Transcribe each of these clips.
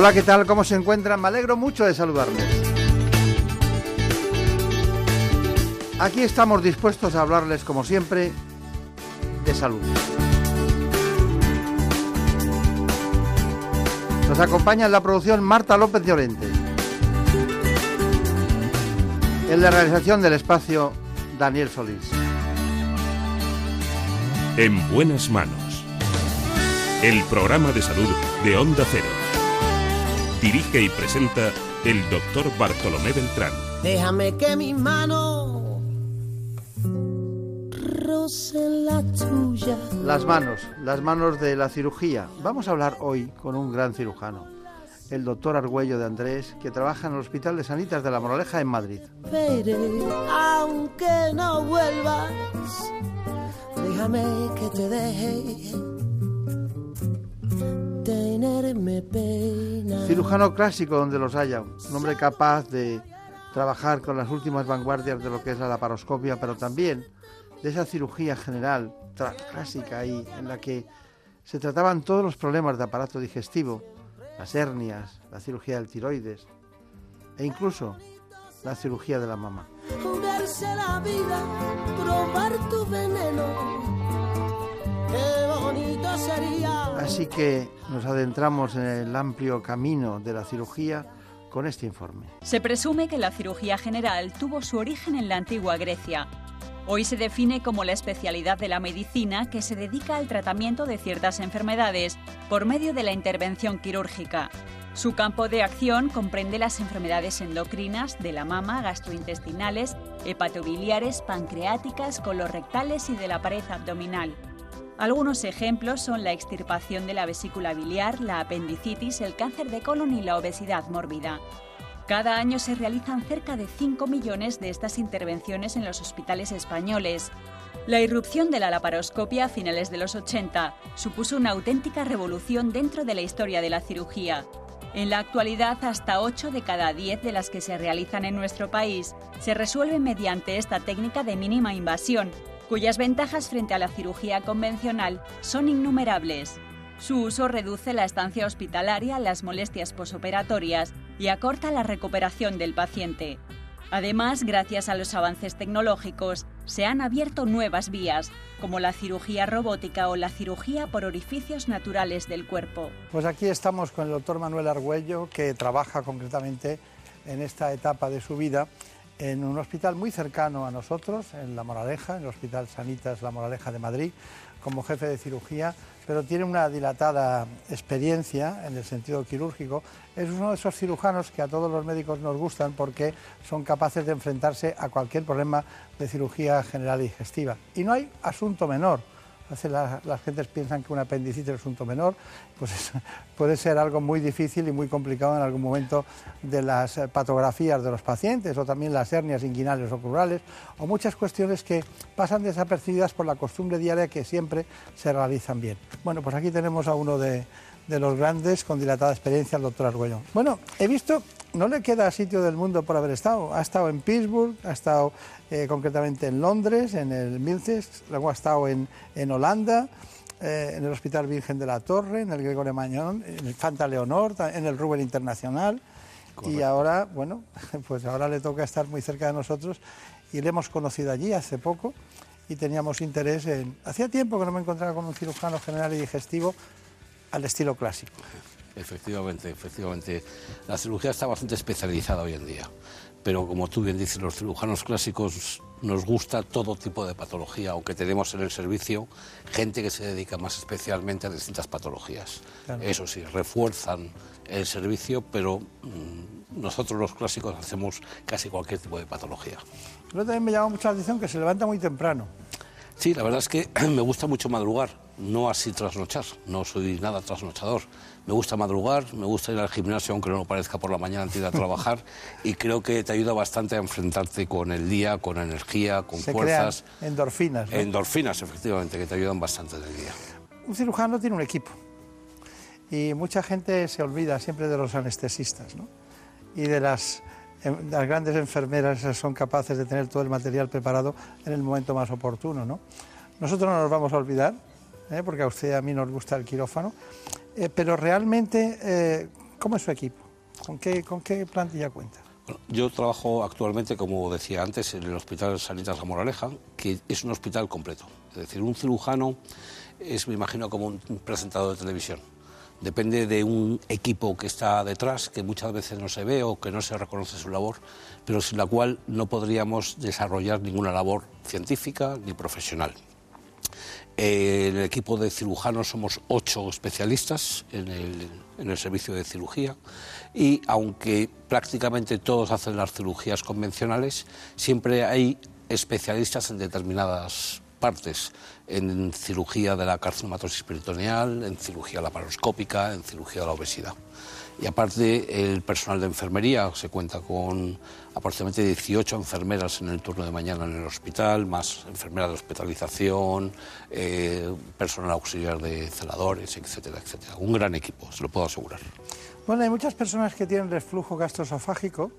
Hola, ¿qué tal? ¿Cómo se encuentran? Me alegro mucho de saludarles. Aquí estamos dispuestos a hablarles, como siempre, de salud. Nos acompaña en la producción Marta López Llorente. En la realización del espacio, Daniel Solís. En buenas manos. El programa de salud de Onda Cero. Dirige y presenta el doctor Bartolomé Beltrán. Déjame que mi mano roce la tuya. Las manos, las manos de la cirugía. Vamos a hablar hoy con un gran cirujano, el doctor Argüello de Andrés, que trabaja en el Hospital de Sanitas de la Moraleja en Madrid. Veré, aunque no vuelvas, déjame que te deje tenerme pena. Cirujano clásico donde los haya, un hombre capaz de trabajar con las últimas vanguardias de lo que es la laparoscopia, pero también de esa cirugía general clásica ahí, en la que se trataban todos los problemas de aparato digestivo, las hernias, la cirugía del tiroides e incluso la cirugía de la mama. Jugarse la vida, probar tu veneno. Qué bonito sería. Así que nos adentramos en el amplio camino de la cirugía con este informe. Se presume que la cirugía general tuvo su origen en la antigua Grecia. Hoy se define como la especialidad de la medicina que se dedica al tratamiento de ciertas enfermedades por medio de la intervención quirúrgica. Su campo de acción comprende las enfermedades endocrinas de la mama, gastrointestinales, hepatobiliares, pancreáticas, colorectales y de la pared abdominal. Algunos ejemplos son la extirpación de la vesícula biliar, la apendicitis, el cáncer de colon y la obesidad mórbida. Cada año se realizan cerca de 5 millones de estas intervenciones en los hospitales españoles. La irrupción de la laparoscopia a finales de los 80 supuso una auténtica revolución dentro de la historia de la cirugía. En la actualidad, hasta 8 de cada 10 de las que se realizan en nuestro país se resuelven mediante esta técnica de mínima invasión, cuyas ventajas frente a la cirugía convencional son innumerables. Su uso reduce la estancia hospitalaria, las molestias posoperatorias y acorta la recuperación del paciente. Además, gracias a los avances tecnológicos, se han abierto nuevas vías, como la cirugía robótica o la cirugía por orificios naturales del cuerpo. Pues aquí estamos con el doctor Manuel Argüello, que trabaja concretamente en esta etapa de su vida en un hospital muy cercano a nosotros, en La Moraleja, en el Hospital Sanitas La Moraleja de Madrid, como jefe de cirugía, pero tiene una dilatada experiencia en el sentido quirúrgico. Es uno de esos cirujanos que a todos los médicos nos gustan porque son capaces de enfrentarse a cualquier problema de cirugía general digestiva. Y no hay asunto menor. Veces la- las gentes piensan que un apendicitis es un asunto menor, pues es- puede ser algo muy difícil y muy complicado en algún momento de las eh, patografías de los pacientes o también las hernias inguinales o crurales o muchas cuestiones que pasan desapercibidas por la costumbre diaria que siempre se realizan bien. Bueno, pues aquí tenemos a uno de, de los grandes con dilatada experiencia, el doctor Argüello. Bueno, he visto, no le queda sitio del mundo por haber estado. Ha estado en Pittsburgh, ha estado eh, concretamente en Londres, en el Milces, luego ha estado en, en Holanda, eh, en el Hospital Virgen de la Torre, en el Gregorio Mañón, en el Fanta Leonor, en el Rubén Internacional. Y ahora, bueno, pues ahora le toca estar muy cerca de nosotros y le hemos conocido allí hace poco y teníamos interés en... Hacía tiempo que no me encontraba con un cirujano general y digestivo al estilo clásico. Efectivamente, efectivamente. La cirugía está bastante especializada hoy en día. Pero como tú bien dices, los cirujanos clásicos nos gusta todo tipo de patología, aunque tenemos en el servicio gente que se dedica más especialmente a distintas patologías. Eso sí, refuerzan el servicio, pero mm, nosotros los clásicos hacemos casi cualquier tipo de patología. Pero también me llama mucho la atención que se levanta muy temprano. Sí, la verdad es que me gusta mucho madrugar, no así trasnochar, no soy nada trasnochador. Me gusta madrugar, me gusta ir al gimnasio, aunque no lo parezca por la mañana antes de ir a trabajar, y creo que te ayuda bastante a enfrentarte con el día, con energía, con Se fuerzas. crean endorfinas. ¿no? Endorfinas, efectivamente, que te ayudan bastante del día. Un cirujano tiene un equipo y mucha gente se olvida siempre de los anestesistas ¿no? y de las, em, las grandes enfermeras que son capaces de tener todo el material preparado en el momento más oportuno. ¿no? Nosotros no nos vamos a olvidar, ¿eh? porque a usted y a mí nos gusta el quirófano, eh, pero realmente, eh, ¿cómo es su equipo? ¿Con qué, ¿Con qué plantilla cuenta? Yo trabajo actualmente, como decía antes, en el Hospital Sanitas La Moraleja, que es un hospital completo. Es decir, un cirujano es, me imagino, como un presentador de televisión. Depende de un equipo que está detrás, que muchas veces no se ve o que no se reconoce su labor, pero sin la cual no podríamos desarrollar ninguna labor científica ni profesional. Eh, en el equipo de cirujanos somos ocho especialistas en el, en el, servicio de cirugía y aunque prácticamente todos hacen las cirugías convencionales, siempre hay especialistas en determinadas partes, en cirugía de la carcinomatosis peritoneal, en cirugía laparoscópica, en cirugía de la obesidad. Y aparte, el personal de enfermería se cuenta con aproximadamente 18 enfermeras en el turno de mañana en el hospital, más enfermeras de hospitalización, eh, personal auxiliar de celadores, etcétera, etcétera. Un gran equipo, se lo puedo asegurar. Bueno, hay muchas personas que tienen reflujo gastroesofágico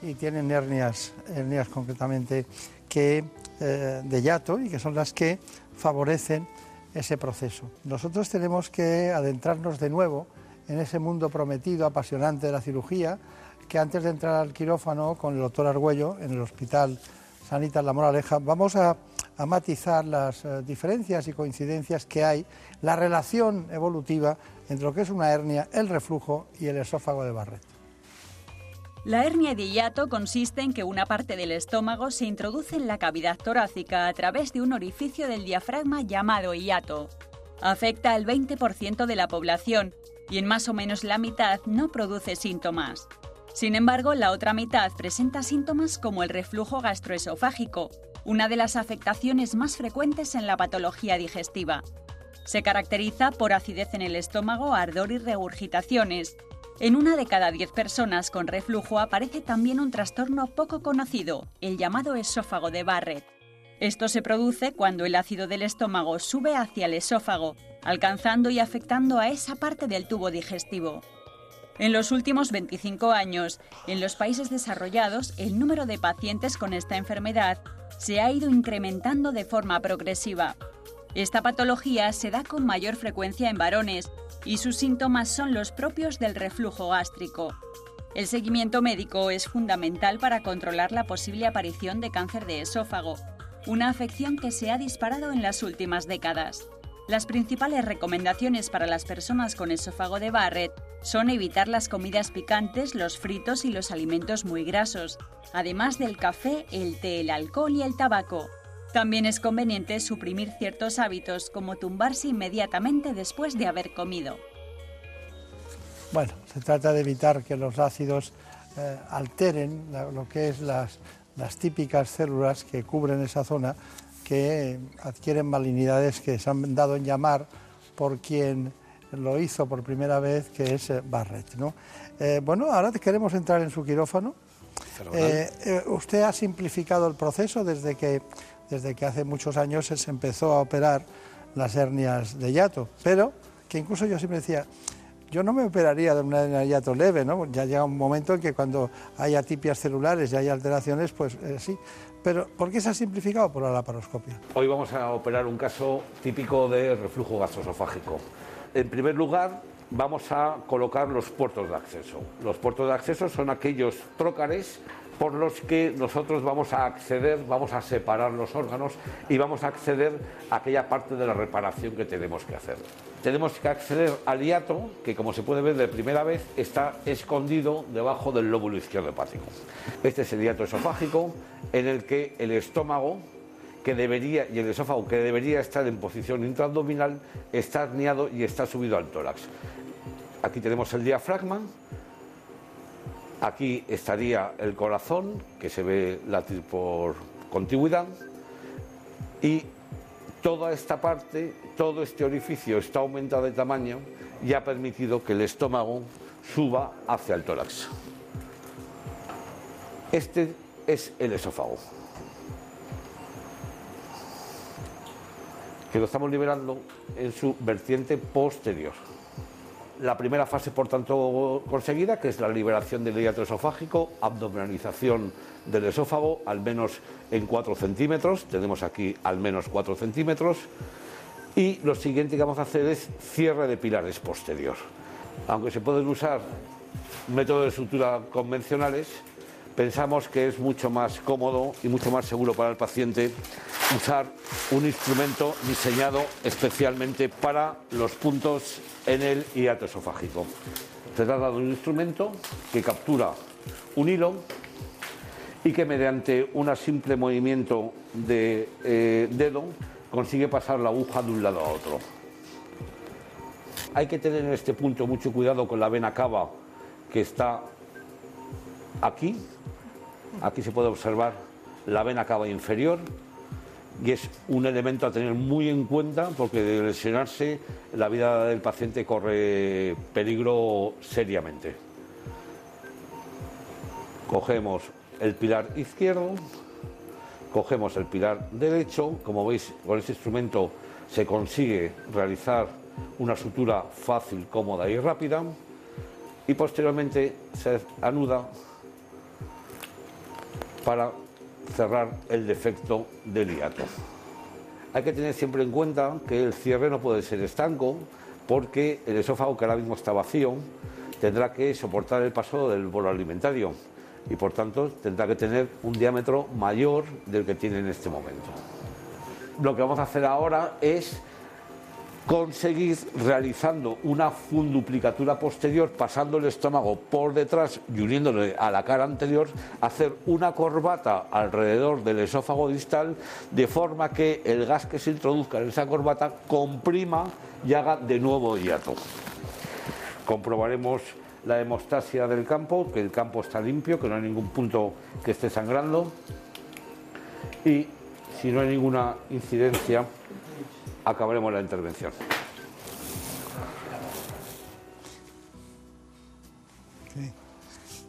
y tienen hernias, hernias concretamente que, eh, de hiato y que son las que favorecen ese proceso. Nosotros tenemos que adentrarnos de nuevo en ese mundo prometido, apasionante de la cirugía, que antes de entrar al quirófano con el doctor Argüello en el Hospital Sanitas La Moraleja, vamos a, a matizar las eh, diferencias y coincidencias que hay, la relación evolutiva entre lo que es una hernia, el reflujo y el esófago de Barrett. La hernia de hiato consiste en que una parte del estómago se introduce en la cavidad torácica a través de un orificio del diafragma llamado hiato. Afecta al 20% de la población y en más o menos la mitad no produce síntomas. Sin embargo, la otra mitad presenta síntomas como el reflujo gastroesofágico, una de las afectaciones más frecuentes en la patología digestiva. Se caracteriza por acidez en el estómago, ardor y regurgitaciones. En una de cada diez personas con reflujo aparece también un trastorno poco conocido, el llamado esófago de Barrett. Esto se produce cuando el ácido del estómago sube hacia el esófago, alcanzando y afectando a esa parte del tubo digestivo. En los últimos 25 años, en los países desarrollados, el número de pacientes con esta enfermedad se ha ido incrementando de forma progresiva. Esta patología se da con mayor frecuencia en varones y sus síntomas son los propios del reflujo gástrico. El seguimiento médico es fundamental para controlar la posible aparición de cáncer de esófago, una afección que se ha disparado en las últimas décadas. Las principales recomendaciones para las personas con esófago de Barrett son evitar las comidas picantes, los fritos y los alimentos muy grasos, además del café, el té, el alcohol y el tabaco. También es conveniente suprimir ciertos hábitos como tumbarse inmediatamente después de haber comido. Bueno, se trata de evitar que los ácidos eh, alteren lo que es las, las, típicas células que cubren esa zona que adquieren malignidades que se han dado en llamar por quien lo hizo por primera vez, que es eh, Barrett. ¿no? Eh, bueno, ahora queremos entrar en su quirófano. usted ha simplificado el proceso desde que desde que hace muchos años se empezó a operar las hernias de hiato, pero que incluso yo siempre decía, yo no me operaría de una hernia de hiato leve, ¿no? Ya llega un momento en que cuando hay atipias celulares y hay alteraciones, pues eh, sí. Pero ¿por qué se ha simplificado? Por la laparoscopia. Hoy vamos a operar un caso típico de reflujo gastroesofágico. En primer lugar, vamos a colocar los puertos de acceso. Los puertos de acceso son aquellos trócares por los que nosotros vamos a acceder, vamos a separar los órganos y vamos a acceder a aquella parte de la reparación que tenemos que hacer. Tenemos que acceder al hiato, que como se puede ver de primera vez, está escondido debajo del lóbulo izquierdo hepático. Este es el hiato esofágico, en el que el estómago que debería, y el esófago que debería estar en posición intraabdominal está herniado y está subido al tórax. Aquí tenemos el diafragma, aquí estaría el corazón, que se ve latir por contigüidad, y toda esta parte, todo este orificio está aumentado de tamaño y ha permitido que el estómago suba hacia el tórax. Este es el esófago. Que lo estamos liberando en su vertiente posterior. La primera fase, por tanto, conseguida, que es la liberación del hiato esofágico, abdominalización del esófago, al menos en 4 centímetros, tenemos aquí al menos 4 centímetros, y lo siguiente que vamos a hacer es cierre de pilares posterior. Aunque se pueden usar métodos de sutura convencionales, pensamos que es mucho más cómodo y mucho más seguro para el paciente usar un instrumento diseñado especialmente para los puntos en el hiato esofágico. Se trata de un instrumento que captura un hilo y que mediante un simple movimiento de eh, dedo consigue pasar la aguja de un lado a otro. Hay que tener en este punto mucho cuidado con la vena cava que está aquí. Aquí se puede observar la vena cava inferior y es un elemento a tener muy en cuenta porque de lesionarse la vida del paciente corre peligro seriamente. Cogemos el pilar izquierdo, cogemos el pilar derecho, como veis con este instrumento se consigue realizar una sutura fácil, cómoda y rápida y posteriormente se anuda para cerrar el defecto del hiato. Hay que tener siempre en cuenta que el cierre no puede ser estanco porque el esófago que ahora mismo está vacío tendrá que soportar el paso del bolo alimentario y por tanto tendrá que tener un diámetro mayor del que tiene en este momento. Lo que vamos a hacer ahora es conseguir realizando una funduplicatura posterior, pasando el estómago por detrás y uniéndole a la cara anterior, hacer una corbata alrededor del esófago distal, de forma que el gas que se introduzca en esa corbata comprima y haga de nuevo hiato. Comprobaremos la hemostasia del campo, que el campo está limpio, que no hay ningún punto que esté sangrando. Y si no hay ninguna incidencia, acabaremos la intervención.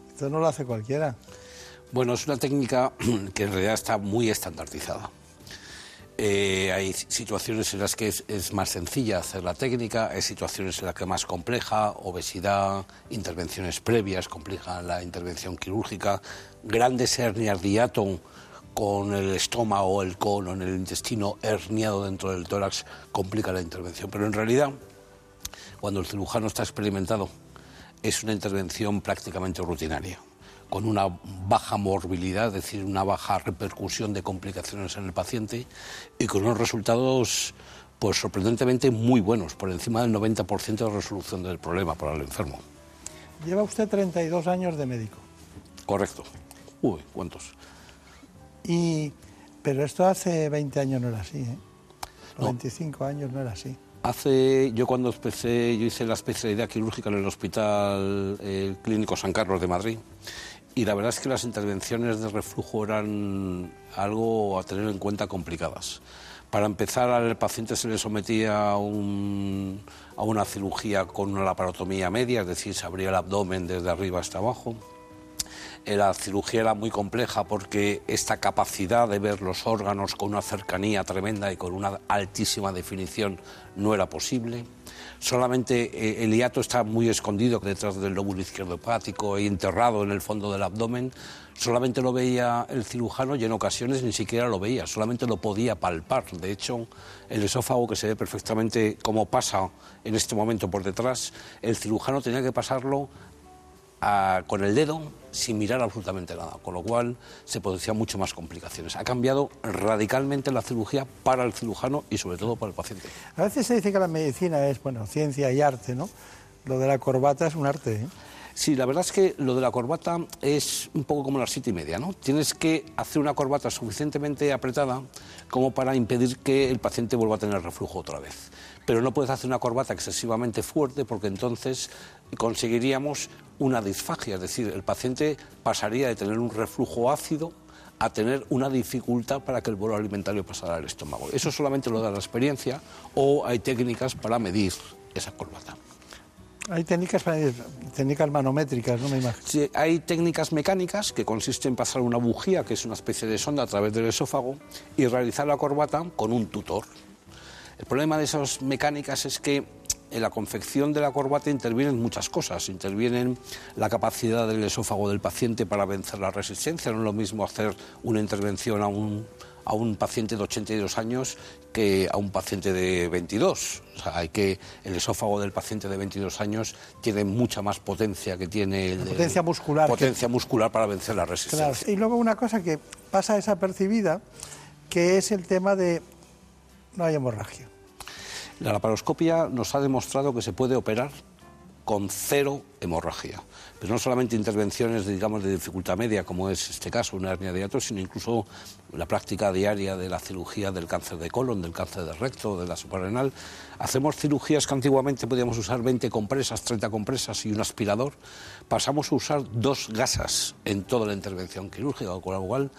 Esto no lo hace cualquiera. Bueno, es una técnica que en realidad está muy estandarizada. Eh, hay situaciones en las que es, más sencilla hacer la técnica, hay situaciones en las que es más compleja, obesidad, intervenciones previas complican la intervención quirúrgica, grandes hernias de con el estómago, el colon, el intestino herniado dentro del tórax complica la intervención. Pero en realidad, cuando el cirujano está experimentado, es una intervención prácticamente rutinaria, con una baja morbilidad, es decir, una baja repercusión de complicaciones en el paciente y con unos resultados pues sorprendentemente muy buenos, por encima del 90% de resolución del problema para el enfermo. Lleva usted 32 años de médico. Correcto. Uy, ¿cuántos? Y, pero esto hace 20 años no era así, ¿eh? 25 años no era así. Hace, yo cuando empecé, yo hice la especialidad quirúrgica en el Hospital eh, Clínico San Carlos de Madrid y la verdad es que las intervenciones de reflujo eran algo a tener en cuenta complicadas. Para empezar, al paciente se le sometía a, un, a una cirugía con una laparotomía media, es decir, se abría el abdomen desde arriba hasta abajo la cirugía era muy compleja porque esta capacidad de ver los órganos con una cercanía tremenda y con una altísima definición no era posible. Solamente eh, el hiato está muy escondido detrás del lóbulo izquierdo hepático y enterrado en el fondo del abdomen. Solamente lo veía el cirujano y en ocasiones ni siquiera lo veía, solamente lo podía palpar. De hecho, el esófago, que se ve perfectamente cómo pasa en este momento por detrás, el cirujano tenía que pasarlo a- con el dedo sin mirar absolutamente nada, con lo cual se producían mucho más complicaciones. Ha cambiado radicalmente la cirugía para el cirujano y sobre todo para el paciente. A veces se dice que la medicina es, bueno, ciencia y arte, ¿no? Lo de la corbata es un arte, ¿eh? Sí, la verdad es que lo de la corbata es un poco como las siete y media, ¿no? Tienes que hacer una corbata suficientemente apretada como para impedir que el paciente vuelva a tener reflujo otra vez. Pero no puedes hacer una corbata excesivamente fuerte porque entonces conseguiríamos una disfagia, es decir, el paciente pasaría de tener un reflujo ácido a tener una dificultad para que el bolo alimentario pasara al estómago. Eso solamente lo da la experiencia o hay técnicas para medir esa corbata. Hay técnicas, técnicas manométricas, ¿no? Me imagino. Sí, hay técnicas mecánicas que consisten en pasar una bujía, que es una especie de sonda a través del esófago, y realizar la corbata con un tutor. El problema de esas mecánicas es que en la confección de la corbata intervienen muchas cosas. Intervienen la capacidad del esófago del paciente para vencer la resistencia. No es lo mismo hacer una intervención a un, a un paciente de 82 años que a un paciente de 22. O sea, hay que, el esófago del paciente de 22 años tiene mucha más potencia que tiene el, potencia muscular que- Potencia muscular para vencer la resistencia. Claro. Y luego una cosa que pasa desapercibida, que es el tema de no hay hemorragia. La laparoscopia nos ha demostrado que se puede operar con cero hemorragia. Pero no solamente intervenciones, digamos, de dificultad media, como es este caso, una hernia de hiato, sino incluso la práctica diaria de la cirugía del cáncer de colon, del cáncer de recto, de la suprarrenal. Hacemos cirugías que antiguamente podíamos usar 20 compresas, 30 compresas y un aspirador. Pasamos a usar dos gasas en toda la intervención quirúrgica, con lo cual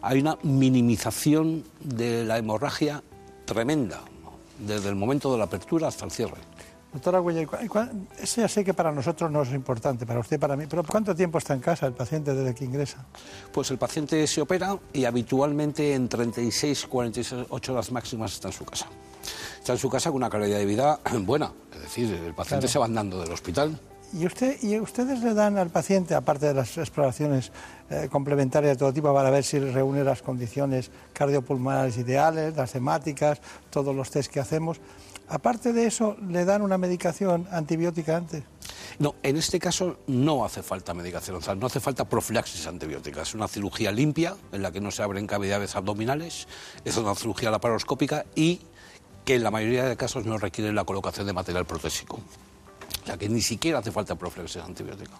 hay una minimización de la hemorragia tremenda. Desde el momento de la apertura hasta el cierre. Doctora Güella, ¿y cua- y cua- eso ya sé que para nosotros no es importante, para usted, para mí, pero ¿cuánto tiempo está en casa el paciente desde que ingresa? Pues el paciente se opera y habitualmente en 36, 48 horas máximas está en su casa. Está en su casa con una calidad de vida buena, es decir, el paciente Claro. se va andando del hospital. ¿Y, usted, ¿Y ustedes le dan al paciente, aparte de las exploraciones eh, complementarias de todo tipo, para ver si reúne las condiciones cardiopulmonares ideales, las hemáticas, todos los test que hacemos, aparte de eso, le dan una medicación antibiótica antes? No, en este caso no hace falta medicación, no hace falta profilaxis antibiótica. Es una cirugía limpia en la que no se abren cavidades abdominales, es una cirugía laparoscópica y que en la mayoría de casos no requiere la colocación de material protésico. O sea, que ni siquiera hace falta profilaxis antibiótica.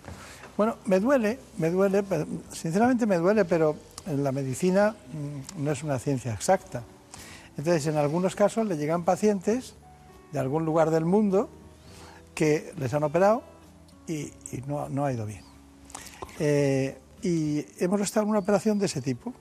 Bueno, me duele, me duele, sinceramente me duele, pero en la medicina mm, no es una ciencia exacta. Entonces, en algunos casos le llegan pacientes de algún lugar del mundo que les han operado y, no ha ido bien. Eh, y hemos estado en una operación de ese tipo.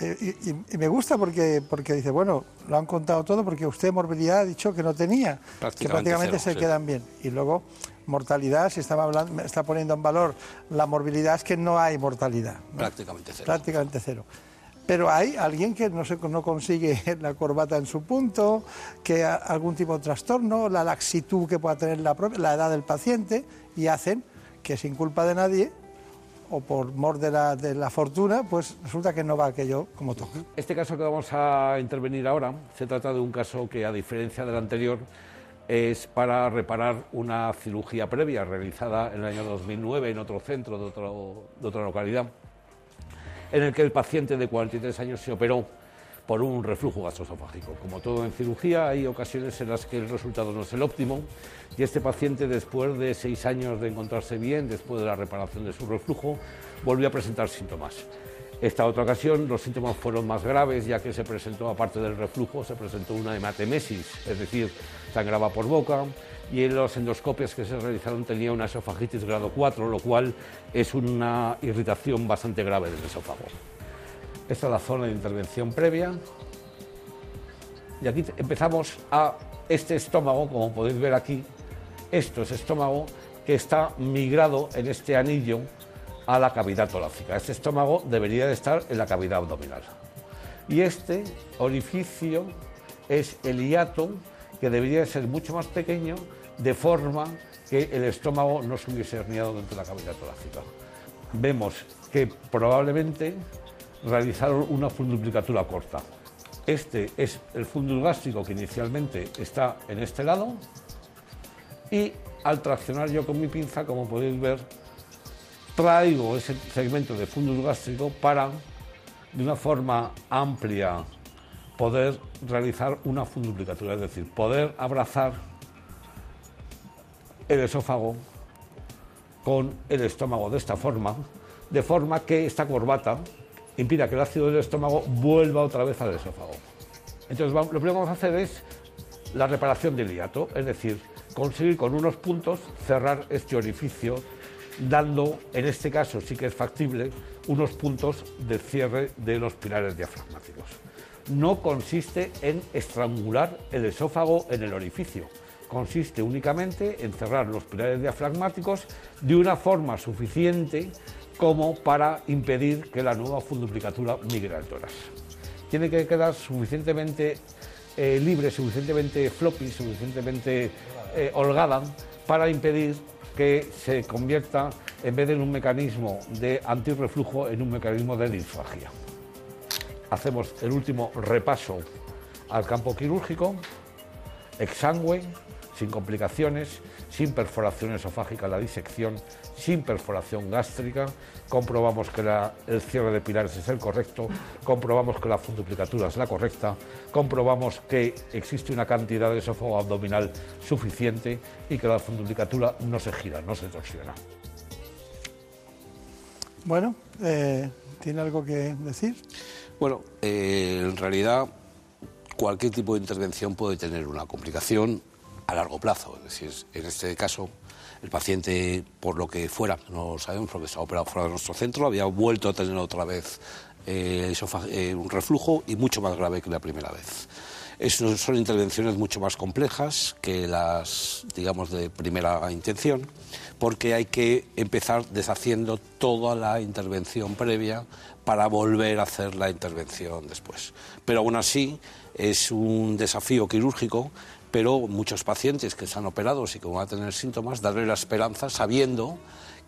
Eh, y, y- me gusta porque, porque dice, bueno, lo han contado todo porque usted morbilidad ha dicho que no tenía, que Prácticamente cero, se sí. quedan bien. Y luego, mortalidad, si estaba hablando, está poniendo en valor la morbilidad, es que no hay mortalidad. ¿no? Prácticamente cero. Prácticamente cero. Pero hay alguien que no, se, no consigue la corbata en su punto, que ha- algún tipo de trastorno, la laxitud que pueda tener la, propia- la edad del paciente, y hacen que sin culpa de nadie, o por mor de la, de la fortuna, pues resulta que no va aquello como toca. Este caso que vamos a intervenir ahora se trata de un caso que, a diferencia del anterior, es para reparar una cirugía previa realizada en el año 2009 en otro centro de, otro- de otra localidad, en el que el paciente de 43 años se operó por un reflujo gastroesofágico. Como todo en cirugía, hay ocasiones en las que el resultado no es el óptimo y este paciente, después de seis años de encontrarse bien, después de la reparación de su reflujo, volvió a presentar síntomas. Esta otra ocasión los síntomas fueron más graves, ya que se presentó, aparte del reflujo, se presentó una hematemesis, es decir, sangraba por boca, y en los endoscopios que se realizaron tenía una esofagitis grado 4, lo cual es una irritación bastante grave del esófago. Esta es la zona de intervención previa. Y aquí empezamos a este estómago, como podéis ver aquí, esto es estómago que está migrado en este anillo a la cavidad torácica. Este estómago debería de estar en la cavidad abdominal. Y este orificio es el hiato que debería de ser mucho más pequeño de forma que el estómago no se hubiese herniado dentro de la cavidad torácica. Vemos que probablemente realizaron una funduplicatura corta. Este es el fundus gástrico que inicialmente está en este lado y al traccionar yo con mi pinza, como podéis ver, traigo ese segmento de fundus gástrico para, de una forma amplia, poder realizar una funduplicatura, es decir, poder abrazar el esófago con el estómago de esta forma, de forma que esta corbata impida que el ácido del estómago vuelva otra vez al esófago. Entonces, lo primero que vamos a hacer es la reparación del hiato, es decir, conseguir con unos puntos cerrar este orificio, dando, en este caso sí que es factible, unos puntos de cierre de los pilares diafragmáticos. No consiste en estrangular el esófago en el orificio, consiste únicamente en cerrar los pilares diafragmáticos de una forma suficiente como para impedir que la nueva funduplicatura migre al tórax. Tiene que quedar suficientemente eh, libre, suficientemente floppy, suficientemente eh, holgada para impedir que se convierta, en vez de en un mecanismo de antirreflujo, en un mecanismo de disfagia. Hacemos el último repaso al campo quirúrgico, exangüe, sin complicaciones, sin perforación esofágica la disección, sin perforación gástrica, comprobamos que el cierre de pilares es el correcto, comprobamos que la funduplicatura es la correcta, comprobamos que existe una cantidad de esófago abdominal suficiente y que la funduplicatura no se gira, no se torsiona. Bueno, eh, ¿tiene algo que decir? Bueno, eh, en realidad cualquier tipo de intervención puede tener una complicación a largo plazo. Es decir, en este caso, el paciente, por lo que fuera, no sabemos porque ha operado fuera de nuestro centro, había vuelto a tener otra vez eh, eh, un reflujo y mucho más grave que la primera vez. son intervenciones mucho más complejas que las, digamos, de primera intención, porque hay que empezar deshaciendo toda la intervención previa para volver a hacer la intervención después. Pero aún así es un desafío quirúrgico pero muchos pacientes que están operados y que van a tener síntomas, darle la esperanza sabiendo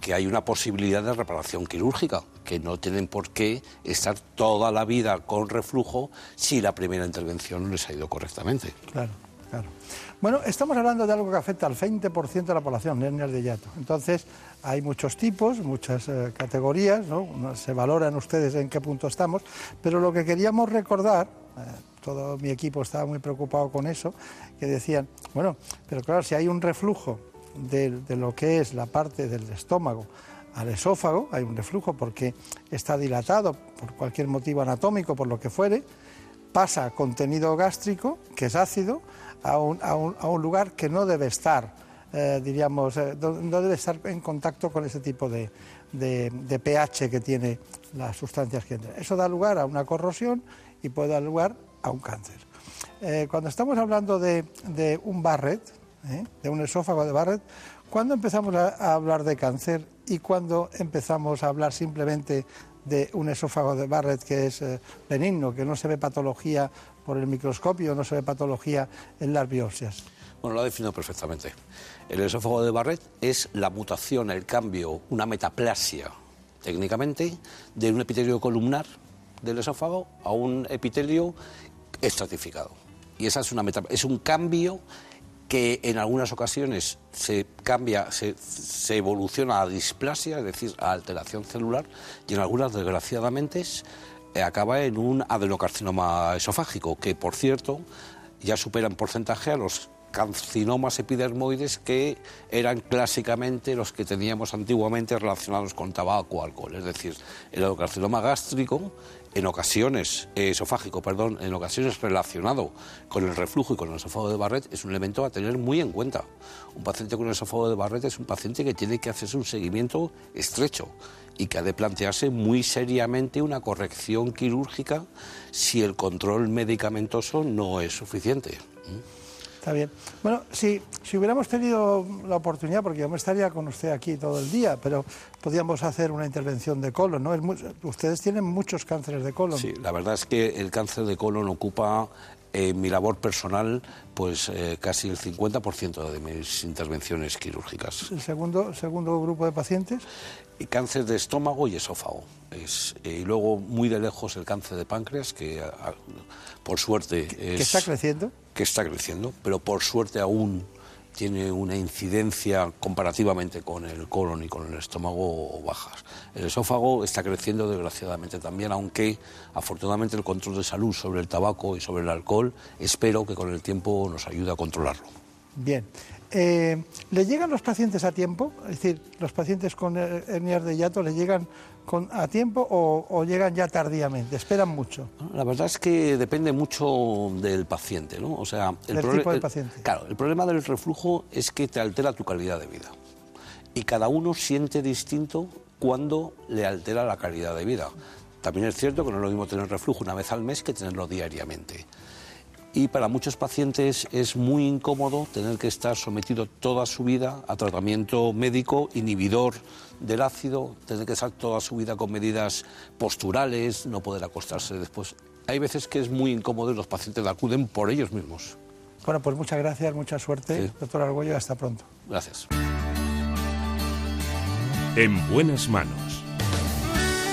que hay una posibilidad de reparación quirúrgica, que no tienen por qué estar toda la vida con reflujo si la primera intervención les ha ido correctamente. Claro. Bueno, estamos hablando de algo que afecta al 20% de la población, hernias de hiato. Entonces, hay muchos tipos, muchas eh, categorías, ¿no? Se valoran ustedes en qué punto estamos, pero lo que queríamos recordar, eh, todo mi equipo estaba muy preocupado con eso, que decían, bueno, pero claro, si hay un reflujo de, lo que es la parte del estómago al esófago, hay un reflujo porque está dilatado por cualquier motivo anatómico, por lo que fuere, pasa contenido gástrico, que es ácido, a un, a un, lugar que no debe estar, eh, diríamos, eh, no debe estar en contacto con ese tipo de, de, pH que tiene las sustancias que entran. Eso da lugar a una corrosión y puede dar lugar a un cáncer. Eh, cuando estamos hablando de, un Barrett, de un esófago de Barrett, ¿cuándo empezamos a, hablar de cáncer y cuándo empezamos a hablar simplemente de un esófago de Barrett que es benigno, que no se ve patología por el microscopio, no se ve patología en las biopsias? Bueno, lo ha definido perfectamente. El esófago de Barrett es la mutación, el cambio, una metaplasia, técnicamente, de un epitelio columnar del esófago a un epitelio estratificado. Y esa es una meta, es un cambio que en algunas ocasiones se cambia, se, evoluciona a displasia, es decir, a alteración celular, y en algunas, desgraciadamente, acaba en un adenocarcinoma esofágico, que, por cierto, ya supera en porcentaje a los carcinomas epidermoides que eran clásicamente los que teníamos antiguamente relacionados con tabaco o alcohol, es decir, el adenocarcinoma gástrico en ocasiones, eh, esofágico, perdón, en ocasiones relacionado con el reflujo y con el esófago de Barrett es un elemento a tener muy en cuenta. Un paciente con el esófago de Barrett es un paciente que tiene que hacerse un seguimiento estrecho y que ha de plantearse muy seriamente una corrección quirúrgica si el control medicamentoso no es suficiente. Está bien. Bueno, si, si hubiéramos tenido la oportunidad, porque yo me estaría con usted aquí todo el día, pero podríamos hacer una intervención de colon, ¿no? ustedes tienen muchos cánceres de colon. Sí, la verdad es que el cáncer de colon ocupa en mi labor personal, pues eh, casi el 50% de mis intervenciones quirúrgicas. ¿El segundo, segundo grupo de pacientes? cáncer de estómago y esófago. Es, eh, y luego, muy de lejos, el cáncer de páncreas, que por suerte... ¿Que está creciendo? Que está creciendo, pero por suerte aún tiene una incidencia comparativamente con el colon y con el estómago bajas. El esófago está creciendo desgraciadamente también, aunque afortunadamente el control de salud sobre el tabaco y sobre el alcohol espero que con el tiempo nos ayude a controlarlo. Bien. Eh, ¿Le llegan los pacientes a tiempo? Es decir, ¿los pacientes con hernias de hiato le llegan a tiempo o, llegan ya tardíamente? ¿Esperan mucho? La verdad es que depende mucho del paciente, ¿no? O sea, el, tipo de paciente. claro, el problema del reflujo es que te altera tu calidad de vida. Y cada uno siente distinto cuando le altera la calidad de vida. También es cierto que no es lo mismo tener reflujo una vez al mes que tenerlo diariamente y para muchos pacientes es muy incómodo tener que estar sometido toda su vida a tratamiento médico inhibidor del ácido, tener que estar toda su vida con medidas posturales, no poder acostarse después. Hay veces que es muy incómodo y los pacientes acuden por ellos mismos. Bueno, pues muchas gracias, mucha suerte, doctor Argüello, hasta pronto. Gracias. En buenas manos.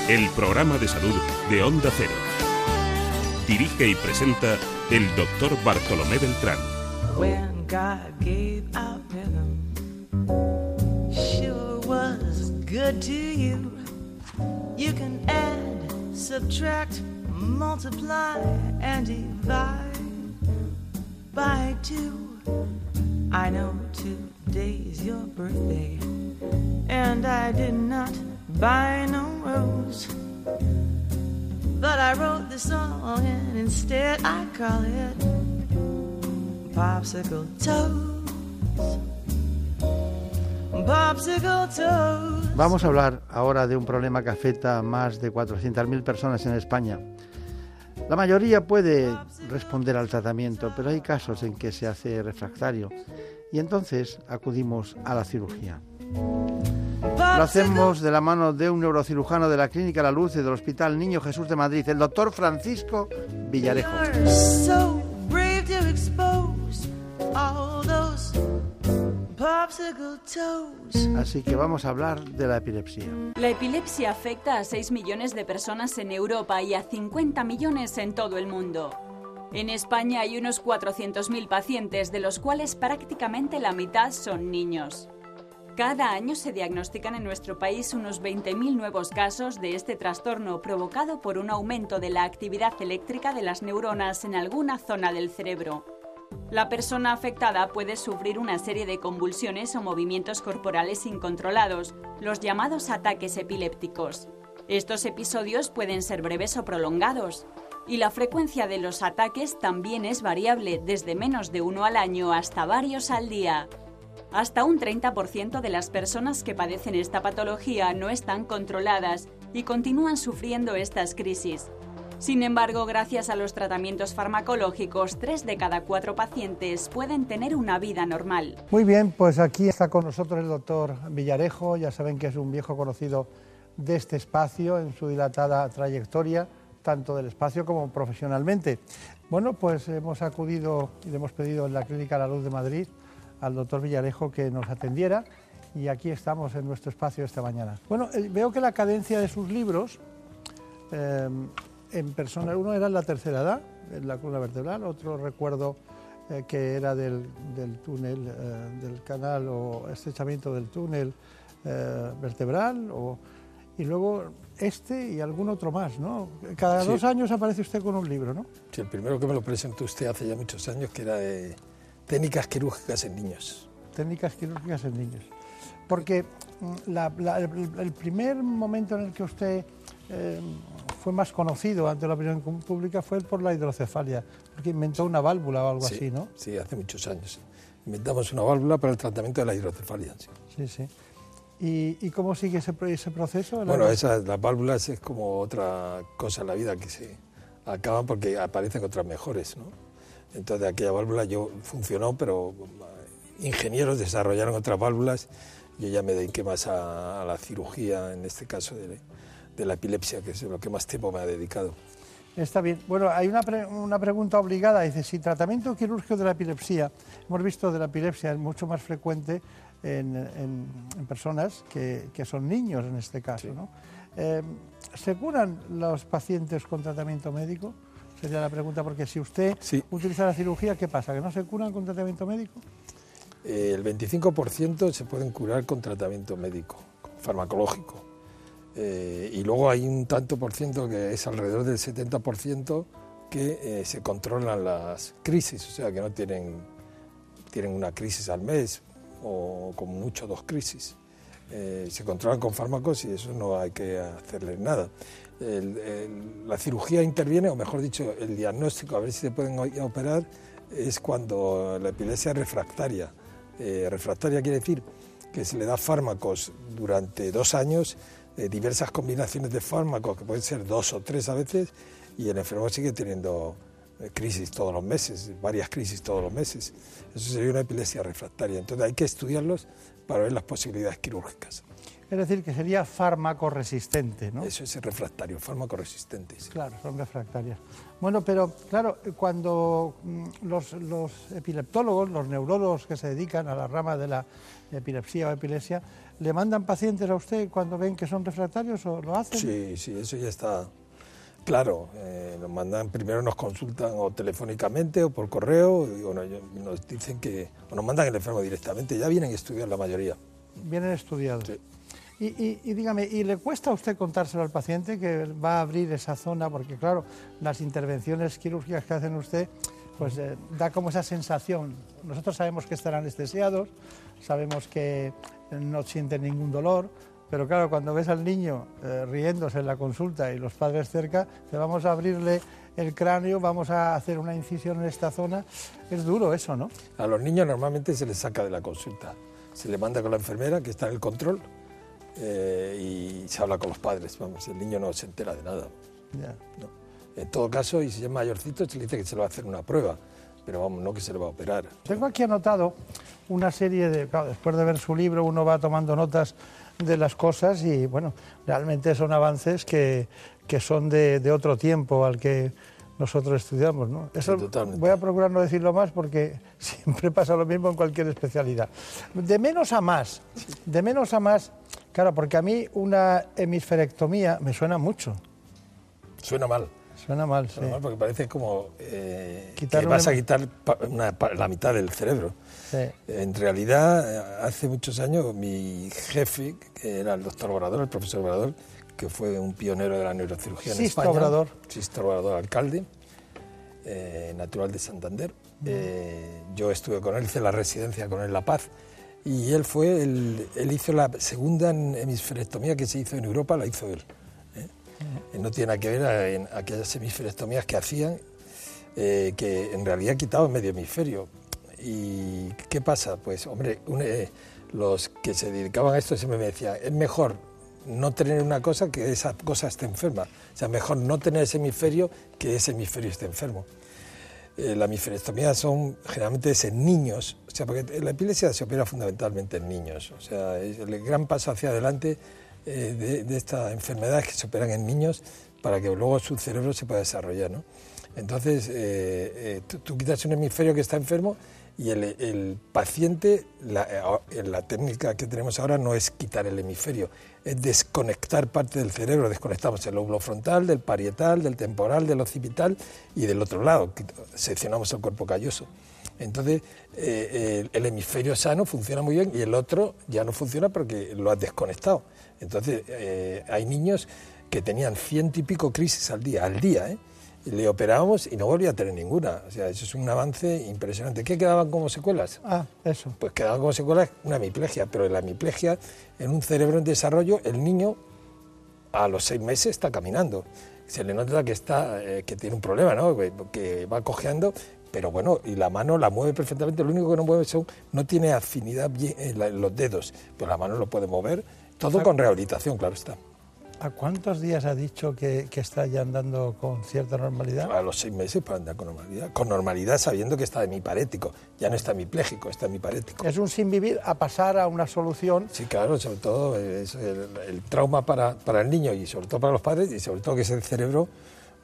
El programa de salud de Onda Cero. Dirige y presenta el doctor Bartolomé Beltrán. When God gave out rhythm, sure was good to you. You can add, subtract, multiply, and divide by two. I know today's your birthday, and I did not buy no rose. But I wrote the song and instead I call it Popsicle Toes. Vamos a hablar ahora de un problema que afecta a más de 400.000 personas en España. La mayoría puede responder al tratamiento, pero hay casos en que se hace refractario y entonces acudimos a la cirugía. Lo hacemos de la mano de un neurocirujano de la Clínica La Luz y del Hospital Niño Jesús de Madrid, el doctor Francisco Villarejo. Así que vamos a hablar de la epilepsia. La epilepsia afecta a 6 millones de personas en Europa y a 50 millones en todo el mundo. En España hay unos 400.000 pacientes, de los cuales prácticamente la mitad son niños. Cada año se diagnostican en nuestro país unos 20.000 nuevos casos de este trastorno provocado por un aumento de la actividad eléctrica de las neuronas en alguna zona del cerebro. La persona afectada puede sufrir una serie de convulsiones o movimientos corporales incontrolados, los llamados ataques epilépticos. Estos episodios pueden ser breves o prolongados, y la frecuencia de los ataques también es variable, desde menos de uno al año hasta varios al día. Hasta un 30% de las personas que padecen esta patología no están controladas y continúan sufriendo estas crisis. Sin embargo, gracias a los tratamientos farmacológicos, tres de cada cuatro pacientes pueden tener una vida normal. Muy bien, pues aquí está con nosotros el doctor Villarejo. Ya saben que es un viejo conocido de este espacio en su dilatada trayectoria, tanto del espacio como profesionalmente. Bueno, pues hemos acudido y le hemos pedido en la Clínica La Luz de Madrid al doctor Villarejo que nos atendiera y aquí estamos en nuestro espacio esta mañana. Bueno, eh, veo que la cadencia de sus libros eh, en persona, uno era en la tercera edad, en la columna vertebral, otro recuerdo eh, que era del, túnel, del canal o estrechamiento del túnel vertebral, o, y luego este y algún otro más, ¿no? Cada dos años aparece usted con un libro, ¿no? Sí, el primero que me lo presentó usted hace ya muchos años, que era de Técnicas quirúrgicas en niños. Técnicas quirúrgicas en niños. Porque mm, el, primer momento en el que usted eh, fue más conocido ante la opinión pública fue por la hidrocefalia, porque inventó una válvula o algo así, ¿no? Sí, hace muchos años. Inventamos una válvula para el tratamiento de la hidrocefalia. Sí, sí. ¿Y, cómo sigue ese, ese proceso? Bueno, esas, las válvulas es como otra cosa en la vida que se acaban porque aparecen otras mejores, ¿no? Entonces aquella válvula yo funcionó, pero eh, ingenieros desarrollaron otras válvulas. Yo ya me dediqué más a, la cirugía, en este caso de, la epilepsia, que es lo que más tiempo me ha dedicado. Está bien. Bueno, hay una, una, pregunta obligada. Dice, si tratamiento quirúrgico de la epilepsia, hemos visto de la epilepsia es mucho más frecuente en, personas que, son niños en este caso, ¿no? Eh, ¿Se curan los pacientes con tratamiento médico? Sería la pregunta, porque si usted utiliza la cirugía, ¿qué pasa? ¿Que no se curan con tratamiento médico? eh, el 25% se pueden curar con tratamiento médico, farmacológico. Eh, y luego hay un tanto por ciento que es alrededor del 70% que eh, se controlan las crisis, o sea que no tienen, tienen una crisis al mes o como mucho dos crisis. Eh, se controlan con fármacos y eso no hay que hacerles nada. La cirugía interviene, o mejor dicho, el diagnóstico, a ver si se pueden operar, es cuando la epilepsia es refractaria. Eh, refractaria quiere decir que se le da fármacos durante dos años, eh, diversas combinaciones de fármacos, que pueden ser dos o tres a veces, y el enfermo sigue teniendo eh, crisis todos los meses, varias crisis todos los meses. Eso sería una epilepsia refractaria. Entonces hay que estudiarlos para ver las posibilidades quirúrgicas. Es decir, que sería fármaco resistente, ¿no? Eso es refractario, fármaco resistente. sí. Claro, son refractarias. Bueno, pero claro, cuando mm, los, los epileptólogos, los neurólogos que se dedican a la rama de la epilepsia o epilepsia, ¿le mandan pacientes a usted cuando ven que son refractarios o lo hacen? Sí, sí, eso ya está claro. Eh, nos mandan, primero nos consultan o telefónicamente o por correo, y bueno, nos dicen que, o nos mandan el enfermo directamente, ya vienen estudiados la mayoría. Vienen estudiados. Sí. Y, y- dígame, ¿y le cuesta a usted contárselo al paciente que va a abrir esa zona? Porque claro, las intervenciones quirúrgicas que hacen usted, pues eh, da como esa sensación. Nosotros sabemos que están anestesiados, sabemos que no sienten ningún dolor, pero claro, cuando ves al niño eh, riéndose en la consulta y los padres cerca, te vamos a abrirle el cráneo, vamos a hacer una incisión en esta zona. Es duro eso, ¿no? A los niños normalmente se les saca de la consulta, se les manda con la enfermera que está en el control eh, y se habla con los padres, vamos, el niño no se entera de nada. ¿no? En todo caso, y si es mayorcito, se le dice que se le va a hacer una prueba, pero vamos, no que se le va a operar. Tengo aquí anotado una serie de, claro, después de ver su libro uno va tomando notas de las cosas y bueno, realmente son avances que, que son de, de otro tiempo al que nosotros estudiamos. ¿no? Eso totalmente. voy a procurar no decirlo más porque siempre pasa lo mismo en cualquier especialidad. De menos a más, de menos a más, claro, porque a mí una hemisferectomía me suena mucho, Suena mal. suena mal, sí. Suena mal porque parece como eh, que una vas a quitar una la mitad del cerebro. sí. En realidad, hace muchos años, mi jefe, que era el doctor Obrador, el profesor Obrador, que fue un pionero de la neurocirugía en Sisto España. Obrador. Sisto Obrador, alcalde, eh, natural de Santander. Eh, yo estuve con él, hice la residencia con él en La Paz. Y él fue, el- él hizo la segunda hemisferectomía que se hizo en Europa, la hizo él. ¿eh? No tiene nada que ver a, en aquellas hemisferectomías que hacían, eh, que en realidad quitaban medio hemisferio. ¿Y qué pasa? Pues, hombre, un, eh, los que se dedicaban a esto siempre me decían, es mejor no tener una cosa que esa cosa esté enferma. O sea, mejor no tener ese hemisferio que ese hemisferio esté enfermo. Eh, la hemisferectomía son generalmente es en niños, o sea, porque la epilepsia se opera fundamentalmente en niños. O sea, el gran paso hacia adelante eh, de, de esta enfermedad es que se operan en niños para que luego su cerebro se pueda desarrollar. ¿no? Entonces, eh, tú, tú quitas un hemisferio que está enfermo y el, el paciente, la, eh, la técnica que tenemos ahora no es quitar el hemisferio, es desconectar parte del cerebro. Desconectamos el lóbulo frontal, del parietal, del temporal, del occipital y del otro lado, seccionamos el cuerpo calloso. Entonces, eh, el, hemisferio sano funciona muy bien y el otro ya no funciona porque lo has desconectado. Entonces, eh, hay niños que tenían ciento y pico crisis al día, al día, ¿eh? Le operábamos y no volvía a tener ninguna. O sea, eso es un avance impresionante. ¿Qué quedaban como secuelas? Ah, eso. Pues quedaban como secuelas una hemiplegia, pero la hemiplegia en un cerebro en desarrollo, el niño a los seis meses está caminando. Se le nota que está, eh, que tiene un problema, ¿no? Que, que va cojeando, pero bueno, y la mano la mueve perfectamente. Lo único que no mueve son, no tiene afinidad bien en, la- en los dedos, pero la mano lo puede mover. Todo con rehabilitación, claro está. ¿A cuántos días ha dicho que, que está ya andando con cierta normalidad? A los seis meses para andar con normalidad. Con normalidad sabiendo que está hemiparético. Ya no está hemipléjico, está hemiparético. Es un sin vivir a pasar a una solución. Sí, claro, sobre todo es el, el trauma para, para el niño y sobre todo para los padres y sobre todo que ese cerebro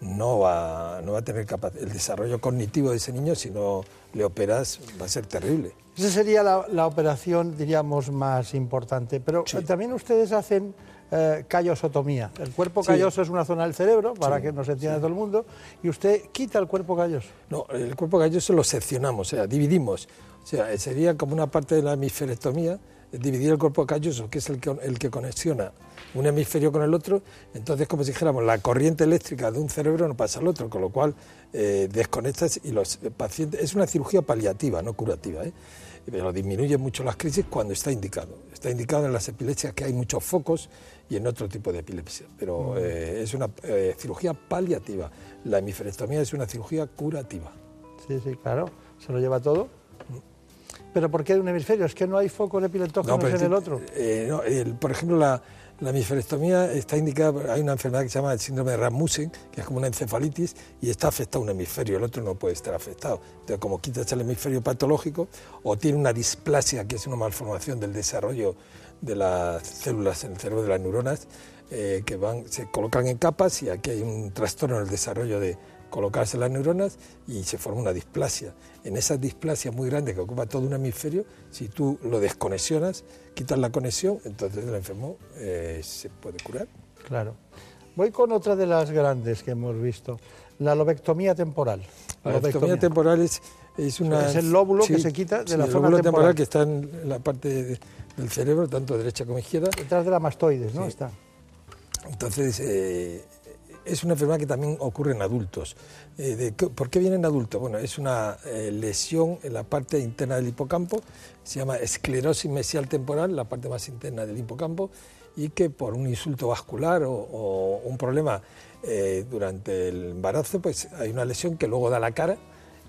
no va, no va a tener capacidad. El desarrollo cognitivo de ese niño, si no le operas, va a ser terrible. Esa sería la, la operación, diríamos, más importante. Pero Sí. también ustedes hacen eh, callosotomía. El cuerpo Sí. calloso es una zona del cerebro, para Sí, que nos entienda todo el mundo, y usted quita el cuerpo calloso. No, el cuerpo calloso lo seccionamos, o sea, dividimos. O sea, sería como una parte de la hemisferectomía, dividir el cuerpo calloso, que es el que, el que conexiona un hemisferio con el otro, entonces como si dijéramos la corriente eléctrica de un cerebro no pasa al otro, con lo cual eh, desconectas y los pacientes... Es una cirugía paliativa, no curativa, ¿eh? pero disminuye mucho las crisis cuando está indicado. Está indicado en las epilepsias que hay muchos focos y en otro tipo de epilepsia, pero eh, es una eh, cirugía paliativa. La hemisferectomía es una cirugía curativa. Sí, sí, claro, se lo lleva todo. ¿Pero por qué de un hemisferio? Es que no hay focos epileptógenos pero en el otro. eh, no, el- por ejemplo, la, la hemisferectomía está indicada, hay una enfermedad que se llama el síndrome de Rasmussen, que es como una encefalitis, y está afectado un hemisferio, el otro no puede estar afectado. Entonces, como quitas el hemisferio patológico, o tiene una displasia, que es una malformación del desarrollo de las células en el cerebro de las neuronas, eh, que van, se colocan en capas y aquí hay un trastorno en el desarrollo de colocarse las neuronas y se forma una displasia. En esa displasia muy grande que ocupa todo un hemisferio, si tú lo desconexionas, quitas la conexión, entonces el enfermo eh, se puede curar. Claro. Voy con otra de las grandes que hemos visto, la lobectomía temporal. La lobectomía temporal es, es una... Es el lóbulo que se quita de sí, la el zona lóbulo temporal. que está en la parte de- del cerebro, tanto derecha como izquierda. Detrás de la mastoides, ¿no? Sí. Está. Entonces, eh, es una enfermedad que también ocurre en adultos. Eh, de ¿Por qué viene en adultos? Bueno, es una eh, lesión en la parte interna del hipocampo, se llama esclerosis mesial temporal, la parte más interna del hipocampo, y que por un insulto vascular o, o un problema eh, durante el embarazo, pues hay una lesión que luego da la cara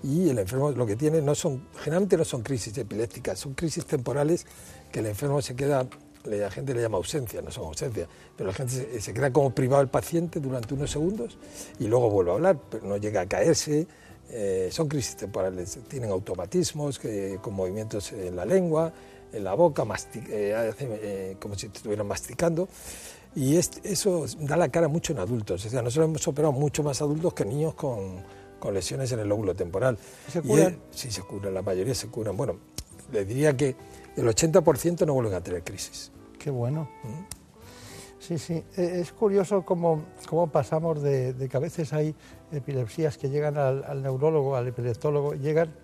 y el enfermo lo que tiene no son, generalmente no son crisis epilépticas, son crisis temporales que el enfermo se queda, la gente le llama ausencia, no son ausencia, pero la gente se, queda como privado del paciente durante unos segundos y luego vuelve a hablar, pero no llega a caerse. eh, son crisis temporales, tienen automatismos que, con movimientos en la lengua, en la boca, masti- eh, eh, como si estuvieran masticando. Y es- eso da la cara mucho en adultos. O sea, nosotros hemos operado mucho más adultos que niños con, con lesiones en el lóbulo temporal. ¿Se curan? sí, se curan, la mayoría se curan. Bueno, les diría que el 80% no vuelven a tener crisis. Qué bueno. Mm. Sí, sí. Eh, Es curioso cómo, cómo pasamos de, de que a veces hay epilepsias que llegan al, al neurólogo, al epileptólogo, llegan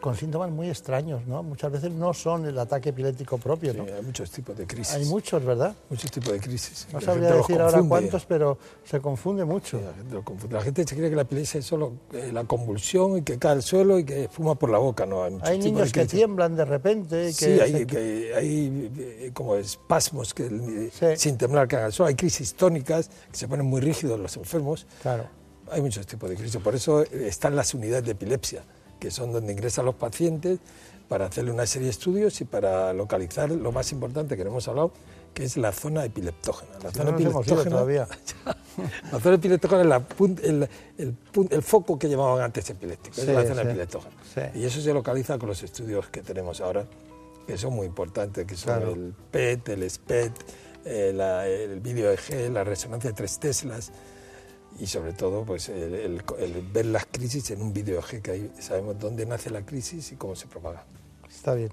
con síntomas muy extraños, ¿no? Muchas veces no son el ataque epiléptico propio, Sí, ¿no? hay muchos tipos de crisis. Hay muchos, ¿verdad? Muchos tipos de crisis. No La sabría decir ahora cuántos, pero se confunde mucho. Sí, la, gente confunde. La gente se cree que la epilepsia es solo eh, la convulsión y que cae al suelo y que fuma por la boca. No, hay muchos Hay niños que tiemblan de repente. Que Sí, hay, se- que- hay, eh, como espasmos que Sí. sin temblar caen al suelo. Hay crisis tónicas que se ponen muy rígidos los enfermos. Claro. Hay muchos tipos de crisis. Por eso eh, están las unidades de epilepsia, que son donde ingresan los pacientes para hacerle una serie de estudios y para localizar lo más importante que no hemos hablado, que es la zona epileptógena. La Si zona no ido todavía. la zona epileptógena es la el, el pun- el foco que llamaban antes epiléptico, Sí, es la zona sí. epileptógena. Sí. Y eso se localiza con los estudios que tenemos ahora, que son muy importantes, que son Claro. el PET, el SPET, eh, la- el vídeo EG, la resonancia de tres teslas y sobre todo pues el, el- el ver las crisis en un vídeo EG, que ahí sabemos dónde nace la crisis y cómo se propaga. Está bien.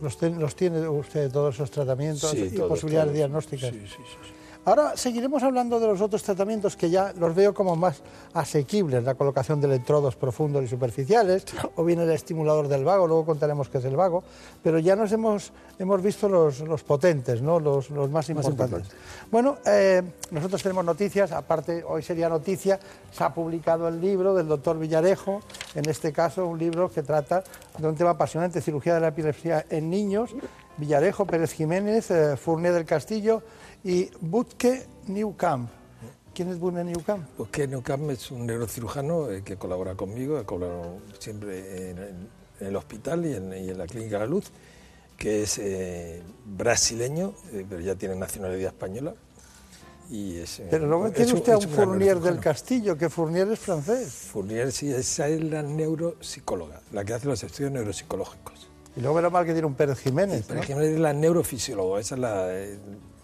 ¿Los, ten- los tiene usted todos esos tratamientos Sí, y todo, posibilidades todo. diagnósticas? Sí, sí, sí, sí. Ahora seguiremos hablando de los otros tratamientos que ya los veo como más asequibles, la colocación de electrodos profundos y superficiales, o bien el estimulador del vago, luego contaremos qué es el vago, pero ya nos hemos, hemos visto los, los potentes, ¿no? los, los más importantes. Bueno, eh, nosotros tenemos noticias, aparte hoy sería noticia, se ha publicado el libro del doctor Villarejo, en este caso un libro que trata de un tema apasionante, cirugía de la epilepsia en niños, Villarejo, Pérez Jiménez, eh, Fournier del Castillo y Butke Newcamp. ¿Quién es Butke Newcamp? Que Newcamp es un neurocirujano eh, que colabora conmigo, ha colaborado siempre en, en- el hospital y en, y en la Clínica La Luz, que es eh, brasileño, eh, pero ya tiene nacionalidad española. Y es, eh, Pero es tiene un- usted a un gran Fournier del. Castillo, que Fournier es francés. Fournier, sí, esa es la neuropsicóloga, la que hace los estudios neuropsicológicos. Y luego menos mal que tiene un Pérez Jiménez. Pero ¿no? Jiménez es la neurofisióloga, esa es la, eh,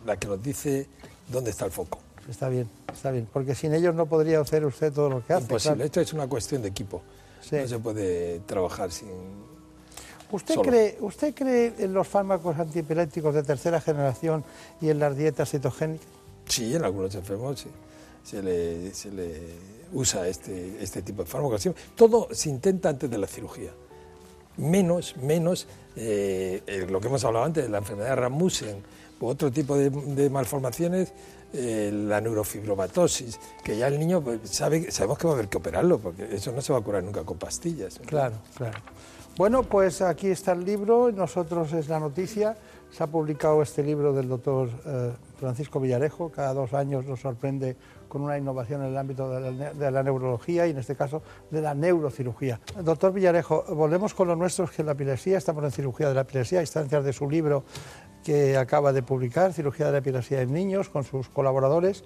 la que nos dice dónde está el foco. Está bien, está bien, porque sin ellos no podría hacer usted todo lo que hace. Imposible, claro. esto es una cuestión de equipo. Sí. No se puede trabajar sin... ¿Usted solo. cree, ¿Usted cree en los fármacos antiepilépticos de tercera generación y en las dietas cetogénicas? Sí, en algunos enfermos sí. Se le, se le usa este, este tipo de fármacos. Todo se intenta antes de la cirugía. Menos, menos eh, eh, lo que hemos hablado antes, la enfermedad de Rasmussen otro tipo de, malformaciones, eh, la neurofibromatosis, que ya el niño pues, sabe, sabemos que va a haber que operarlo, porque eso no se va a curar nunca con pastillas. Claro, claro. Bueno, pues aquí está el libro, nosotros es la noticia. Se ha publicado este libro del doctor eh, Francisco Villarejo, cada dos años nos sorprende con una innovación en el ámbito de la, neurología y en este caso de la neurocirugía. Doctor Villarejo, volvemos con lo nuestro, que la epilepsia, estamos en cirugía de la epilepsia, a instancias de su libro que acaba de publicar, Cirugía de la epilepsia en niños, con sus colaboradores.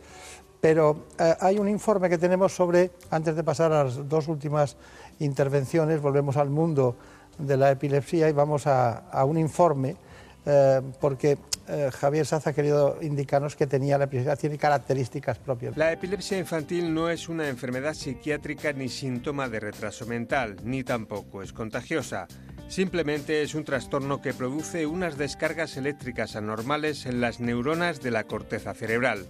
Pero eh, hay un informe que tenemos sobre, antes de pasar a las dos últimas intervenciones, volvemos al mundo de la epilepsia y vamos a un informe, eh, porque eh, Javier Saz ha querido indicarnos que tenía la epilepsia, tiene características propias. La epilepsia infantil no es una enfermedad psiquiátrica ni síntoma de retraso mental, ni tampoco es contagiosa. Simplemente es un trastorno que produce unas descargas eléctricas anormales en las neuronas de la corteza cerebral.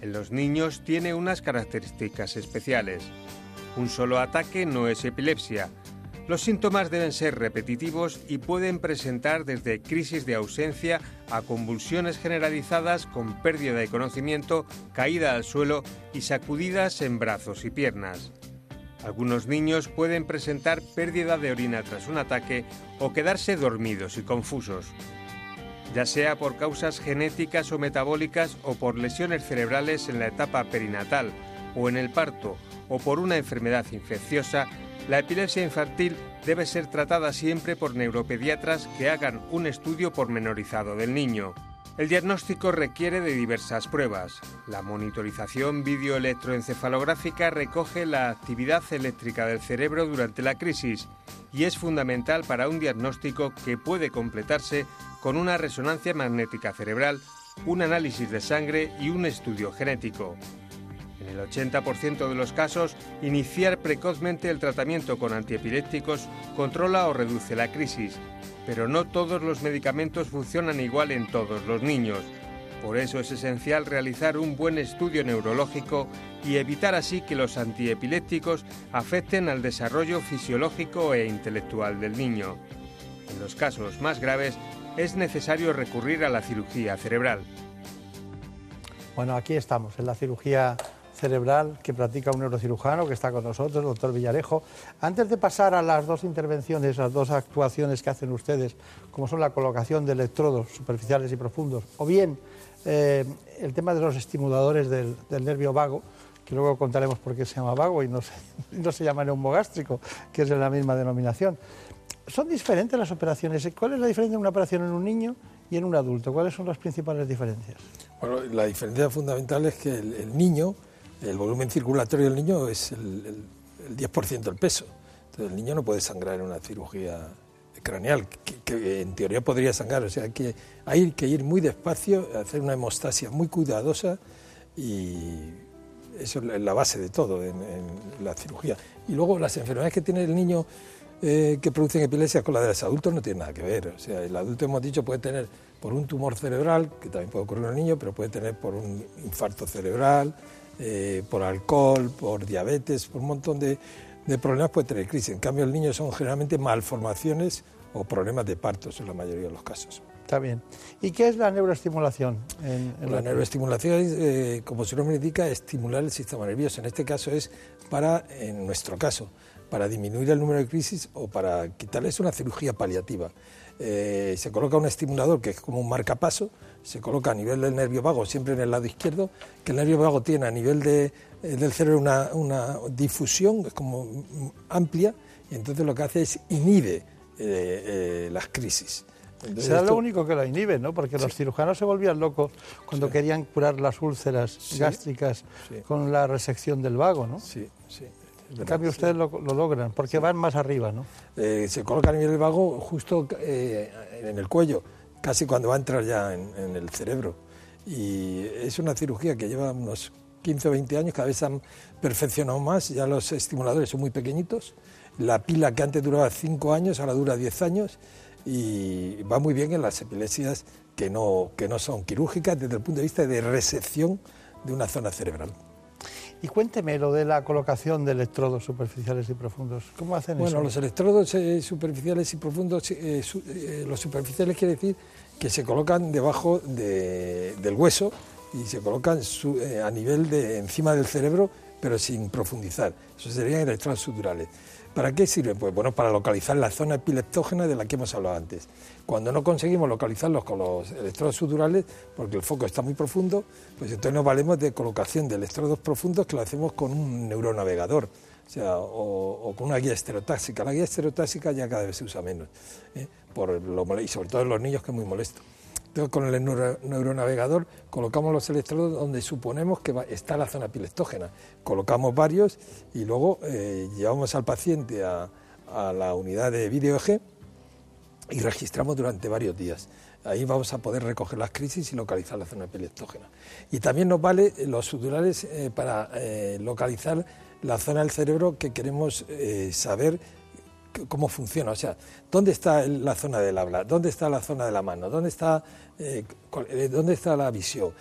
En los niños tiene unas características especiales. Un solo ataque no es epilepsia. Los síntomas deben ser repetitivos y pueden presentar desde crisis de ausencia a convulsiones generalizadas con pérdida de conocimiento, caída al suelo y sacudidas en brazos y piernas. Algunos niños pueden presentar pérdida de orina tras un ataque o quedarse dormidos y confusos. Ya sea por causas genéticas o metabólicas o por lesiones cerebrales en la etapa perinatal o en el parto o por una enfermedad infecciosa, la epilepsia infantil debe ser tratada siempre por neuropediatras que hagan un estudio pormenorizado del niño. El diagnóstico requiere de diversas pruebas. La monitorización videoelectroencefalográfica recoge la actividad eléctrica del cerebro durante la crisis y es fundamental para un diagnóstico que puede completarse con una resonancia magnética cerebral, un análisis de sangre y un estudio genético. En el 80% de los casos, iniciar precozmente el tratamiento con antiepilépticos controla o reduce la crisis, pero no todos los medicamentos funcionan igual en todos los niños. Por eso es esencial realizar un buen estudio neurológico y evitar así que los antiepilépticos afecten al desarrollo fisiológico e intelectual del niño. En los casos más graves es necesario recurrir a la cirugía cerebral. Bueno, aquí estamos, en la cirugía cerebral que practica un neurocirujano que está con nosotros, el doctor Villarejo. Antes de pasar a las dos intervenciones, las dos actuaciones que hacen ustedes, como son la colocación de electrodos superficiales y profundos, o bien eh, el tema de los estimuladores del, nervio vago, que luego contaremos por qué se llama vago y no se, no se llama neumogástrico, que es de la misma denominación. ¿Son diferentes las operaciones? ¿Cuál es la diferencia de una operación en un niño y en un adulto? ¿Cuáles son las principales diferencias? Bueno, la diferencia fundamental es que el niño, el volumen circulatorio del niño es el, el, el 10% del peso. Entonces el niño no puede sangrar en una cirugía craneal, que, que en teoría podría sangrar. O sea, hay que ir muy despacio, hacer una hemostasia muy cuidadosa y eso es la base de todo en, la cirugía. Y luego las enfermedades que tiene el niño eh, que producen epilepsia con la de los adultos no tienen nada que ver. O sea, el adulto, hemos dicho, puede tener por un tumor cerebral, que también puede ocurrir en el niño, pero puede tener por un infarto cerebral, eh, por alcohol, por diabetes, por un montón de, de, problemas puede tener crisis. En cambio, el niño son generalmente malformaciones o problemas de partos en la mayoría de los casos. Está bien. ¿Y qué es la neuroestimulación? En, en la, la neuroestimulación, eh, como su nombre indica, estimular el sistema nervioso. En este caso es para, en nuestro caso, para disminuir el número de crisis o para quitarles una cirugía paliativa. Eh, se coloca un estimulador que es como un marcapaso, se coloca a nivel del nervio vago, siempre en el lado izquierdo, que el nervio vago tiene a nivel de, eh, del cerebro una, una, difusión como amplia, y entonces lo que hace es inhibe eh, las crisis. Entonces, Será esto... lo único que lo inhibe, ¿no? Porque sí. los cirujanos se volvían locos cuando sí. querían curar las úlceras sí. gástricas con la resección del vago, ¿no? Sí, sí. En cambio, ustedes lo, lo, logran, porque van más arriba, ¿no? Eh, se coloca a nivel del vago justo eh, en el cuello, casi cuando va a entrar ya en, el cerebro. Y es una cirugía que lleva unos 15 o 20 años, cada vez se han perfeccionado más, ya los estimuladores son muy pequeñitos, la pila que antes duraba 5 años, ahora dura 10 años y va muy bien en las epilepsias que no, que no son quirúrgicas desde el punto de vista de resección de una zona cerebral. Y cuénteme lo de la colocación de electrodos superficiales y profundos. ¿Cómo hacen eso? Bueno, los electrodos eh, superficiales y profundos, eh, su- eh, los superficiales quiere decir que se colocan debajo de- del hueso y se colocan su- a nivel de encima del cerebro, pero sin profundizar. Eso serían electrodos suturales. ¿Para qué sirven? Pues bueno, para localizar la zona epileptógena de la que hemos hablado antes. Cuando no conseguimos localizarlos con los electrodos suturales, porque el foco está muy profundo, pues entonces nos valemos de colocación de electrodos profundos que lo hacemos con un neuronavegador, o sea, o, con una guía estereotáxica. La guía estereotáxica ya cada vez se usa menos, ¿eh? por lo y sobre todo en los niños que es muy molesto. Entonces, con el neuro- neuronavegador colocamos los electrodos donde suponemos que está la zona epileptógena. Colocamos varios y luego eh, llevamos al paciente a, la unidad de video EG y registramos durante varios días. Ahí vamos a poder recoger las crisis y localizar la zona epileptógena. Y también nos vale eh, los sudurales eh, para eh, localizar la zona del cerebro que queremos saber cómo funciona. O sea, ¿dónde está la zona del habla? ¿Dónde está la zona de la mano? ¿Dónde está, ¿dónde está la visión?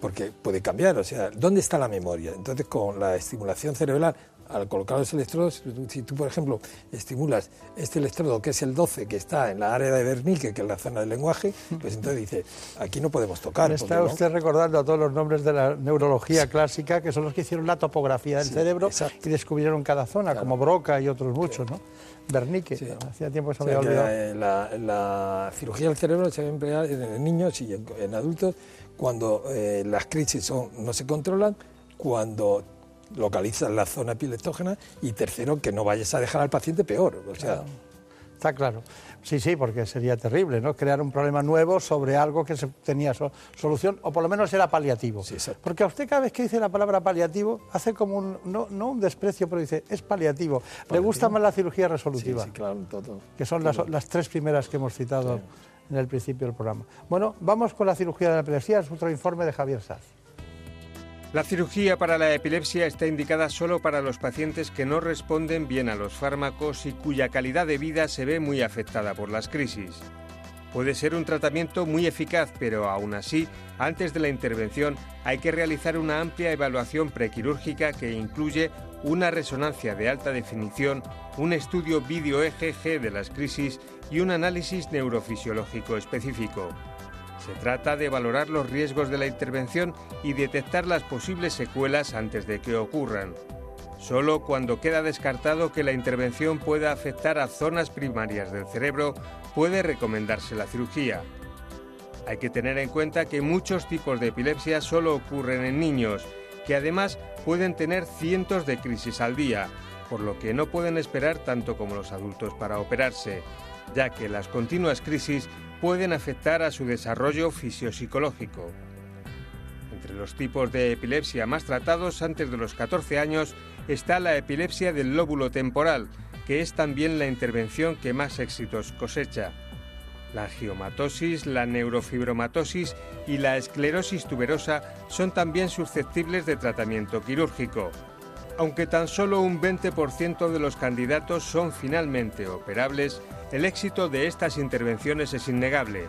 Porque puede cambiar, o sea, ¿dónde está la memoria? Entonces, con la estimulación cerebral, al colocar los electrodos, si tú- por ejemplo, estimulas este electrodo, que es el 12, que está en la área de Wernicke, que es la zona del lenguaje, pues entonces dice, aquí no podemos tocar. Me está no- usted recordando a todos los nombres de la neurología clásica, que son los que hicieron la topografía del Sí, cerebro exacto. y descubrieron cada zona, Claro. como Broca y otros muchos, ¿no? Wernicke, hacía tiempo que se me había olvidado. la, cirugía del cerebro se va a emplear en niños y en, en adultos cuando eh, las crisis son- no se controlan, cuando localizan la zona epileptógena y tercero, que no vayas a dejar al paciente peor. O sea, Está claro. Sí, sí, porque sería terrible, ¿no? Crear un problema nuevo sobre algo que se tenía so- solución, o por lo menos era paliativo. Sí, porque a usted cada vez que dice la palabra paliativo, hace como un, no, no un desprecio, pero dice, es paliativo. Le gusta más la cirugía resolutiva, sí, claro, todo. que son las, las tres primeras que hemos citado en el principio del programa. Bueno, vamos con la cirugía de la epilepsia, es otro informe de Javier Saz. La cirugía para la epilepsia está indicada solo para los pacientes que no responden bien a los fármacos y cuya calidad de vida se ve muy afectada por las crisis. Puede ser un tratamiento muy eficaz, pero aún así, antes de la intervención hay que realizar una amplia evaluación prequirúrgica que incluye una resonancia de alta definición, un estudio vídeo EGG de las crisis y un análisis neurofisiológico específico. Se trata de valorar los riesgos de la intervención y detectar las posibles secuelas antes de que ocurran. Solo cuando queda descartado que la intervención pueda afectar a zonas primarias del cerebro puede recomendarse la cirugía. Hay que tener en cuenta que muchos tipos de epilepsia solo ocurren en niños, que además pueden tener cientos de crisis al día, por lo que no pueden esperar tanto como los adultos para operarse, ya que las continuas crisis pueden afectar a su desarrollo fisiopsicológico. Entre los tipos de epilepsia más tratados antes de los 14 años está la epilepsia del lóbulo temporal, que es también la intervención que más éxitos cosecha. La angiomatosis, la neurofibromatosis y la esclerosis tuberosa son también susceptibles de tratamiento quirúrgico. Aunque tan solo un 20% de los candidatos son finalmente operables, el éxito de estas intervenciones es innegable.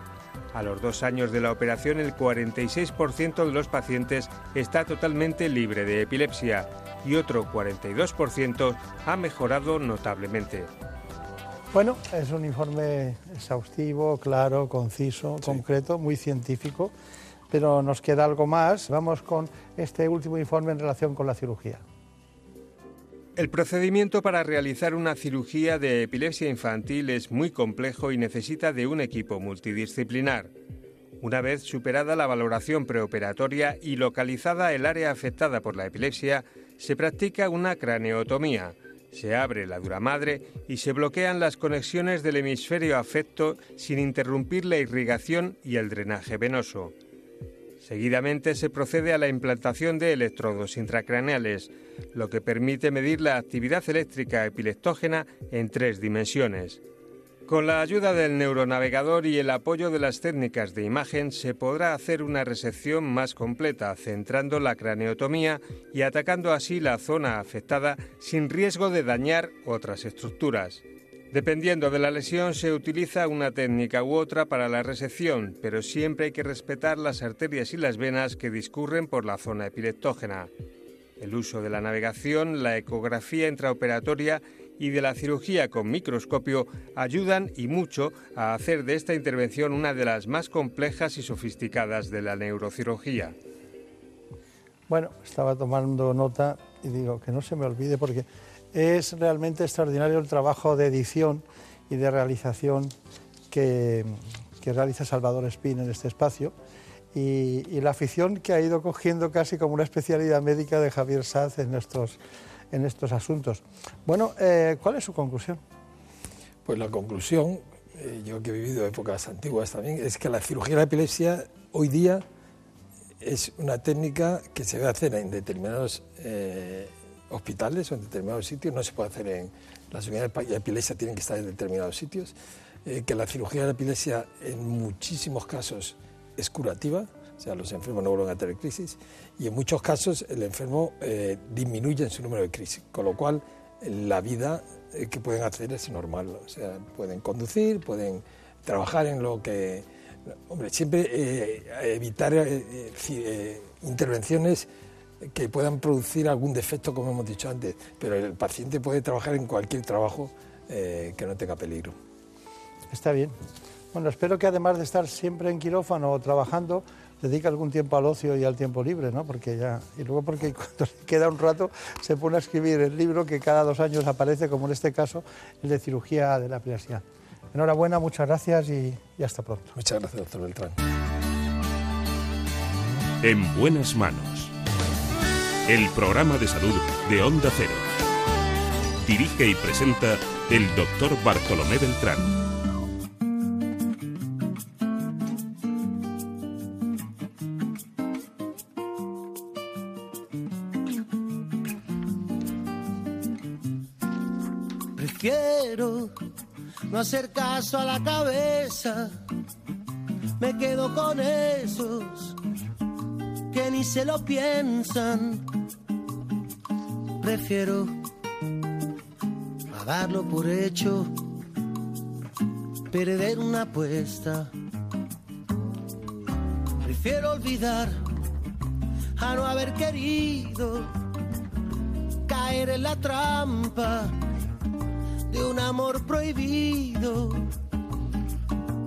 A los dos años de la operación, el 46% de los pacientes está totalmente libre de epilepsia y otro 42% ha mejorado notablemente. Bueno, es un informe exhaustivo, claro, conciso, concreto, muy científico, pero nos queda algo más. Vamos con este último informe en relación con la cirugía. El procedimiento para realizar una cirugía de epilepsia infantil es muy complejo y necesita de un equipo multidisciplinar. Una vez superada la valoración preoperatoria y localizada el área afectada por la epilepsia, se practica una craneotomía. Se abre la dura madre y se bloquean las conexiones del hemisferio afecto sin interrumpir la irrigación y el drenaje venoso. Seguidamente se procede a la implantación de electrodos intracraneales, lo que permite medir la actividad eléctrica epileptógena en tres dimensiones. Con la ayuda del neuronavegador y el apoyo de las técnicas de imagen se podrá hacer una resección más completa, centrando la craneotomía y atacando así la zona afectada sin riesgo de dañar otras estructuras. Dependiendo de la lesión se utiliza una técnica u otra para la resección, pero siempre hay que respetar las arterias y las venas que discurren por la zona epileptógena. El uso de la navegación, la ecografía intraoperatoria y de la cirugía con microscopio ayudan y mucho a hacer de esta intervención una de las más complejas y sofisticadas de la neurocirugía. Bueno, estaba tomando nota y digo que no se me olvide porque es realmente extraordinario el trabajo de edición y de realización que, realiza Salvador Espín en este espacio y, la afición que ha ido cogiendo casi como una especialidad médica de Javier Saz en estos en estos asuntos. Bueno, eh, ¿cuál es su conclusión? Pues la conclusión, eh, yo que he vivido épocas antiguas también, es que la cirugía de la epilepsia hoy día es una técnica que se debe hacer en determinados eh, hospitales o en determinados sitios, no se puede hacer en las unidades de epilepsia tienen que estar en determinados sitios, que la cirugía de la epilepsia en muchísimos casos es curativa, o sea, los enfermos no vuelven a tener crisis y en muchos casos el enfermo eh, disminuye en su número de crisis, con lo cual la vida eh, que pueden hacer es normal, o sea, pueden conducir, pueden trabajar en lo que... Hombre, siempre eh, evitar intervenciones que puedan producir algún defecto, como hemos dicho antes, pero el paciente puede trabajar en cualquier trabajo que no tenga peligro. Está bien. Bueno, espero que además de estar siempre en quirófano trabajando, dedica algún tiempo al ocio y al tiempo libre, ¿no? Porque ya, y luego porque cuando le queda un rato se pone a escribir el libro que cada dos años aparece, como en este caso, el de cirugía de la epilepsia. Enhorabuena, muchas gracias y, y hasta pronto. Muchas gracias, doctor Beltrán. En buenas manos. El programa de salud de Onda Cero. Dirige y presenta el doctor Bartolomé Beltrán. no hacer caso a la cabeza. Me quedo con esos que ni se lo piensan. Prefiero a darlo por hecho, perder una apuesta. Prefiero olvidar a no haber querido caer en la trampa de un amor prohibido.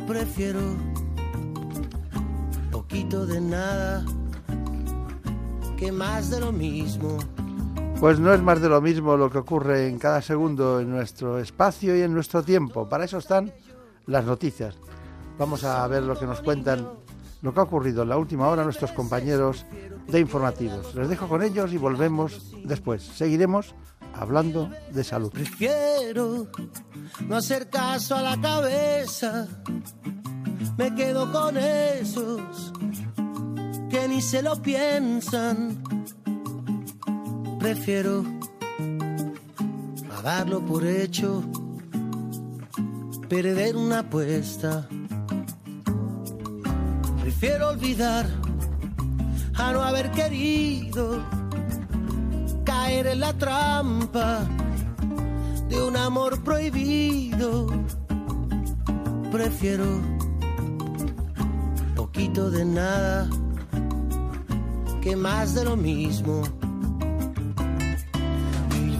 Prefiero poquito de nada que más de lo mismo. Pues no es más de lo mismo lo que ocurre en cada segundo en nuestro espacio y en nuestro tiempo. Para eso están las noticias. Vamos a ver lo que nos cuentan, lo que ha ocurrido en la última hora nuestros compañeros de informativos. Les dejo con ellos y volvemos después. Seguiremos hablando de salud. Prefiero no hacer caso a la cabeza, me quedo con esos que ni se lo piensan. Prefiero a darlo por hecho, perder una apuesta. Prefiero olvidar a no haber querido caer en la trampa de un amor prohibido. Prefiero poquito de nada que más de lo mismo.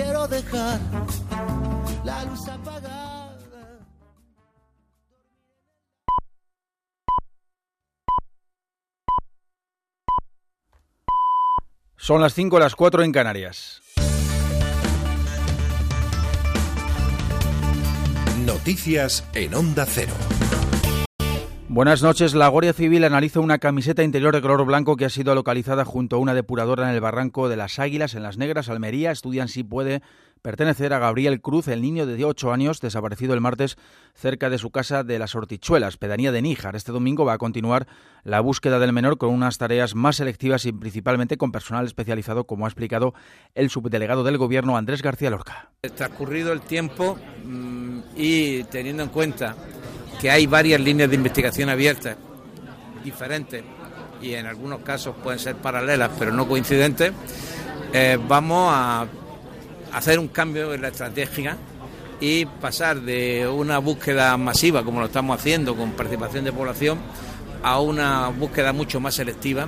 Prefiero dejar la luz apagada. Son las 5 las 4 en Canarias. Noticias en Onda Cero. Buenas noches. La Guardia Civil analiza una camiseta interior de color blanco que ha sido localizada junto a una depuradora en el barranco de las Águilas, en Las Negras, Almería. Estudian si puede pertenecer a Gabriel Cruz, el niño de 8 años, desaparecido el martes cerca de su casa de las Hortichuelas, pedanía de Níjar. Este domingo va a continuar la búsqueda del menor con unas tareas más selectivas y principalmente con personal especializado, como ha explicado el subdelegado del Gobierno, Andrés García Lorca. Transcurrido el tiempo mm, y teniendo en cuenta que hay varias líneas de investigación abiertas, diferentes, y en algunos casos pueden ser paralelas, pero no coincidentes, eh, vamos a hacer un cambio en la estrategia y pasar de una búsqueda masiva, como lo estamos haciendo, con participación de población, a una búsqueda mucho más selectiva.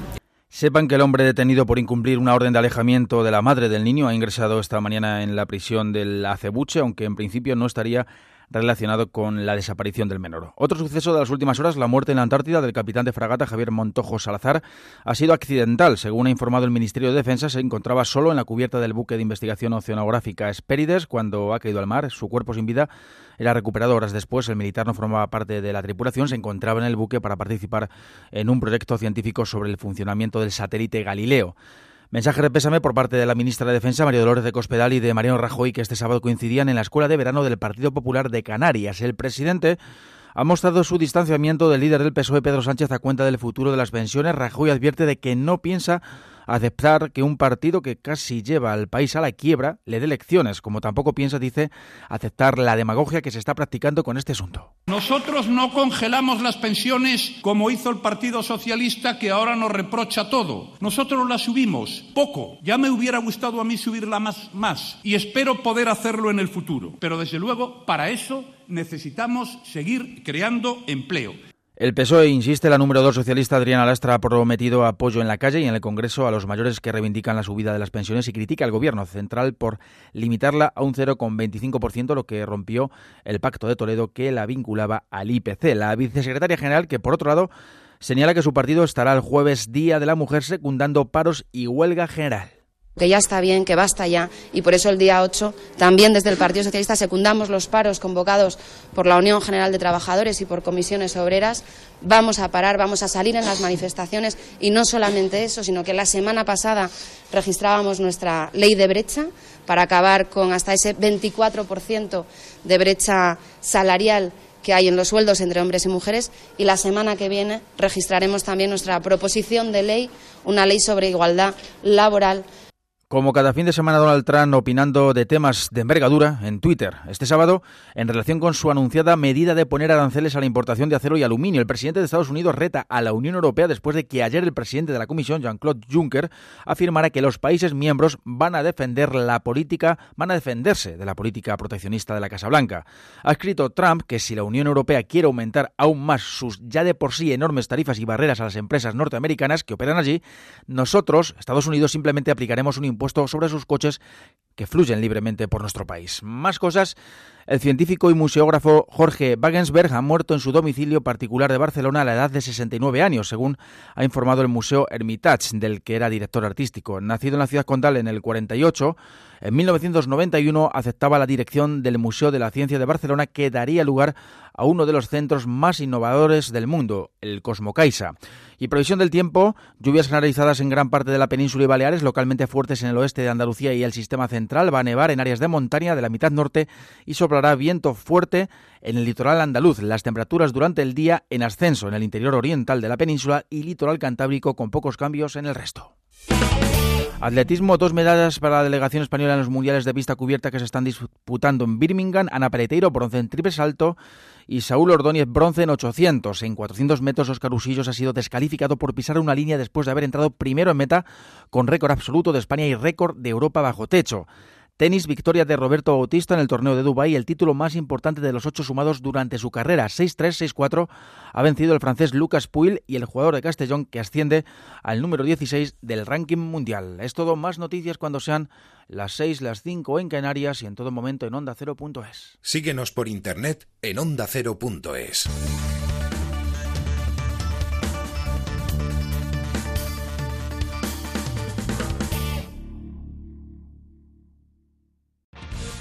Sepan que el hombre detenido por incumplir una orden de alejamiento de la madre del niño ha ingresado esta mañana en la prisión del Acebuche, aunque en principio no estaría relacionado con la desaparición del menor. Otro suceso de las últimas horas, la muerte en la Antártida del capitán de fragata Javier Montojo Salazar, ha sido accidental. Según ha informado el Ministerio de Defensa, se encontraba solo en la cubierta del buque de investigación oceanográfica Espérides cuando ha caído al mar. Su cuerpo sin vida era recuperado horas después. El militar no formaba parte de la tripulación, se encontraba en el buque para participar en un proyecto científico sobre el funcionamiento del satélite Galileo. Mensaje de pésame por parte de la ministra de Defensa, María Dolores de Cospedal, y de Mariano Rajoy, que este sábado coincidían en la Escuela de Verano del Partido Popular de Canarias. El presidente ha mostrado su distanciamiento del líder del PSOE, Pedro Sánchez, a cuenta del futuro de las pensiones. Rajoy advierte de que no piensa aceptar que un partido que casi lleva al país a la quiebra le dé lecciones, como tampoco piensa, dice, aceptar la demagogia que se está practicando con este asunto. Nosotros no congelamos las pensiones como hizo el Partido Socialista que ahora nos reprocha todo. Nosotros las subimos poco. Ya me hubiera gustado a mí subirla más, más y espero poder hacerlo en el futuro. Pero desde luego, para eso necesitamos seguir creando empleo. El PSOE insiste, la número dos socialista Adriana Lastra ha prometido apoyo en la calle y en el Congreso a los mayores que reivindican la subida de las pensiones y critica al Gobierno central por limitarla a un 0,25%, lo que rompió el Pacto de Toledo que la vinculaba al IPC. La vicesecretaria general, que por otro lado señala que su partido estará el jueves Día de la Mujer secundando paros y huelga general que ya está bien, que basta ya, y por eso el día 8 también desde el Partido Socialista secundamos los paros convocados por la Unión General de Trabajadores y por comisiones obreras. Vamos a parar, vamos a salir en las manifestaciones y no solamente eso, sino que la semana pasada registrábamos nuestra ley de brecha para acabar con hasta ese 24% de brecha salarial que hay en los sueldos entre hombres y mujeres y la semana que viene registraremos también nuestra proposición de ley, una ley sobre igualdad laboral como cada fin de semana, Donald Trump opinando de temas de envergadura en Twitter. Este sábado, en relación con su anunciada medida de poner aranceles a la importación de acero y aluminio, el presidente de Estados Unidos reta a la Unión Europea después de que ayer el presidente de la Comisión, Jean-Claude Juncker, afirmara que los países miembros van a defender la política, van a defenderse de la política proteccionista de la Casa Blanca. Ha escrito Trump que si la Unión Europea quiere aumentar aún más sus ya de por sí enormes tarifas y barreras a las empresas norteamericanas que operan allí, nosotros, Estados Unidos, simplemente aplicaremos un impuesto sobre sus coches que fluyen libremente por nuestro país. Más cosas. El científico y museógrafo Jorge Wagensberg ha muerto en su domicilio particular de Barcelona a la edad de 69 años, según ha informado el Museo Hermitage, del que era director artístico. Nacido en la ciudad condal en el 48, en 1991 aceptaba la dirección del Museo de la Ciencia de Barcelona, que daría lugar a uno de los centros más innovadores del mundo, el Cosmocaisa. Y previsión del tiempo, lluvias generalizadas en gran parte de la península y Baleares, localmente fuertes en el oeste de Andalucía y el sistema central, va a nevar en áreas de montaña de la mitad norte y soplará viento fuerte en el litoral andaluz. Las temperaturas durante el día en ascenso en el interior oriental de la península y litoral cantábrico con pocos cambios en el resto. Atletismo, dos medallas para la delegación española en los mundiales de pista cubierta que se están disputando en Birmingham. Ana Pereteiro, bronce en triple salto y Saúl Ordóñez, bronce en 800. En 400 metros, Oscar Usillos ha sido descalificado por pisar una línea después de haber entrado primero en meta con récord absoluto de España y récord de Europa bajo techo. Tenis, victoria de Roberto Bautista en el torneo de Dubái, el título más importante de los ocho sumados durante su carrera. 6-3, 6-4 ha vencido el francés Lucas Puil y el jugador de Castellón que asciende al número 16 del ranking mundial. Es todo, más noticias cuando sean las 6, las 5 en Canarias y en todo momento en ondacero.es. Síguenos por internet en ondacero.es.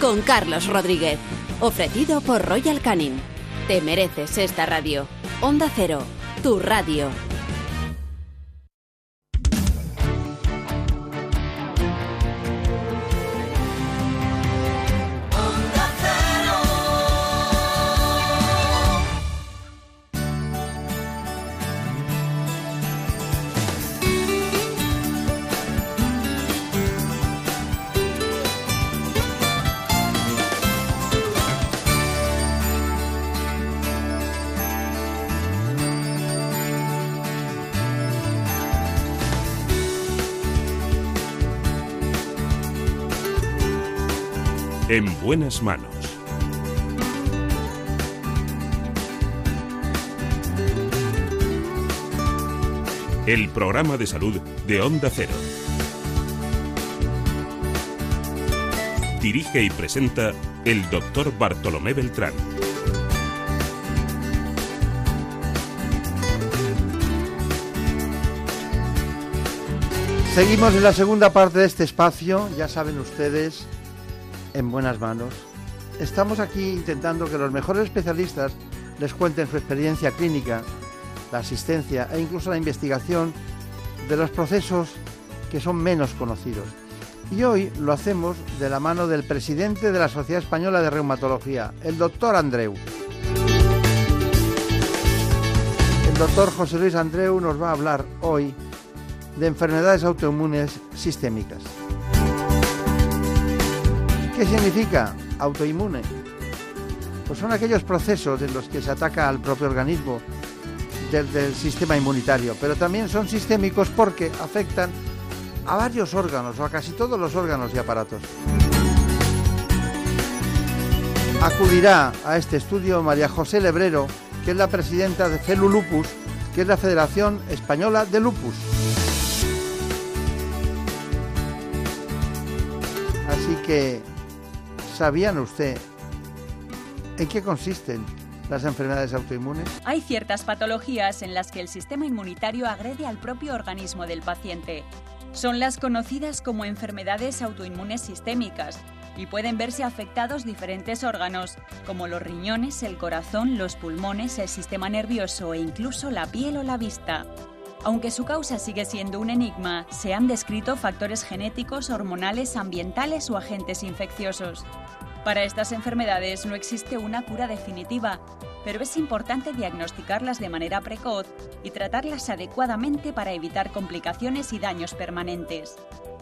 Con Carlos Rodríguez. Ofrecido por Royal Canin. Te mereces esta radio. Onda Cero. Tu radio. En buenas manos. El programa de salud de Onda Cero. Dirige y presenta el doctor Bartolomé Beltrán. Seguimos en la segunda parte de este espacio, ya saben ustedes, en buenas manos. Estamos aquí intentando que los mejores especialistas les cuenten su experiencia clínica, la asistencia e incluso la investigación de los procesos que son menos conocidos. Y hoy lo hacemos de la mano del presidente de la Sociedad Española de Reumatología, el doctor Andreu. El doctor José Luis Andreu nos va a hablar hoy de enfermedades autoinmunes sistémicas. ¿Qué significa autoinmune? Pues son aquellos procesos en los que se ataca al propio organismo del, del, sistema inmunitario, pero también son sistémicos porque afectan a varios órganos o a casi todos los órganos y aparatos. Acudirá a este estudio María José Lebrero, que es la presidenta de Celu Lupus, que es la Federación Española de Lupus. Así que ¿Sabían usted en qué consisten las enfermedades autoinmunes? Hay ciertas patologías en las que el sistema inmunitario agrede al propio organismo del paciente. Son las conocidas como enfermedades autoinmunes sistémicas y pueden verse afectados diferentes órganos, como los riñones, el corazón, los pulmones, el sistema nervioso e incluso la piel o la vista. Aunque su causa sigue siendo un enigma, se han descrito factores genéticos, hormonales, ambientales o agentes infecciosos. Para estas enfermedades no existe una cura definitiva, pero es importante diagnosticarlas de manera precoz y tratarlas adecuadamente para evitar complicaciones y daños permanentes.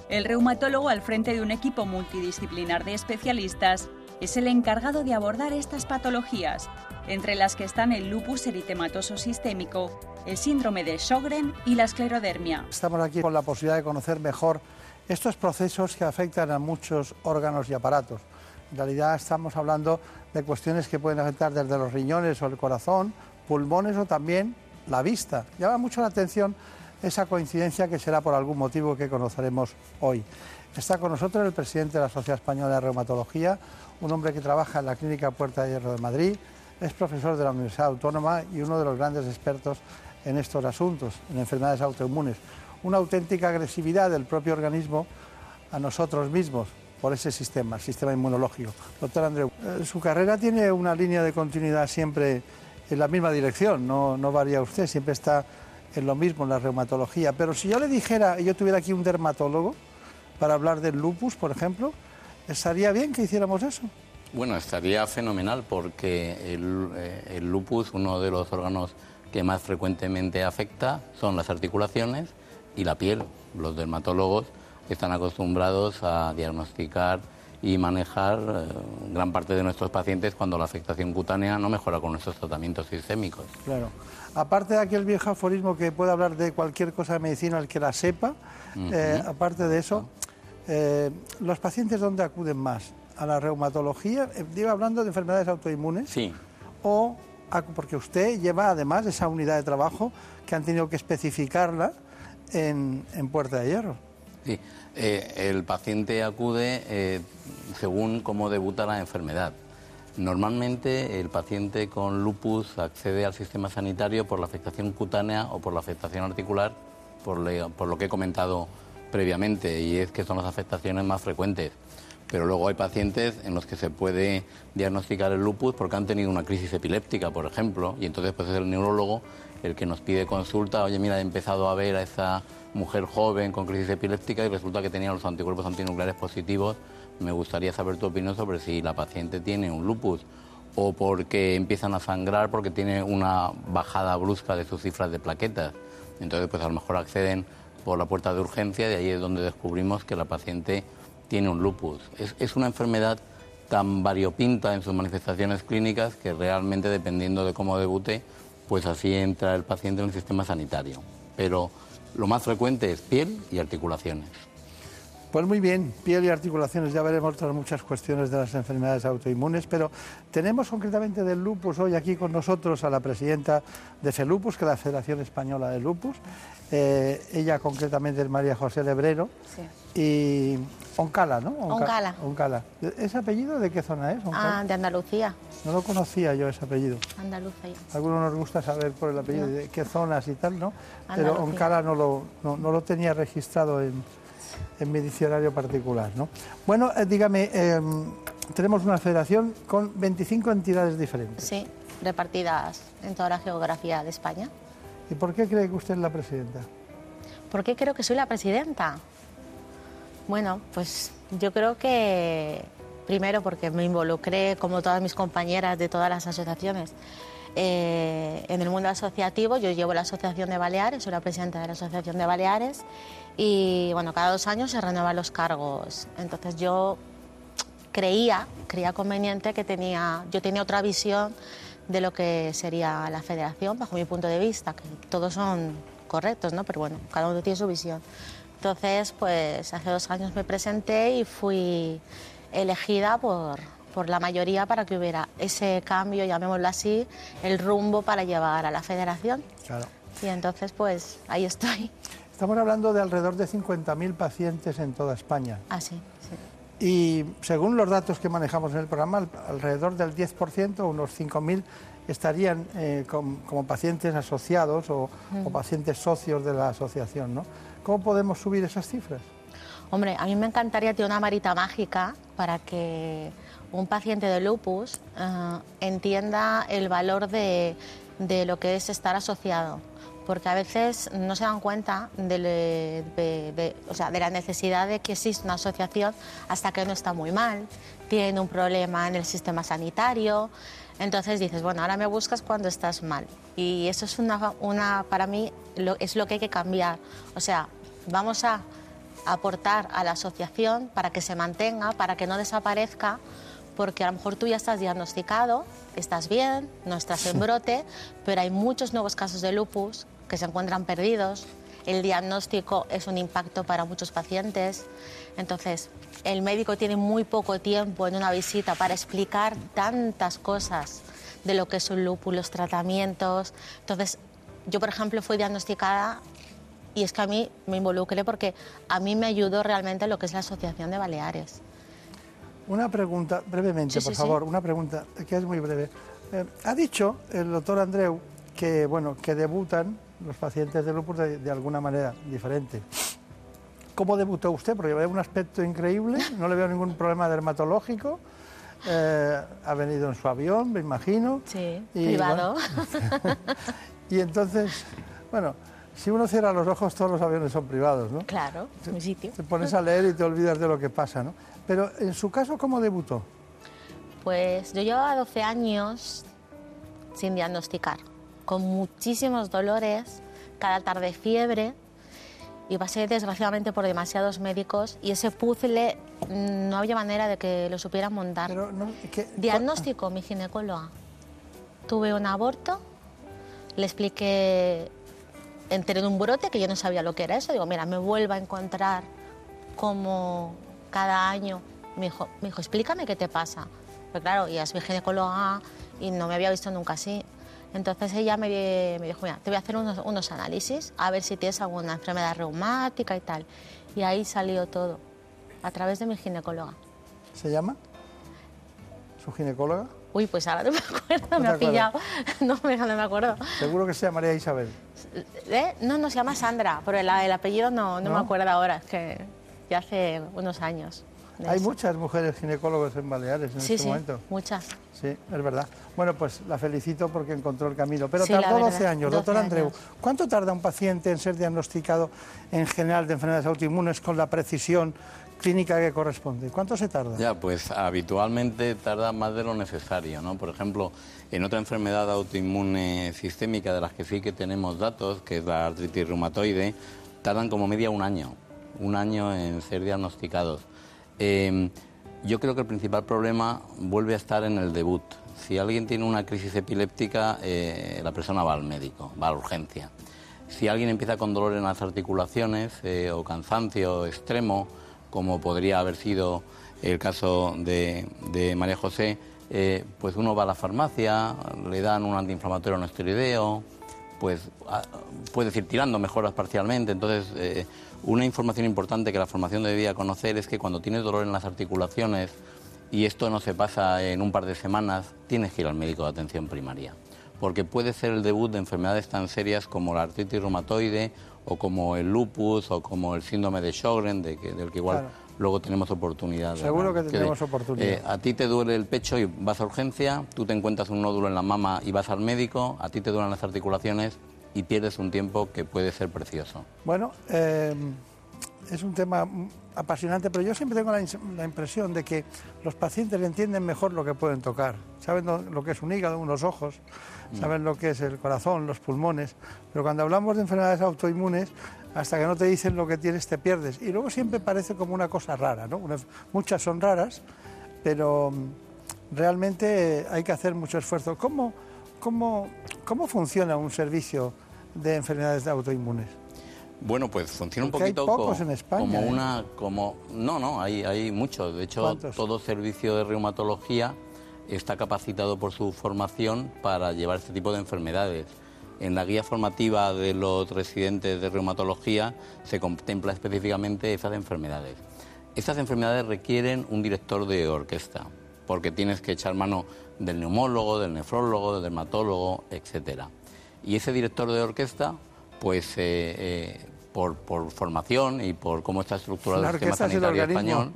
El reumatólogo al frente de un equipo multidisciplinar de especialistas es el encargado de abordar estas patologías, entre las que están el lupus eritematoso sistémico, el síndrome de Sjögren y la esclerodermia. Estamos aquí con la posibilidad de conocer mejor estos procesos que afectan a muchos órganos y aparatos. En realidad estamos hablando de cuestiones que pueden afectar desde los riñones o el corazón, pulmones o también la vista. Llama mucho la atención esa coincidencia que será por algún motivo que conoceremos hoy. Está con nosotros el presidente de la Sociedad Española de Reumatología, un hombre que trabaja en la Clínica Puerta de Hierro de Madrid, es profesor de la Universidad Autónoma y uno de los grandes expertos en estos asuntos, en enfermedades autoinmunes. Una auténtica agresividad del propio organismo a nosotros mismos por ese sistema, el sistema inmunológico. Doctor Andreu, eh, su carrera tiene una línea de continuidad siempre en la misma dirección, no, no varía usted, siempre está en lo mismo, en la reumatología. Pero si yo le dijera, y yo tuviera aquí un dermatólogo para hablar del lupus, por ejemplo, ¿estaría bien que hiciéramos eso? Bueno, estaría fenomenal porque el, eh, el lupus, uno de los órganos que más frecuentemente afecta son las articulaciones y la piel. Los dermatólogos están acostumbrados a diagnosticar y manejar eh, gran parte de nuestros pacientes cuando la afectación cutánea no mejora con nuestros tratamientos sistémicos. Claro. Aparte de aquel viejo aforismo que puede hablar de cualquier cosa de medicina el que la sepa, eh, aparte de eso, eh, los pacientes dónde acuden más? A la reumatología, eh, digo hablando de enfermedades autoinmunes, Sí, o a- porque usted lleva además esa unidad de trabajo que han tenido que especificarla en, en Puerta de Hierro. Sí, eh, el paciente acude eh, según cómo debuta la enfermedad. Normalmente el paciente con lupus accede al sistema sanitario por la afectación cutánea o por la afectación articular, por, le- por lo que he comentado previamente, y es que son las afectaciones más frecuentes. Pero luego hay pacientes en los que se puede diagnosticar el lupus porque han tenido una crisis epiléptica, por ejemplo, y entonces pues es el neurólogo el que nos pide consulta, oye, mira, he empezado a ver a esa mujer joven con crisis epiléptica y resulta que tenía los anticuerpos antinucleares positivos. Me gustaría saber tu opinión sobre si la paciente tiene un lupus o porque empiezan a sangrar porque tiene una bajada brusca de sus cifras de plaquetas. Entonces, pues a lo mejor acceden por la puerta de urgencia y ahí es donde descubrimos que la paciente tiene un lupus. Es, es una enfermedad tan variopinta en sus manifestaciones clínicas que realmente dependiendo de cómo debute, pues así entra el paciente en el sistema sanitario. Pero lo más frecuente es piel y articulaciones. Pues muy bien, piel y articulaciones, ya veremos otras muchas cuestiones de las enfermedades autoinmunes, pero tenemos concretamente del lupus hoy aquí con nosotros a la presidenta de FELUPUS, que es la Federación Española de Lupus. Eh, ella concretamente es María José Lebrero y Oncala, ¿no? Onca- Oncala. Oncala. ¿Ese apellido de qué zona es? Oncala? Ah, de Andalucía. No lo conocía yo ese apellido. Andalucía. Algunos nos gusta saber por el apellido No. de qué zonas y tal, ¿no? Pero Andalucía. Oncala no lo, no, no lo tenía registrado en, en mi diccionario particular, ¿no? Bueno, eh, dígame, eh, tenemos una federación con 25 entidades diferentes. Sí, repartidas en toda la geografía de España. ¿Y por qué cree que usted es la presidenta? ¿Por qué creo que soy la presidenta? Bueno, pues yo creo que primero porque me involucré, como todas mis compañeras de todas las asociaciones, eh, en el mundo asociativo. Yo llevo la Asociación de Baleares, soy la presidenta de la Asociación de Baleares y bueno, cada dos años se renuevan los cargos. Entonces yo creía, creía conveniente que tenía, yo tenía otra visión de lo que sería la federación, bajo mi punto de vista, que todos son correctos, ¿no? Pero bueno, cada uno tiene su visión. Entonces, pues hace dos años me presenté y fui elegida por, por la mayoría para que hubiera ese cambio, llamémoslo así, el rumbo para llevar a la federación. Claro. Y entonces, pues ahí estoy. Estamos hablando de alrededor de 50.000 pacientes en toda España. Así, sí. Y según los datos que manejamos en el programa, al- alrededor del 10%, unos 5.000, estarían eh, com- como pacientes asociados o, Mm. o pacientes socios de la asociación. ¿no? ¿Cómo podemos subir esas cifras? Hombre, a mí me encantaría tener una varita mágica para que un paciente de lupus eh, entienda el valor de, de lo que es estar asociado. Porque a veces no se dan cuenta de, de- o sea, la necesidad de que existe una asociación hasta que uno está muy mal, tiene un problema en el sistema sanitario. Entonces dices, bueno, ahora me buscas cuando estás mal. Y eso es una, una para mí, lo- es lo que hay que cambiar. O sea, vamos a aportar a la asociación para que se mantenga, para que no desaparezca, porque a lo mejor tú ya estás diagnosticado, estás bien, no estás en brote, pero hay muchos nuevos casos de lupus que se encuentran perdidos. El diagnóstico es un impacto para muchos pacientes. Entonces, el médico tiene muy poco tiempo en una visita para explicar tantas cosas de lo que es un lupus, los tratamientos. Entonces, yo, por ejemplo, fui diagnosticada y es que a mí me involucré porque a mí me ayudó realmente lo que es la Asociación de Baleares. Una pregunta, brevemente, Sí, por sí, sí. favor, una pregunta que es muy breve. Eh, ha dicho el doctor Andreu que, bueno, que debutan los pacientes de lupus de, de alguna manera diferente. ¿Cómo debutó usted? Porque veo un aspecto increíble, no le veo ningún problema dermatológico. Eh, ha venido en su avión, me imagino. Sí, Y, privado. bueno, y entonces, bueno, si uno cierra los ojos, todos los aviones son privados, ¿no? Claro, mi sitio. Te pones a leer y te olvidas de lo que pasa, ¿no? Pero en su caso, ¿cómo debutó? Pues yo llevaba 12 años sin diagnosticar, con muchísimos dolores, cada tarde fiebre, y pasé desgraciadamente por demasiados médicos y ese puzzle mm, no había manera de que lo supieran montar. Diagnóstico, mi ginecóloga. Tuve un aborto, le expliqué, entré en un brote que yo no sabía lo que era eso, digo, mira, me vuelvo a encontrar como cada año Me dijo, me dijo, explícame qué te pasa. Pero claro, ya es mi ginecóloga y no me había visto nunca así. Entonces ella me, me dijo, mira, te voy a hacer unos, unos análisis a ver si tienes alguna enfermedad reumática y tal. Y ahí salió todo, a través de mi ginecóloga. ¿Se llama? ¿Su ginecóloga? Uy, pues ahora no me acuerdo, ¿No me ha pillado. No, me- no me acuerdo. Seguro que se llamaría Isabel. ¿Eh? No, no, se llama Sandra, pero el, el apellido no, no, ¿No? me acuerdo ahora, es que ya hace unos años. Hay eso. muchas mujeres ginecólogos en Baleares en Sí, este sí, momento. muchas. Sí, es verdad. Bueno, pues la felicito porque encontró el camino. Pero Sí, tardó verdad, 12 años. 12 Doctor Andreu. ¿cuánto tarda un paciente en ser diagnosticado en general de enfermedades autoinmunes con la precisión clínica que corresponde? ¿Cuánto se tarda? Ya, pues habitualmente tarda más de lo necesario, ¿no? Por ejemplo, en otra enfermedad autoinmune sistémica de las que sí que tenemos datos, que es la artritis reumatoide, tardan como media un año, un año en ser diagnosticados. Eh, yo creo que el principal problema vuelve a estar en el debut. Si alguien tiene una crisis epiléptica, eh, la persona va al médico, va a la urgencia. Si alguien empieza con dolor en las articulaciones eh, o cansancio extremo, como podría haber sido el caso de, María José, eh, pues uno va a la farmacia, le dan un antiinflamatorio no esteroideo, pues ah, puedes ir tirando mejoras parcialmente. Entonces, una información importante que la formación debía conocer es que cuando tienes dolor en las articulaciones y esto no se pasa en un par de semanas, tienes que ir al médico de atención primaria. Porque puede ser el debut de enfermedades tan serias como la artritis reumatoide o como el lupus o como el síndrome de Sjögren, de que- del que igual Claro. luego tenemos oportunidad. de Seguro hablar. que tendremos oportunidad. eh, a ti te duele el pecho y vas a urgencia, tú te encuentras un nódulo en la mama y vas al médico, a ti te duelen las articulaciones y pierdes un tiempo que puede ser precioso. Bueno, eh, es un tema mm, apasionante, pero yo siempre tengo la, impresión de que los pacientes entienden mejor lo que pueden tocar. Saben lo, que es un hígado, unos ojos, saben lo que es el corazón, los pulmones. Pero cuando hablamos de enfermedades autoinmunes, hasta que no te dicen lo que tienes, te pierdes. Y luego siempre parece como una cosa rara, ¿no? Una- muchas son raras, pero mm, realmente hay que hacer mucho esfuerzo. ¿Cómo, cómo, cómo funciona un servicio de enfermedades autoinmunes? Bueno, pues funciona un Porque hay poquito pocos co- en España, como ¿eh? una, como no, no, hay, hay muchos. De hecho, ¿Cuántos? todo servicio de reumatología está capacitado por su formación para llevar este tipo de enfermedades. En la guía formativa de los residentes de reumatología se contempla específicamente esas enfermedades. Estas enfermedades requieren un director de orquesta, porque tienes que echar mano del neumólogo, del nefrólogo, del dermatólogo, etcétera. Y ese director de orquesta, pues eh, eh, por, por formación y por cómo está estructurado el sistema es el sanitario organismo. español,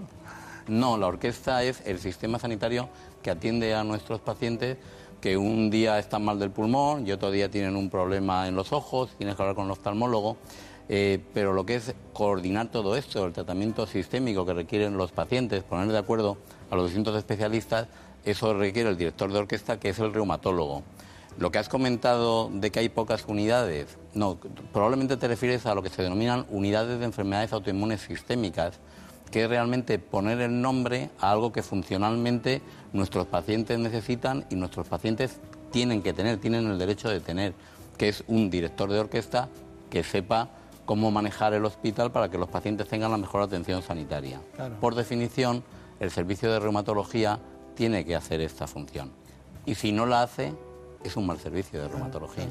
no, la orquesta es el sistema sanitario que atiende a nuestros pacientes que un día están mal del pulmón y otro día tienen un problema en los ojos, tienes que hablar con el oftalmólogo. eh, pero lo que es coordinar todo esto, el tratamiento sistémico que requieren los pacientes, poner de acuerdo a los distintos especialistas, eso requiere el director de orquesta, que es el reumatólogo. Lo que has comentado de que hay pocas unidades, no, probablemente te refieres a lo que se denominan unidades de enfermedades autoinmunes sistémicas, que es realmente poner el nombre a algo que funcionalmente nuestros pacientes necesitan y nuestros pacientes tienen que tener, tienen el derecho de tener, que es un director de orquesta que sepa cómo manejar el hospital para que los pacientes tengan la mejor atención sanitaria. Claro. Por definición, el servicio de reumatología tiene que hacer esta función. Y si no la hace, es un mal servicio de reumatología.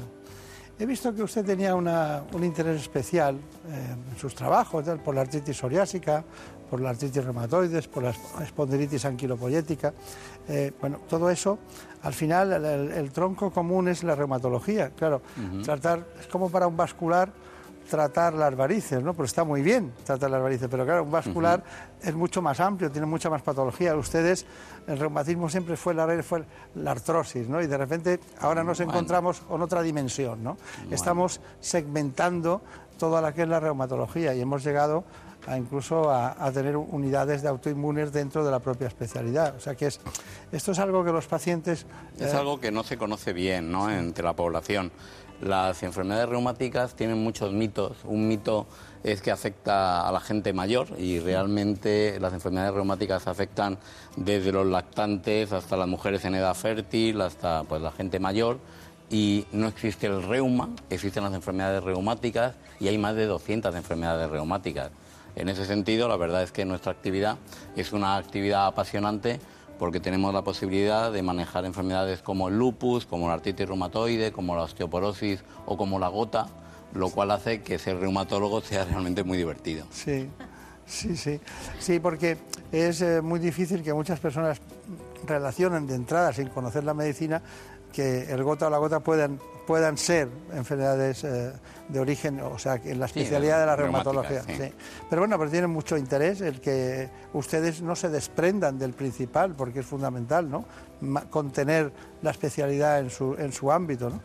He visto que usted tenía una- un interés especial eh, en sus trabajos, tal, por la artritis psoriásica, por la artritis reumatoides, por la esp- espondilitis anquilopoyética. Eh, bueno, todo eso, al final, el, tronco común es la reumatología. Claro, tratar, es como para un vascular tratar las varices, ¿no? Pero está muy bien tratar las varices, pero claro, un vascular es mucho más amplio, tiene mucha más patología. Ustedes, el reumatismo siempre fue la, fue la artrosis, ¿no? Y de repente ahora nos Bueno. encontramos con otra dimensión, ¿no? Estamos segmentando toda la que es la reumatología y hemos llegado a incluso a, a tener unidades de autoinmunes dentro de la propia especialidad. O sea que es, esto es algo que los pacientes... Es eh, algo que no se conoce bien ¿no? entre la población. Las enfermedades reumáticas tienen muchos mitos. Un mito es que afecta a la gente mayor y realmente las enfermedades reumáticas afectan desde los lactantes hasta las mujeres en edad fértil, hasta pues, la gente mayor. Y no existe el reuma, existen las enfermedades reumáticas y hay más de 200 enfermedades reumáticas. En ese sentido, la verdad es que nuestra actividad es una actividad apasionante porque tenemos la posibilidad de manejar enfermedades como el lupus, como la artritis reumatoide, como la osteoporosis o como la gota, lo cual hace que ser reumatólogo sea realmente muy divertido. Sí, sí, sí. Sí, porque es eh, muy difícil que muchas personas relacionen de entrada, sin conocer la medicina, que el gota o la gota puedan, puedan ser enfermedades eh, de origen, o sea, en la Sí, especialidad de la reumatología. sí. sí. Pero bueno, pero tiene mucho interés el que ustedes no se desprendan del principal, porque es fundamental, ¿no? Contener la especialidad en su, en su ámbito, ¿no?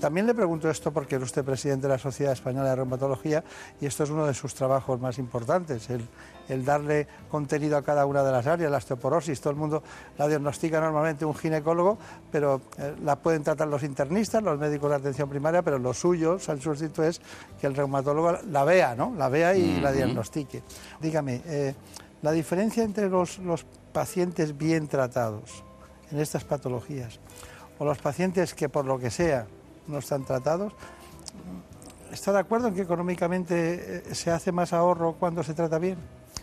También le pregunto esto porque es usted presidente de la Sociedad Española de Reumatología y esto es uno de sus trabajos más importantes, el, el darle contenido a cada una de las áreas, la osteoporosis, todo el mundo la diagnostica normalmente un ginecólogo, pero eh, la pueden tratar los internistas, los médicos de atención primaria, pero lo suyo, San Sustituto, es que el reumatólogo la vea, ¿no? La vea y la diagnostique. Dígame, eh, la diferencia entre los, los pacientes bien tratados en estas patologías o los pacientes que por lo que sea no están tratados, ¿está de acuerdo en que económicamente eh, se hace más ahorro cuando se trata bien?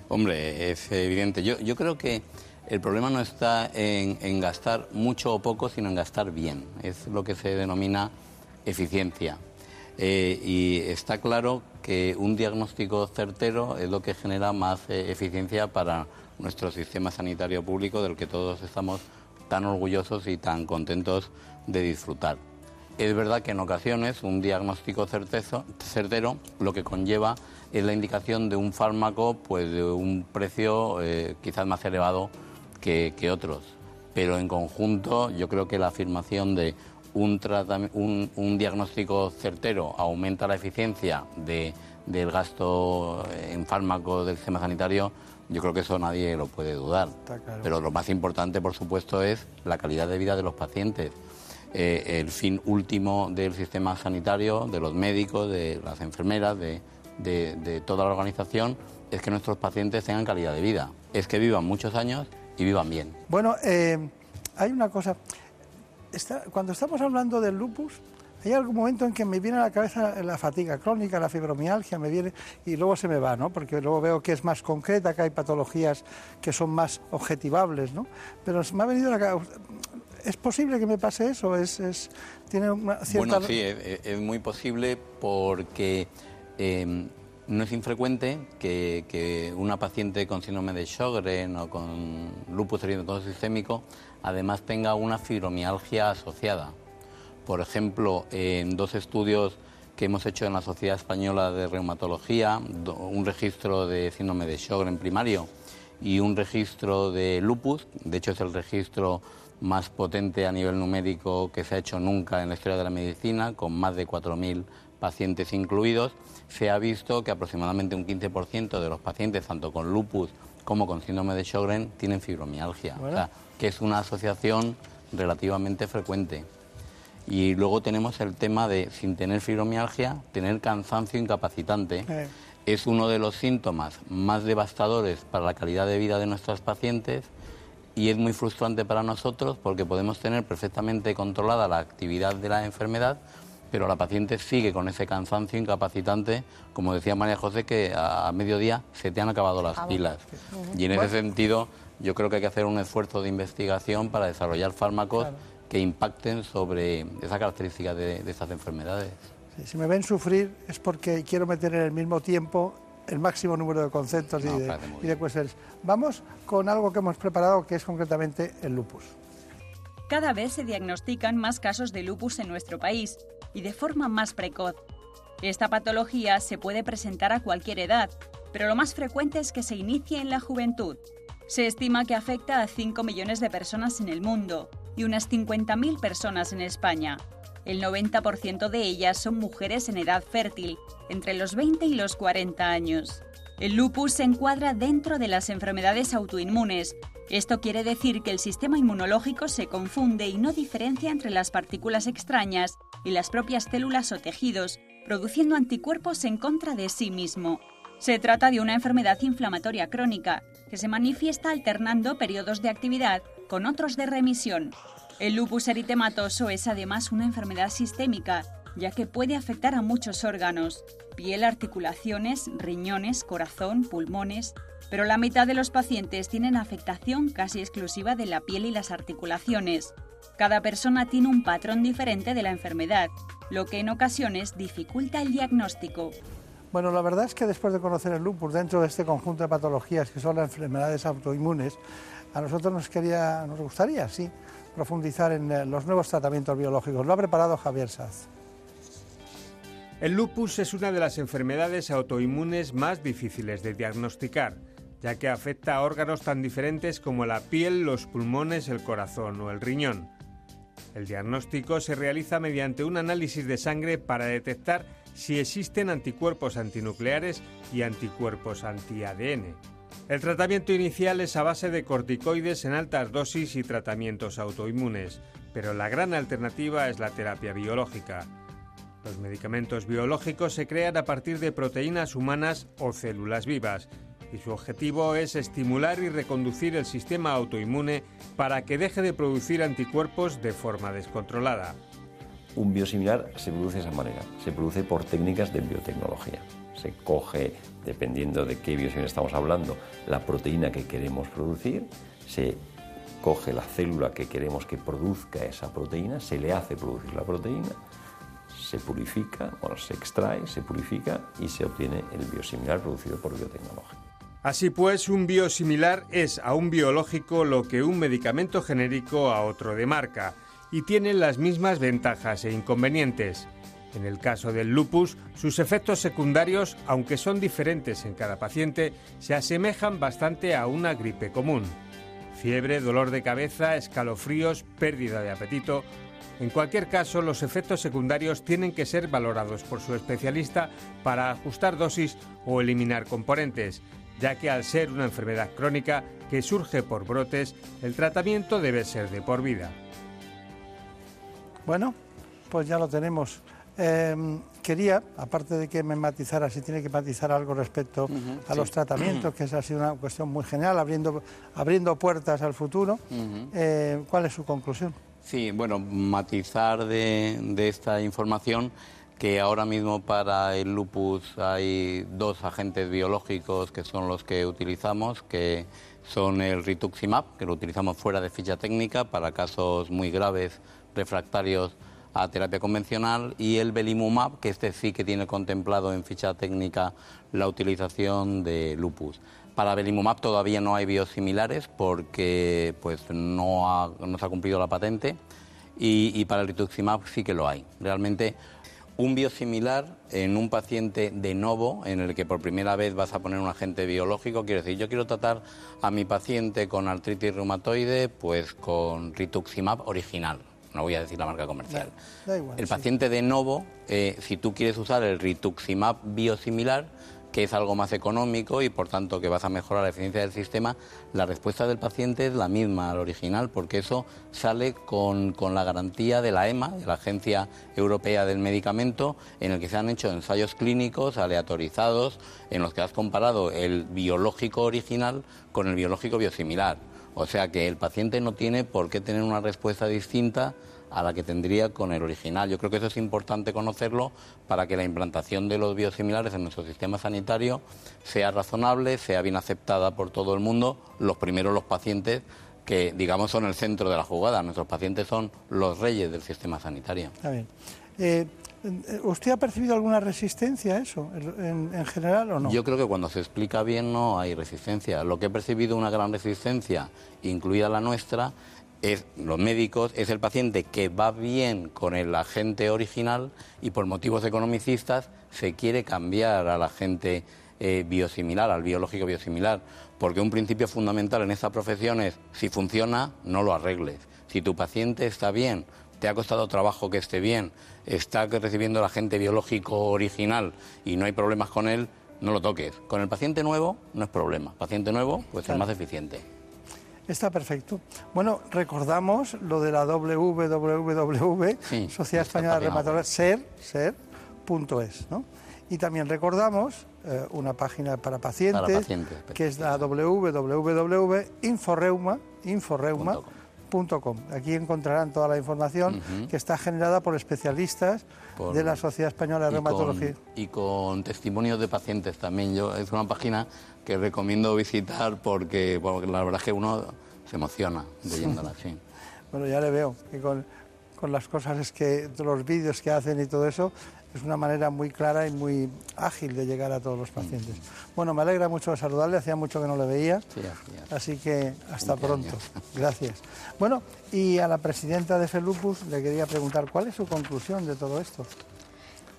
Hombre, es evidente. Yo, yo creo que el problema no está en, gastar mucho o poco, sino en gastar bien. Es lo que se denomina eficiencia. Eh, y está claro que un diagnóstico certero es lo que genera más eh, eficiencia para nuestro sistema sanitario público, del que todos estamos tan orgullosos y tan contentos de disfrutar. Es verdad que en ocasiones un diagnóstico certezo- certero lo que conlleva es la indicación de un fármaco pues de un precio eh, quizás más elevado que, que otros. Pero en conjunto yo creo que la afirmación de un, un, un diagnóstico certero aumenta la eficiencia de- del gasto en fármacos del sistema sanitario, yo creo que eso nadie lo puede dudar. claro. Pero lo más importante, por supuesto, es la calidad de vida de los pacientes. Eh, el fin último del sistema sanitario, de los médicos, de las enfermeras, de, de- de toda la organización, es que nuestros pacientes tengan calidad de vida. Es que vivan muchos años y vivan bien. Bueno, eh, hay una cosa. Está- cuando estamos hablando del lupus, hay algún momento en que me viene a la cabeza la fatiga crónica, la fibromialgia, me viene y luego se me va, ¿no? Porque luego veo que es más concreta, que hay patologías que son más objetivables, ¿no? Pero me ha venido a la cabeza. ¿Es posible que me pase eso? ¿Es, es- tiene una cierta... Bueno, sí, es, es- es muy posible porque eh, no es infrecuente que, que una paciente con síndrome de Sjögren o con lupus eritematoso sistémico además tenga una fibromialgia asociada. Por ejemplo, en dos estudios que hemos hecho en la Sociedad Española de Reumatología, un registro de síndrome de Sjögren primario y un registro de lupus, de hecho es el registro más potente a nivel numérico que se ha hecho nunca en la historia de la medicina, con más de 4.000 pacientes incluidos, se ha visto que aproximadamente un 15% de los pacientes, tanto con lupus como con síndrome de Sjögren, tienen fibromialgia. O sea, que es una asociación relativamente frecuente. Y luego tenemos el tema de, sin tener fibromialgia, tener cansancio incapacitante. Eh, Es uno de los síntomas más devastadores para la calidad de vida de nuestros pacientes y es muy frustrante para nosotros porque podemos tener perfectamente controlada la actividad de la enfermedad, pero la paciente sigue con ese cansancio incapacitante, como decía María José, que a, a mediodía se te han acabado las pilas. Y en ese sentido, yo creo que hay que hacer un esfuerzo de investigación para desarrollar fármacos que impacten sobre esa característica de, de estas enfermedades. Sí, Si me ven sufrir es porque quiero meter en el mismo tiempo el máximo número de conceptos y, de, y de cuestiones. Vamos con algo que hemos preparado que es concretamente el lupus. Cada vez se diagnostican más casos de lupus en nuestro país y de forma más precoz. Esta patología se puede presentar a cualquier edad, pero lo más frecuente es que se inicie en la juventud. Se estima que afecta a 5 millones de personas en el mundo y unas 50.000 personas en España. El 90% de ellas son mujeres en edad fértil, entre los 20 y los 40 años. El lupus se encuadra dentro de las enfermedades autoinmunes. Esto quiere decir que el sistema inmunológico se confunde y no diferencia entre las partículas extrañas y las propias células o tejidos, produciendo anticuerpos en contra de sí mismo. Se trata de una enfermedad inflamatoria crónica que se manifiesta alternando periodos de actividad con otros de remisión. El lupus eritematoso es además una enfermedad sistémica ya que puede afectar a muchos órganos, piel, articulaciones, riñones, corazón, pulmones, pero la mitad de los pacientes tienen afectación casi exclusiva de la piel y las articulaciones. Cada persona tiene un patrón diferente de la enfermedad, lo que en ocasiones dificulta el diagnóstico. Bueno, la verdad es que después de conocer el lupus dentro de este conjunto de patologías que son las enfermedades autoinmunes, a nosotros nos, quería, nos gustaría, sí, profundizar en eh, los nuevos tratamientos biológicos. Lo ha preparado Javier Saz. El lupus es una de las enfermedades autoinmunes más difíciles de diagnosticar, ya que afecta a órganos tan diferentes como la piel, los pulmones, el corazón o el riñón. El diagnóstico se realiza mediante un análisis de sangre para detectar si existen anticuerpos antinucleares y anticuerpos anti-ADN. El tratamiento inicial es a base de corticoides en altas dosis y tratamientos autoinmunes, pero la gran alternativa es la terapia biológica. Los medicamentos biológicos se crean a partir de proteínas humanas o células vivas y su objetivo es estimular y reconducir el sistema autoinmune para que deje de producir anticuerpos de forma descontrolada. Un biosimilar se produce de esa manera, se produce por técnicas de biotecnología. Se coge, dependiendo de qué biosimilar estamos hablando, la proteína que queremos producir, se coge la célula que queremos que produzca esa proteína, se le hace producir la proteína, se purifica, bueno, se extrae, se purifica y se obtiene el biosimilar producido por biotecnología. Así pues, un biosimilar es a un biológico lo que un medicamento genérico a otro de marca y tienen las mismas ventajas e inconvenientes. En el caso del lupus, sus efectos secundarios, aunque son diferentes en cada paciente, se asemejan bastante a una gripe común. Fiebre, dolor de cabeza, escalofríos, pérdida de apetito. En cualquier caso, los efectos secundarios tienen que ser valorados por su especialista para ajustar dosis o eliminar componentes, ya que al ser una enfermedad crónica que surge por brotes, el tratamiento debe ser de por vida. Bueno, pues ya lo tenemos. Eh, quería, aparte de que me matizara, si tiene que matizar algo respecto a los tratamientos, que esa ha sido una cuestión muy general, abriendo, abriendo puertas al futuro, eh, ¿cuál es su conclusión? Sí, bueno, matizar de, esta información que ahora mismo para el lupus hay dos agentes biológicos que son los que utilizamos, que son el rituximab, que lo utilizamos fuera de ficha técnica para casos muy graves refractarios a terapia convencional, y el belimumab, que este sí que tiene contemplado en ficha técnica la utilización de lupus. Para belimumab todavía no hay biosimilares porque pues, no, ha, no se ha cumplido la patente y, y para el rituximab sí que lo hay. Realmente un biosimilar en un paciente de novo, en el que por primera vez vas a poner un agente biológico, quiere decir, yo quiero tratar a mi paciente con artritis reumatoide, pues con rituximab original. No voy a decir la marca comercial. Da, da igual, el sí. paciente de novo, eh, si tú quieres usar el rituximab biosimilar, que es algo más económico y por tanto que vas a mejorar la eficiencia del sistema, la respuesta del paciente es la misma al original, porque eso sale con, con la garantía de la EMA, de la Agencia Europea del Medicamento, en el que se han hecho ensayos clínicos aleatorizados en los que has comparado el biológico original con el biológico biosimilar. O sea que el paciente no tiene por qué tener una respuesta distinta a la que tendría con el original. Yo creo que eso es importante conocerlo para que la implantación de los biosimilares en nuestro sistema sanitario sea razonable, sea bien aceptada por todo el mundo, los primeros los pacientes que digamos son el centro de la jugada. Nuestros pacientes son los reyes del sistema sanitario. Está bien. Eh, ¿Usted ha percibido alguna resistencia a eso en, en general o no? Yo creo que cuando se explica bien no hay resistencia. Lo que he percibido una gran resistencia, incluida la nuestra, es los médicos, es el paciente que va bien con el agente original y por motivos economicistas se quiere cambiar al agente eh, biosimilar, al biológico biosimilar. Porque un principio fundamental en esta profesión es, si funciona, no lo arregles. Si tu paciente está bien, te ha costado trabajo que esté bien, está recibiendo el agente biológico original y no hay problemas con él, no lo toques. Con el paciente nuevo no es problema. Paciente nuevo, pues el más eficiente. Está perfecto. Bueno, recordamos lo de la www, Sí, Sociedad Española de página Reumatología, ser, ser.es, ¿no? Y también recordamos eh, una página para pacientes, Para pacientes, que es la www.inforeuma, inforeuma, Aquí encontrarán toda la información que está generada por especialistas de la Sociedad Española de Reumatología. y con testimonios de pacientes también. Yo, es una página que recomiendo visitar porque, la verdad es que uno se emociona leyéndola. sí. Bueno, ya le veo que con, con las cosas que los vídeos que hacen y todo eso es una manera muy clara y muy ágil de llegar a todos los pacientes. Bueno, me alegra mucho saludarle, hacía mucho que no le veía, así que hasta pronto. Gracias. Bueno, y a la presidenta de FELUPUS le quería preguntar, ¿cuál es su conclusión de todo esto?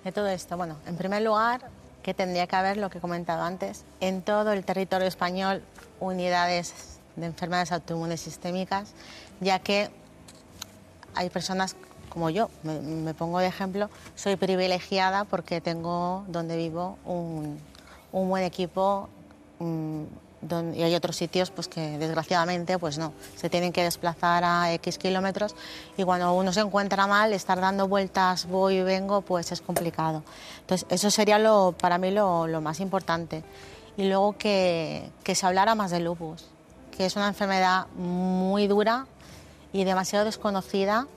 De todo esto, bueno, en primer lugar, que tendría que haber, lo que he comentado antes, en todo el territorio español unidades de enfermedades autoinmunes sistémicas, ya que hay personas como yo, me, pongo de ejemplo, soy privilegiada porque tengo donde vivo un, buen equipo mm, y hay otros sitios pues que desgraciadamente pues no, se tienen que desplazar a X kilómetros y cuando uno se encuentra mal, estar dando vueltas, voy y vengo, pues es complicado. Entonces eso sería lo, para mí lo, más importante. Y luego que, que se hablara más de lupus, que es una enfermedad muy dura y demasiado desconocida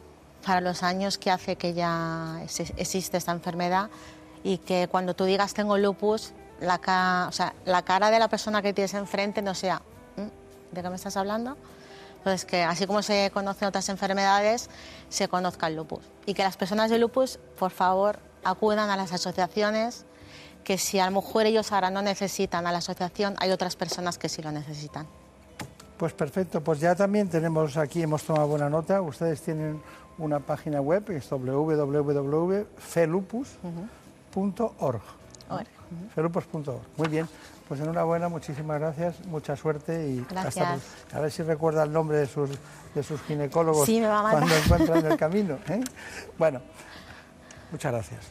para los años que hace que ya existe esta enfermedad y que cuando tú digas tengo lupus, la, o sea, la cara de la persona que tienes enfrente no sea, mm, ¿de qué me estás hablando? Entonces, que así como se conocen otras enfermedades, se conozca el lupus. Y que las personas de lupus, por favor, acudan a las asociaciones, que si a lo mejor ellos ahora no necesitan a la asociación, hay otras personas que sí lo necesitan. Pues perfecto, pues ya también tenemos aquí, hemos tomado buena nota, ustedes tienen una página web que es www.felupus.org. Felupus.org. Muy bien. Pues enhorabuena, muchísimas gracias, mucha suerte y hasta a ver si recuerda el nombre de sus, de sus ginecólogos cuando encuentran el camino. ¿eh? Bueno, muchas gracias.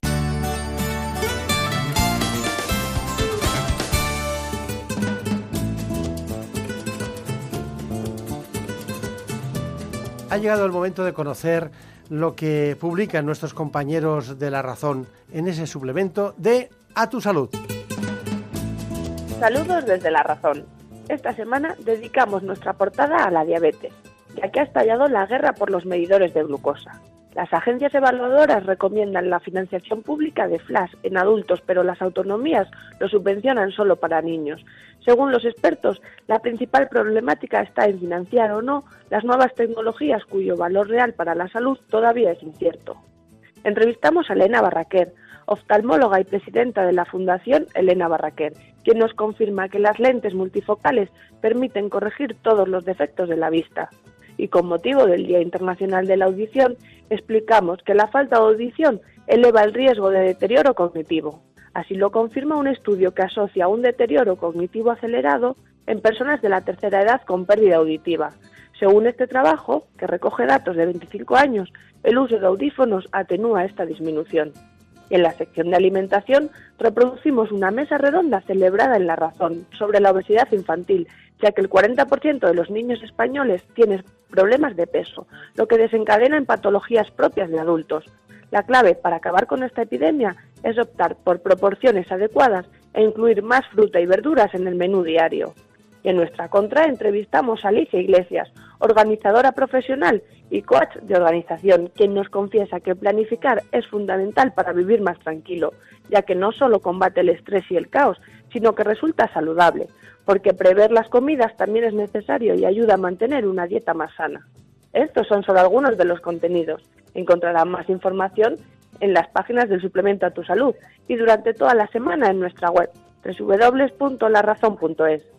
Ha llegado el momento de conocer lo que publican nuestros compañeros de La Razón en ese suplemento de A tu Salud. Saludos desde La Razón. Esta semana dedicamos nuestra portada a la diabetes, ya que ha estallado la guerra por los medidores de glucosa. Las agencias evaluadoras recomiendan la financiación pública de Flash en adultos, pero las autonomías lo subvencionan solo para niños. Según los expertos, la principal problemática está en financiar o no las nuevas tecnologías cuyo valor real para la salud todavía es incierto. Entrevistamos a Elena Barraquer, oftalmóloga y presidenta de la Fundación Elena Barraquer, quien nos confirma que las lentes multifocales permiten corregir todos los defectos de la vista y con motivo del Día Internacional de la Audición explicamos que la falta de audición eleva el riesgo de deterioro cognitivo. Así lo confirma un estudio que asocia un deterioro cognitivo acelerado en personas de la tercera edad con pérdida auditiva. Según este trabajo, que recoge datos de 25 años, el uso de audífonos atenúa esta disminución. En la sección de alimentación reproducimos una mesa redonda celebrada en La Razón sobre la obesidad infantil ya que el 40% de los niños españoles tienen problemas de peso, lo que desencadena en patologías propias de adultos. La clave para acabar con esta epidemia es optar por proporciones adecuadas e incluir más fruta y verduras en el menú diario. En nuestra contra entrevistamos a Alicia Iglesias, organizadora profesional y coach de organización, quien nos confiesa que planificar es fundamental para vivir más tranquilo, ya que no solo combate el estrés y el caos, sino que resulta saludable, porque prever las comidas también es necesario y ayuda a mantener una dieta más sana. Estos son solo algunos de los contenidos. Encontrarán más información en las páginas del suplemento a tu salud y durante toda la semana en nuestra web www.larazón.es.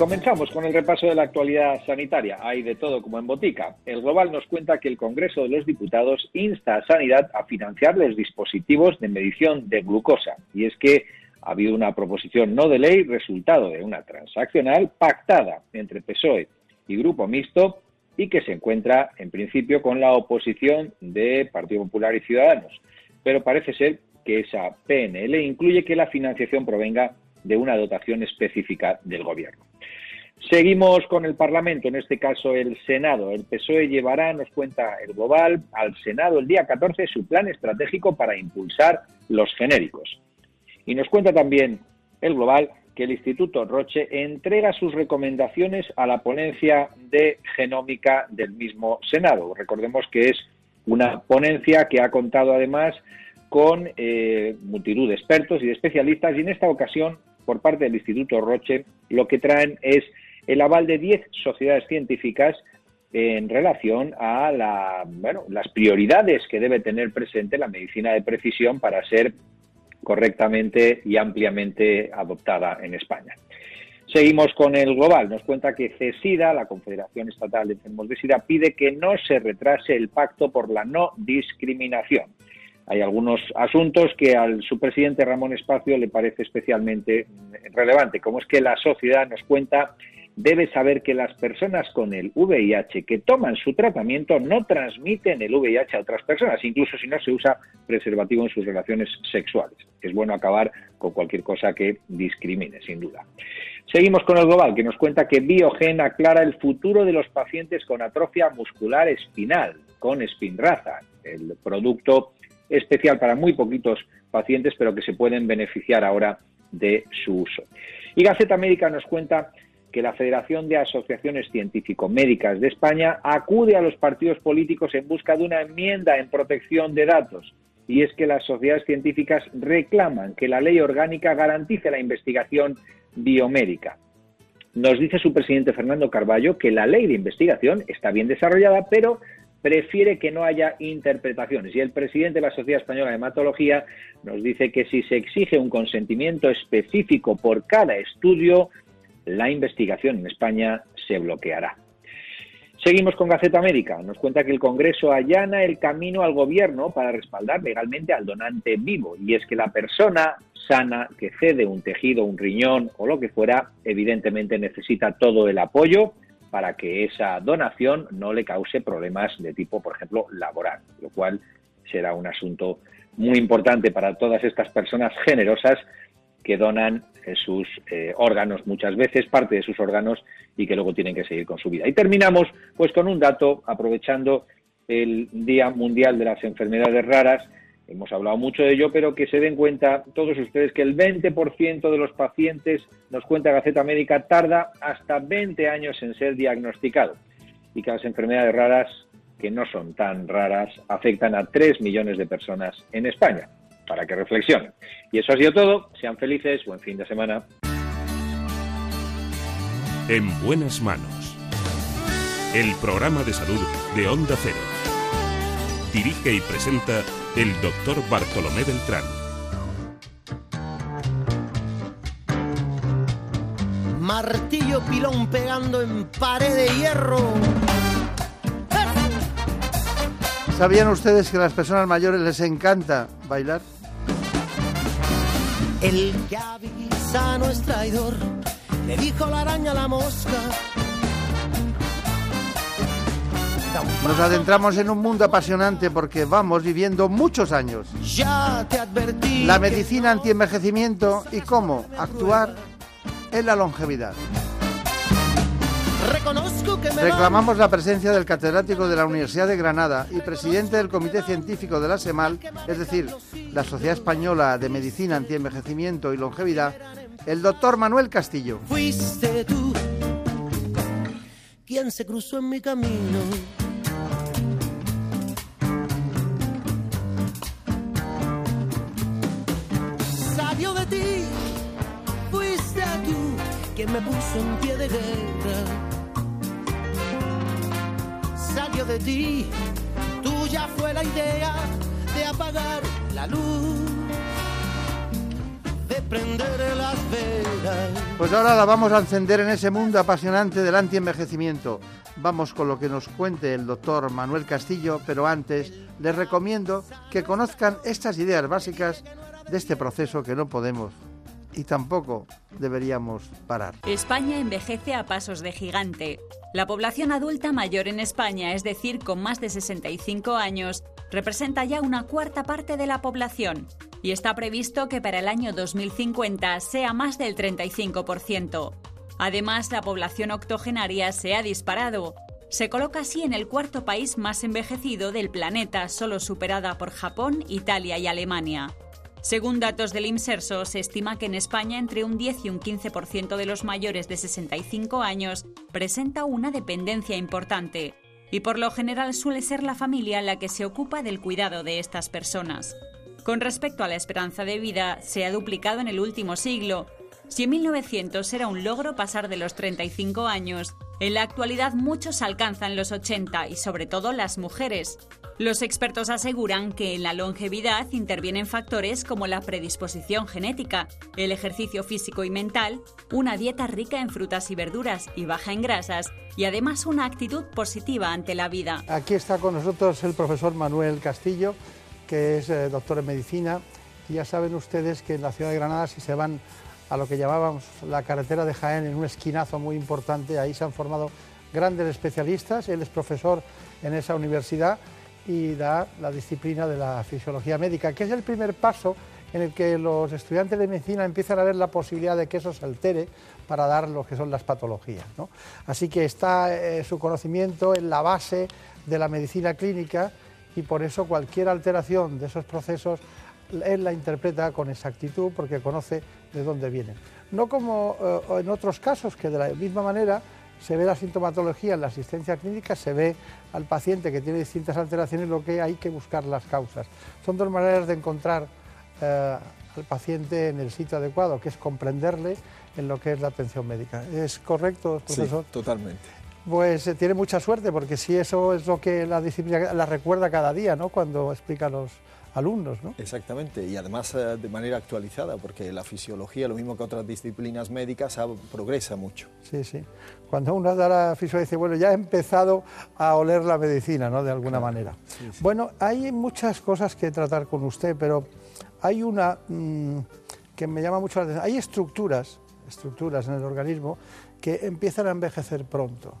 Comenzamos con el repaso de la actualidad sanitaria. Hay de todo como en botica. El Global nos cuenta que el Congreso de los Diputados insta a Sanidad a financiar los dispositivos de medición de glucosa. Y es que ha habido una proposición no de ley resultado de una transaccional pactada entre PSOE y Grupo Mixto y que se encuentra en principio con la oposición de Partido Popular y Ciudadanos. Pero parece ser que esa PNL incluye que la financiación provenga una dotación específica del Gobierno. Seguimos con el Parlamento, en este caso el Senado. El PSOE llevará, nos cuenta el Global, al Senado el día 14 su plan estratégico para impulsar los genéricos. Y nos cuenta también el Global que el Instituto Roche entrega sus recomendaciones a la ponencia de genómica del mismo Senado. Recordemos que es una ponencia que ha contado además con eh, multitud de expertos y de especialistas y en esta ocasión por parte del Instituto Roche lo que traen es el aval de 10 sociedades científicas en relación a la, bueno, las prioridades que debe tener presente la medicina de precisión para ser correctamente y ampliamente adoptada en España. Seguimos con el global. Nos cuenta que CESIDA, la Confederación Estatal de Enfermos de SIDA, pide que no se retrase el pacto por la no discriminación. Hay algunos asuntos que al su presidente Ramón Espacio le parece especialmente relevante, como es que la sociedad nos cuenta debe saber que las personas con el VIH que toman su tratamiento no transmiten el VIH a otras personas, incluso si no se usa preservativo en sus relaciones sexuales. Es bueno acabar con cualquier cosa que discrimine, sin duda. Seguimos con el global, que nos cuenta que Biogen aclara el futuro de los pacientes con atrofia muscular espinal, con Spinraza, el producto especial para muy poquitos pacientes, pero que se pueden beneficiar ahora de su uso. Y Gaceta Médica nos cuenta que la Federación de Asociaciones Científico-Médicas de España acude a los partidos políticos en busca de una enmienda en protección de datos. Y es que las sociedades científicas reclaman que la ley orgánica garantice la investigación biomédica. Nos dice su presidente Fernando Carballo que la ley de investigación está bien desarrollada, pero prefiere que no haya interpretaciones. Y el presidente de la Sociedad Española de Hematología nos dice que si se exige un consentimiento específico por cada estudio, la investigación en España se bloqueará. Seguimos con Gaceta América. Nos cuenta que el Congreso allana el camino al Gobierno para respaldar legalmente al donante vivo. Y es que la persona sana que cede un tejido, un riñón o lo que fuera, evidentemente necesita todo el apoyo para que esa donación no le cause problemas de tipo, por ejemplo, laboral, lo cual será un asunto muy importante para todas estas personas generosas que donan eh, sus eh, órganos muchas veces, parte de sus órganos, y que luego tienen que seguir con su vida. Y terminamos pues con un dato, aprovechando el Día Mundial de las Enfermedades Raras, hemos hablado mucho de ello, pero que se den cuenta todos ustedes que el 20% de los pacientes, nos cuenta Gaceta Médica, tarda hasta 20 años en ser diagnosticado y que las enfermedades raras, que no son tan raras, afectan a 3 millones de personas en España para que reflexionen. Y eso ha sido todo. Sean felices. Buen fin de semana. En buenas manos. El programa de salud de Onda Cero. Dirige y presenta el doctor Bartolomé Beltrán. Martillo pilón pegando en pared de hierro. ¿Sabían ustedes que a las personas mayores les encanta bailar? El que avisa no es traidor, le dijo la araña a la mosca. Nos adentramos en un mundo apasionante porque vamos viviendo muchos años. Ya te advertí. La medicina antienvejecimiento y cómo actuar en la longevidad. Reclamamos la presencia del catedrático de la Universidad de Granada y presidente del Comité Científico de la SEMAL, es decir, la Sociedad Española de Medicina Antienvejecimiento y Longevidad, el doctor Manuel Castillo. Fuiste tú quien se cruzó en mi camino. Me puso en pie de guerra. Salió de ti, tuya fue la idea de apagar la luz, de prender las velas. Pues ahora la vamos a encender en ese mundo apasionante del antienvejecimiento. Vamos con lo que nos cuente el doctor Manuel Castillo, pero antes les recomiendo que conozcan estas ideas básicas de este proceso que no podemos y tampoco deberíamos parar. España envejece a pasos de gigante. La población adulta mayor en España, es decir, con más de 65 años, representa ya una cuarta parte de la población y está previsto que para el año 2050 sea más del 35%. Además, la población octogenaria se ha disparado. Se coloca así en el cuarto país más envejecido del planeta, solo superada por Japón, Italia y Alemania. Según datos del IMSERSO, se estima que en España entre un 10 y un 15% de los mayores de 65 años presenta una dependencia importante, y por lo general suele ser la familia la que se ocupa del cuidado de estas personas. Con respecto a la esperanza de vida, se ha duplicado en el último siglo. Si en 1900 era un logro pasar de los 35 años, en la actualidad muchos alcanzan los 80 y sobre todo las mujeres. Los expertos aseguran que en la longevidad intervienen factores como la predisposición genética, el ejercicio físico y mental, una dieta rica en frutas y verduras y baja en grasas y además una actitud positiva ante la vida. Aquí está con nosotros el profesor Manuel Castillo, que es eh, doctor en medicina. Y ya saben ustedes que en la ciudad de Granada, si se van a lo que llamábamos la carretera de Jaén, en un esquinazo muy importante, ahí se han formado grandes especialistas. Él es profesor en esa universidad y da la disciplina de la fisiología médica, que es el primer paso en el que los estudiantes de medicina empiezan a ver la posibilidad de que eso se altere para dar lo que son las patologías. Así que está eh, su conocimiento en la base de la medicina clínica y por eso cualquier alteración de esos procesos él la interpreta con exactitud porque conoce de dónde vienen. No como eh, en otros casos que de la misma manera se ve la sintomatología en la asistencia clínica, se ve al paciente que tiene distintas alteraciones, lo que hay que buscar las causas. Son dos maneras de encontrar eh, al paciente en el sitio adecuado, que es comprenderle en lo que es la atención médica. ¿Es correcto, profesor? Sí, totalmente. Pues eh, tiene mucha suerte, porque si eso es lo que la disciplina la recuerda cada día, ¿no? Cuando explica los, alumnos. ¿no? Exactamente, y además eh, de manera actualizada, porque la fisiología, lo mismo que otras disciplinas médicas, progresa mucho. Sí, sí. Cuando uno da la fisiología dice, bueno, ya he empezado a oler la medicina, ¿no? De alguna manera. Bueno, hay muchas cosas que tratar con usted, pero hay una mm, que me llama mucho la atención. Hay estructuras, estructuras en el organismo que empiezan a envejecer pronto.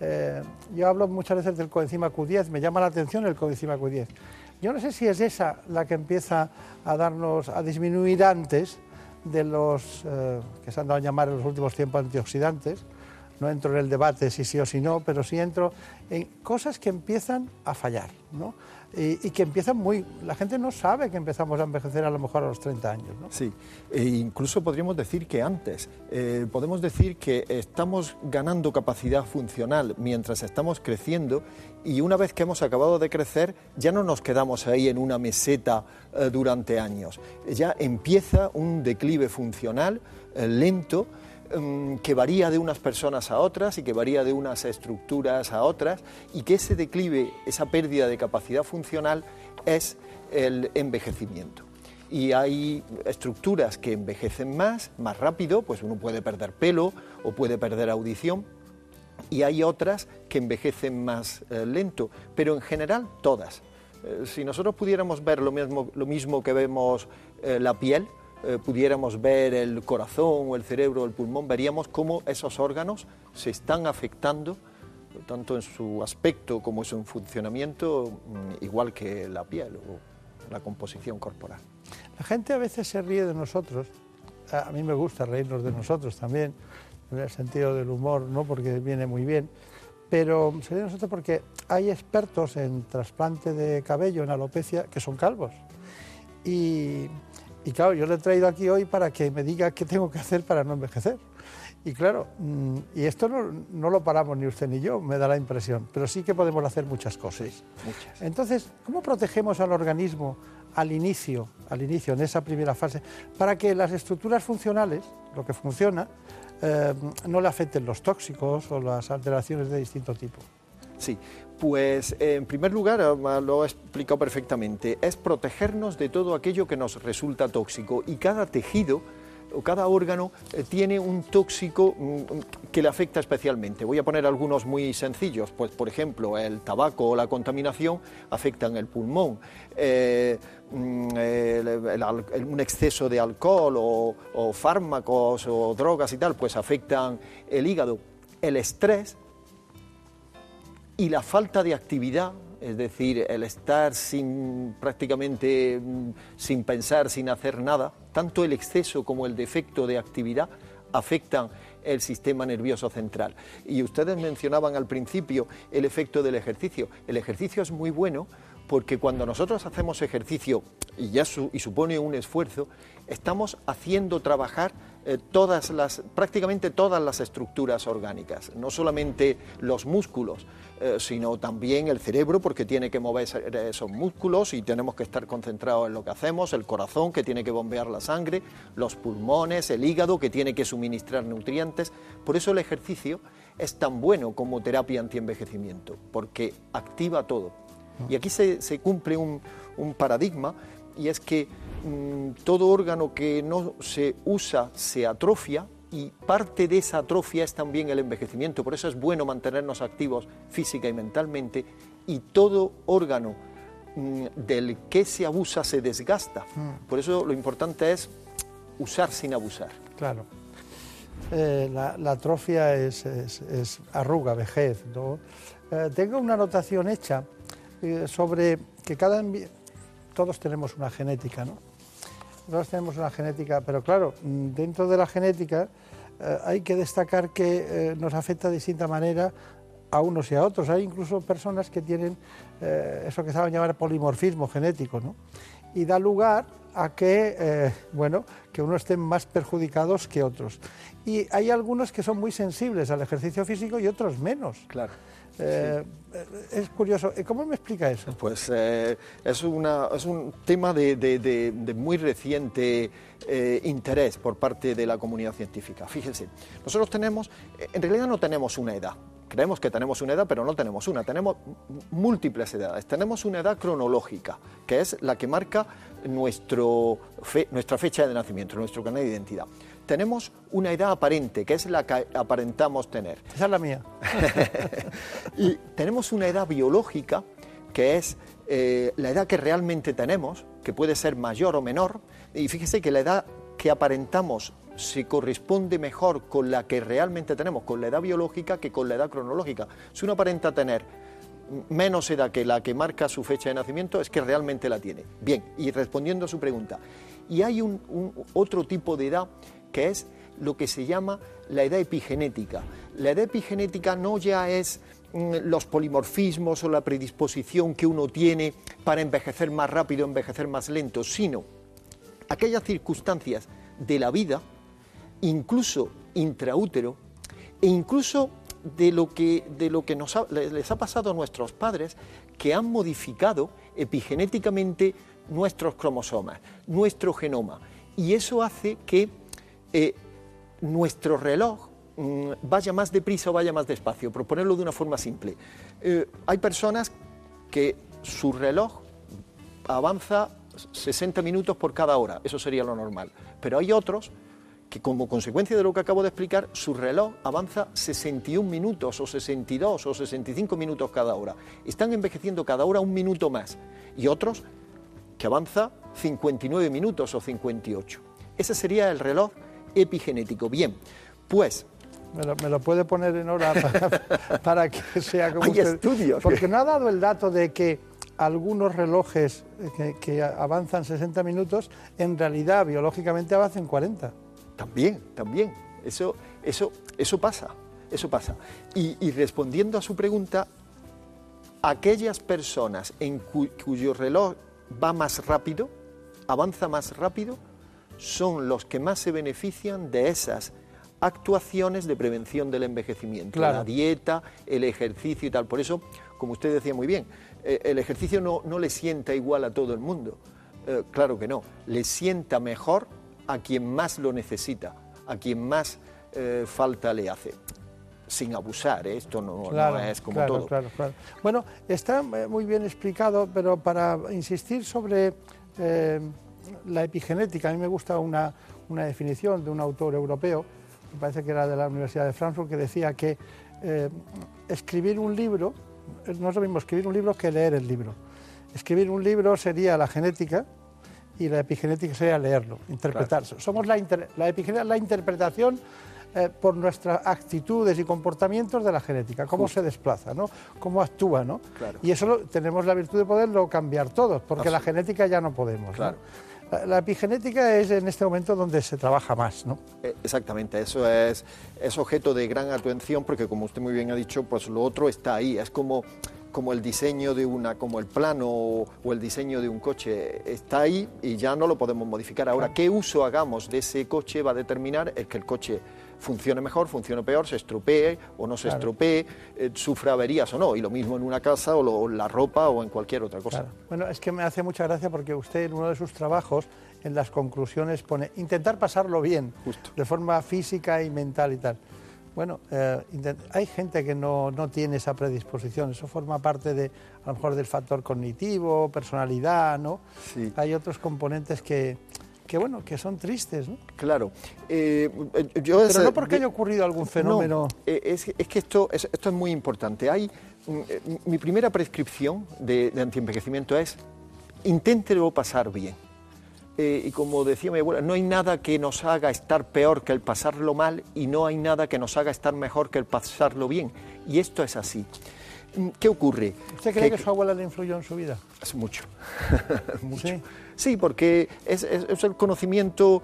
Eh, yo hablo muchas veces del coenzima Q10, me llama la atención el coenzima Q10. Yo no sé si es esa la que empieza a darnos, a disminuir antes de los eh, que se han dado a llamar en los últimos tiempos antioxidantes. No entro en el debate si sí o si no, pero sí entro en cosas que empiezan a fallar. ¿no? Y, que empiezan muy... La gente no sabe que empezamos a envejecer a lo mejor a los 30 años. ¿no? Sí, e incluso podríamos decir que antes. Eh, podemos decir que estamos ganando capacidad funcional mientras estamos creciendo y una vez que hemos acabado de crecer ya no nos quedamos ahí en una meseta eh, durante años. Ya empieza un declive funcional eh, lento que varía de unas personas a otras y que varía de unas estructuras a otras y que ese declive, esa pérdida de capacidad funcional es el envejecimiento. Y hay estructuras que envejecen más, más rápido, pues uno puede perder pelo o puede perder audición, y hay otras que envejecen más eh, lento, pero en general todas. Eh, si nosotros pudiéramos ver lo mismo, lo mismo que vemos eh, la piel, eh, pudiéramos ver el corazón o el cerebro o el pulmón, veríamos cómo esos órganos se están afectando, tanto en su aspecto como en su funcionamiento, mm, igual que la piel o la composición corporal. La gente a veces se ríe de nosotros, a mí me gusta reírnos de nosotros también, en el sentido del humor, ¿no? porque viene muy bien, pero se ríe de nosotros porque hay expertos en trasplante de cabello, en alopecia, que son calvos. Y y claro, yo le he traído aquí hoy para que me diga qué tengo que hacer para no envejecer. Y claro, mm, y esto no, lo paramos ni usted ni yo, me da la impresión, pero sí que podemos hacer muchas cosas. muchas. Entonces, ¿cómo protegemos al organismo al inicio, al inicio, en esa primera fase, para que las estructuras funcionales, lo que funciona, eh, no le afecten los tóxicos o las alteraciones de distinto tipo? Sí, pues en primer lugar, lo he explicado perfectamente, es protegernos de todo aquello que nos resulta tóxico y cada tejido o cada órgano eh, tiene un tóxico mm, que le afecta especialmente. Voy a poner algunos muy sencillos, pues por ejemplo el tabaco o la contaminación afectan el pulmón, eh, mm, un exceso de alcohol o, fármacos o drogas y tal, pues afectan el hígado. El estrés y la falta de actividad, es decir, el estar sin prácticamente mm, sin pensar, sin hacer nada, tanto el exceso como el defecto de actividad afectan el sistema nervioso central. Y ustedes mencionaban al principio el efecto del ejercicio. El ejercicio es muy bueno porque cuando nosotros hacemos ejercicio y ya y supone un esfuerzo, estamos haciendo trabajar eh, todas las, prácticamente todas las estructuras orgánicas, no solamente los músculos, eh, sino también el cerebro, porque tiene que mover esos músculos y tenemos que estar concentrados en lo que hacemos, el corazón, que tiene que bombear la sangre, los pulmones, el hígado, que tiene que suministrar nutrientes. Por eso el ejercicio es tan bueno como terapia antienvejecimiento, porque activa todo. Y aquí se, cumple un, paradigma y es que todo órgano que no se usa se atrofia y parte de esa atrofia es también el envejecimiento. Por eso es bueno mantenernos activos física y mentalmente y todo órgano mm, del que se abusa se desgasta. Mm. Por eso lo importante es usar sin abusar. Claro. Eh, la, atrofia es, arruga, vejez. Eh, tengo una anotación hecha eh, sobre que cada todos tenemos una genética, ¿no? Todos tenemos una genética, pero claro, mm, dentro de la genética eh, hay que destacar que eh, nos afecta de distinta manera a unos y a otros. Hay incluso personas que tienen eso que saben llamar polimorfismo genético, ¿no? Y da lugar a que, bueno, que unos estén más perjudicados que otros. Y hay algunos que son muy sensibles al ejercicio físico y otros menos. Claro. Eh, es curioso. ¿Cómo me explica eso? Pues eh, es, una, es un tema de, muy reciente eh, interés por parte de la comunidad científica. Fíjense, nosotros tenemos, en realidad no tenemos una edad. Creemos que tenemos una edad, pero no tenemos una. Tenemos múltiples edades. Tenemos una edad cronológica, que es la que marca nuestro nuestra fecha de nacimiento, nuestro canal de identidad tenemos una edad aparente, que es la que aparentamos tener. Esa es la mía. y tenemos una edad biológica, que es eh, la edad que realmente tenemos, que puede ser mayor o menor, y fíjese que la edad que aparentamos se corresponde mejor con la que realmente tenemos, con la edad biológica, que con la edad cronológica. Si uno aparenta tener menos edad que la que marca su fecha de nacimiento, es que realmente la tiene. Bien, y respondiendo a su pregunta, y hay un otro tipo de edad que es lo que se llama la edad epigenética. La edad epigenética no ya es mm, los polimorfismos o la predisposición que uno tiene para envejecer más rápido, envejecer más lento, sino aquellas circunstancias de la vida, incluso intraútero, e incluso de lo que, de lo que nos les ha pasado a nuestros padres, que han modificado epigenéticamente nuestros cromosomas, nuestro genoma. Y eso hace que eh, nuestro reloj mm, vaya más deprisa o vaya más despacio, por ponerlo de una forma simple. Eh, hay personas que su reloj avanza 60 minutos por cada hora, eso sería lo normal, pero hay otros que como consecuencia de lo que acabo de explicar, su reloj avanza 61 minutos o 62 o 65 minutos cada hora. Están envejeciendo cada hora un minuto más. Y otros que avanza 59 minutos o 58. Ese sería el reloj epigenético. Bien, pues me lo, puede poner en hora para, que sea como Hay estudios. Porque no ha dado el dato de que algunos relojes que, avanzan 60 minutos, en realidad biológicamente avanzan 40. También, también. Eso, eso, eso pasa, eso pasa. Y, respondiendo a su pregunta, aquellas personas en cuyo reloj va más rápido, avanza más rápido, son los que más se benefician de esas actuaciones de prevención del envejecimiento, la dieta, el ejercicio y tal. Por eso, como usted decía muy bien, eh, el ejercicio no, le sienta igual a todo el mundo. Eh, claro que no, le sienta mejor a quien más lo necesita, a quien más eh, falta le hace. Sin abusar, esto no, es como todo. Bueno, está muy bien explicado, pero para insistir sobre la epigenética, a mí me gusta una, definición de un autor europeo, me parece que era de la Universidad de Frankfurt, que decía que eh, escribir un libro, no es lo mismo escribir un libro que leer el libro. Escribir un libro sería la genética y la epigenética sería leerlo, interpretarlo. Somos la, la epigenética, la interpretación eh, por nuestras actitudes y comportamientos de la genética, cómo se desplaza, ¿no? cómo actúa. ¿no? Y eso lo, tenemos la virtud de poderlo cambiar todos, porque la genética ya no podemos. ¿no? La, epigenética es en este momento donde se trabaja más, ¿no? Eh, Exactamente, eso es, es objeto de gran atención porque como usted muy bien ha dicho, pues lo otro está ahí, es como, como el diseño de una, como el plano o, o el diseño de un coche, está ahí y ya no lo podemos modificar. Ahora, qué uso hagamos de ese coche va a determinar el que el coche funcione mejor, funcione peor, se estropee o no se Claro. estropee, eh, sufra averías o no, y lo mismo en una casa o lo- en la ropa o en cualquier otra cosa. Bueno, es que me hace mucha gracia porque usted en uno de sus trabajos, en las conclusiones, pone intentar pasarlo bien, de forma física y mental y tal. Bueno, eh, hay gente que no, no tiene esa predisposición, eso forma parte de, a lo mejor del factor cognitivo, personalidad, ¿no? Hay otros componentes que, que, bueno, que son tristes, ¿no? Claro. Eh, eh, yo Pero no porque de- haya ocurrido algún fenómeno... No, es, es que esto es, esto es muy importante. Hay, mm, mi primera prescripción de, de antienvejecimiento es inténtelo pasar bien. Eh, y como decía mi abuela, no hay nada que nos haga estar peor que el pasarlo mal y no hay nada que nos haga estar mejor que el pasarlo bien. Y esto es así. Mm, ¿Qué ocurre? ¿Usted cree que, su abuela le influyó en su vida? Es mucho. mucho. Sí, porque es, es- es el conocimiento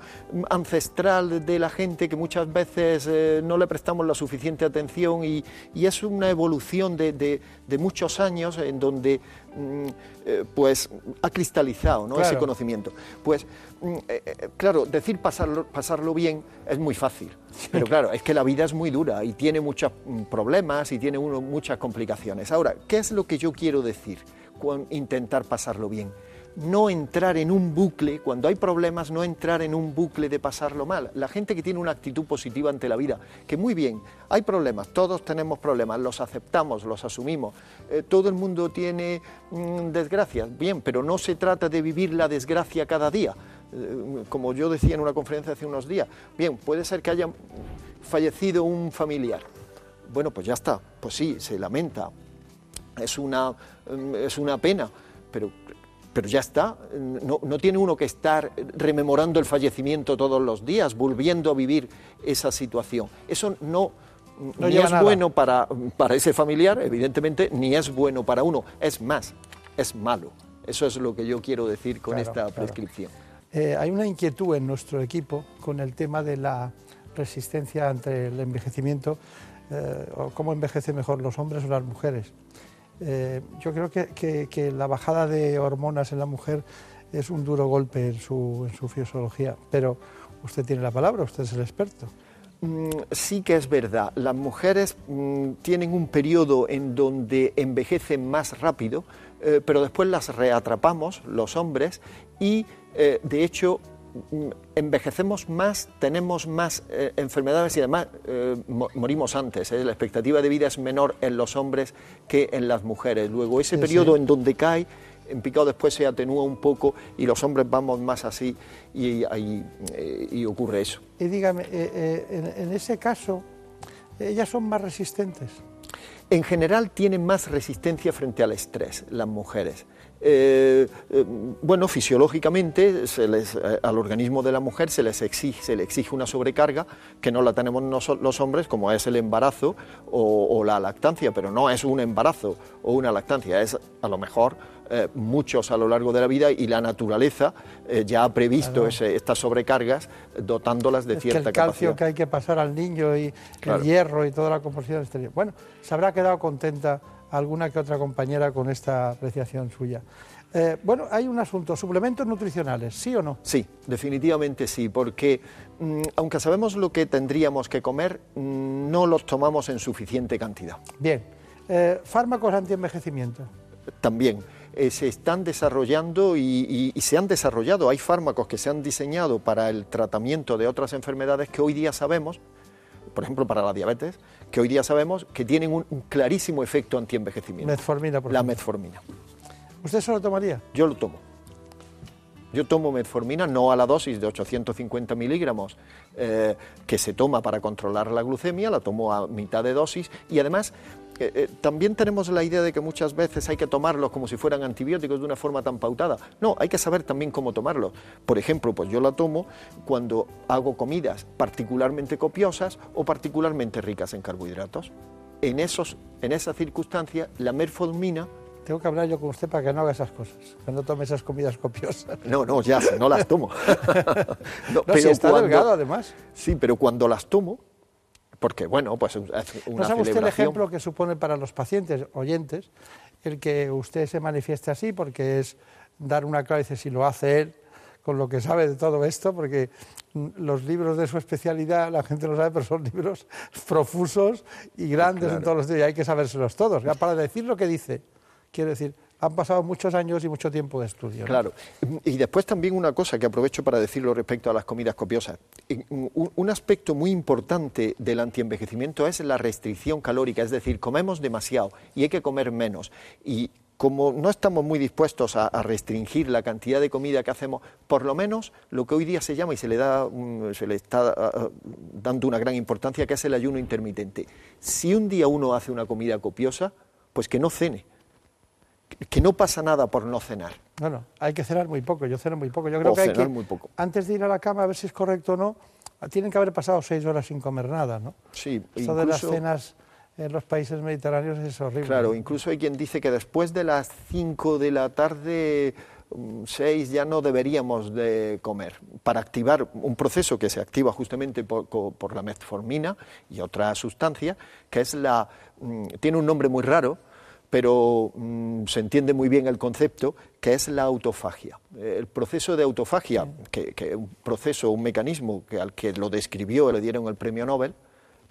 ancestral de la gente que muchas veces eh, no le prestamos la suficiente atención y, y es una evolución de, de- de muchos años en donde mm, eh, pues ha cristalizado ¿no? ese conocimiento. Pues mm, eh, eh, claro, decir pasarlo, pasarlo bien es muy fácil, pero claro, es que la vida es muy dura y tiene muchos mm, problemas y tiene uno, muchas complicaciones. Ahora, ¿qué es lo que yo quiero decir con intentar pasarlo bien? No entrar en un bucle, cuando hay problemas, no entrar en un bucle de pasarlo mal. La gente que tiene una actitud positiva ante la vida, que muy bien, hay problemas, todos tenemos problemas, los aceptamos, los asumimos, eh, todo el mundo tiene mm, desgracias, bien, pero no se trata de vivir la desgracia cada día. Eh, como yo decía en una conferencia hace unos días, bien, puede ser que haya fallecido un familiar. Bueno, pues ya está, pues sí, se lamenta, es una, mm, es una pena, pero, pero ya está. No, no tiene uno que estar rememorando el fallecimiento todos los días, volviendo a vivir esa situación. Eso no, No ni lleva es nada. bueno para, para ese familiar, evidentemente, ni es bueno para uno. Es más, es malo. Eso es lo que yo quiero decir con Claro, esta claro. prescripción. Eh, hay una inquietud en nuestro equipo con el tema de la resistencia ante el envejecimiento, eh, o cómo envejecen mejor los hombres o las mujeres. Eh, yo creo que, la bajada de hormonas en la mujer es un duro golpe en su, fisiología, pero usted tiene la palabra, usted es el experto. Mm, Sí que es verdad. Las mujeres mm, tienen un periodo en donde envejecen más rápido, eh, pero después las reatrapamos, los hombres, y eh, de hecho envejecemos más, tenemos más eh, enfermedades y además eh, mo- morimos antes. ¿eh? La expectativa de vida es menor en los hombres que en las mujeres. Luego, ese Sí, periodo sí. en donde cae, en picado después se atenúa un poco y los hombres vamos más así y, ocurre eso. Y dígame, en, en ese caso, ellas son más resistentes. En general tienen más resistencia frente al estrés las mujeres. Eh, eh, bueno, fisiológicamente se les, eh, al organismo de la mujer se, les exige, se le exige una sobrecarga que no la tenemos los hombres, como es el embarazo o, o la lactancia, pero no es un embarazo o una lactancia, es a lo mejor muchos a lo largo de la vida y la naturaleza ya ha previsto Claro. ese- estas sobrecargas dotándolas de Es que cierta el calcio capacidad. que hay que pasar al niño y Claro. el hierro y toda la composición exterior. Bueno, se habrá quedado contenta alguna que otra compañera con esta apreciación suya. Eh, bueno, hay un asunto, suplementos nutricionales, ¿sí o no? Sí, definitivamente sí, porque mm, aunque sabemos lo que tendríamos que comer, mm, no los tomamos en suficiente cantidad. Bien, Eh, fármacos antienvejecimiento. También eh, se están desarrollando y, y- y se han desarrollado, hay fármacos que se han diseñado para el tratamiento de otras enfermedades que hoy día sabemos, por ejemplo para la diabetes, que hoy día sabemos que tienen un, un clarísimo efecto antienvejecimiento. Metformina, por La metformina. ¿Usted se lo tomaría? Yo lo tomo. Yo tomo metformina no a la dosis de 850 miligramos eh, que se toma para controlar la glucemia, la tomo a mitad de dosis y además eh, eh, también tenemos la idea de que muchas veces hay que tomarlos como si fueran antibióticos de una forma tan pautada. No, hay que saber también cómo tomarlos. Por ejemplo, pues yo la tomo cuando hago comidas particularmente copiosas o particularmente ricas en carbohidratos. En, esos, en esa circunstancia, la metformina tengo que hablar yo con usted para que no haga esas cosas, que no tome esas comidas copiosas. No, no, ya, no las tomo. no, pero si está delgado además. Sí, pero cuando las tomo, porque bueno, pues es una ¿No sabe usted el ejemplo que supone para los pacientes oyentes el que usted se manifieste así? Porque es dar una clave, dice, si lo hace él, con lo que sabe de todo esto, porque los libros de su especialidad, la gente lo sabe, pero son libros profusos y grandes en todos los días, y hay que sabérselos todos. Para decir lo que dice, quiero decir, han pasado muchos años y mucho tiempo de estudio. Claro. Y después también una cosa que aprovecho para decirlo respecto a las comidas copiosas. Un aspecto muy importante del antienvejecimiento es la restricción calórica, es decir, comemos demasiado y hay que comer menos. Y como no estamos muy dispuestos a, restringir la cantidad de comida que hacemos, por lo menos lo que hoy día se llama y se le, da, se le está dando una gran importancia, que es el ayuno intermitente. Si un día uno hace una comida copiosa, pues que no cene que no pasa nada por no cenar. Bueno, hay que cenar muy poco, yo ceno muy poco. Yo creo que hay que, muy poco. antes de ir a la cama, a ver si es correcto o no, tienen que haber pasado seis horas sin comer nada, ¿no? Sí, Eso de las cenas en los países mediterráneos es horrible. Claro, incluso hay quien dice que después de las cinco de la tarde, mm, seis, ya no deberíamos de comer, para activar un proceso que se activa justamente por, por la metformina y otra sustancia, que es la, mm, tiene un nombre muy raro, pero mm, se entiende muy bien el concepto, que es la autofagia. El proceso de autofagia, que es un proceso, un mecanismo que al que lo describió, le dieron el premio Nobel,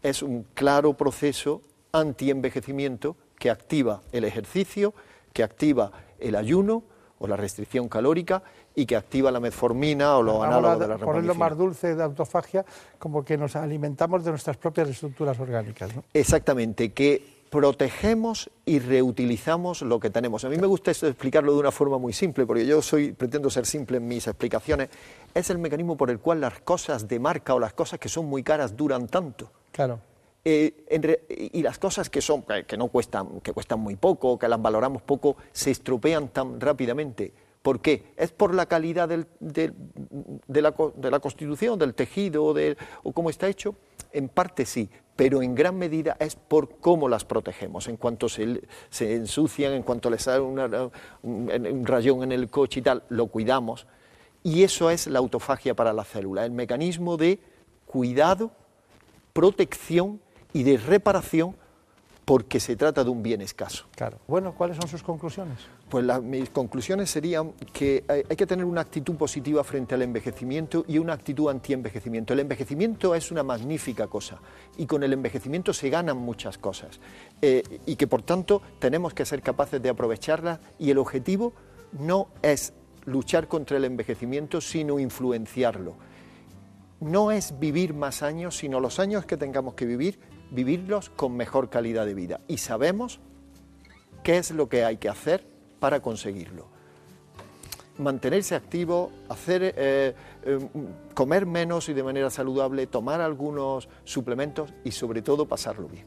es un claro proceso anti-envejecimiento que activa el ejercicio, que activa el ayuno o la restricción calórica y que activa la metformina o lo análogo de la Por lo más dulce de autofagia, como que nos alimentamos de nuestras propias estructuras orgánicas. ¿no? Exactamente, que protegemos y reutilizamos lo que tenemos. A mí me gusta esto explicarlo de una forma muy simple, porque yo soy, pretendo ser simple en mis explicaciones. Es el mecanismo por el cual las cosas de marca o las cosas que son muy caras duran tanto. Claro. Eh, y las cosas que son que no cuestan, que cuestan muy poco, que las valoramos poco, se estropean tan rápidamente. ¿Por qué? ¿Es por la calidad del, de, la, de, la, constitución, del tejido o cómo está hecho? En parte sí, pero en gran medida es por cómo las protegemos, en cuanto se, ensucian, en cuanto les sale un, un, rayón en el coche y tal, lo cuidamos. Y eso es la autofagia para la célula, el mecanismo de cuidado, protección y de reparación porque se trata de un bien escaso. Claro. Bueno, ¿cuáles son sus conclusiones? Pues mis conclusiones serían que hay, que tener una actitud positiva frente al envejecimiento y una actitud anti-envejecimiento. El envejecimiento es una magnífica cosa y con el envejecimiento se ganan muchas cosas eh, y que por tanto tenemos que ser capaces de aprovecharlas y el objetivo no es luchar contra el envejecimiento, sino influenciarlo. No es vivir más años, sino los años que tengamos que vivir vivirlos con mejor calidad de vida. Y sabemos qué es lo que hay que hacer para conseguirlo. Mantenerse activo, hacer, eh, eh, comer menos y de manera saludable, tomar algunos suplementos y sobre todo pasarlo bien.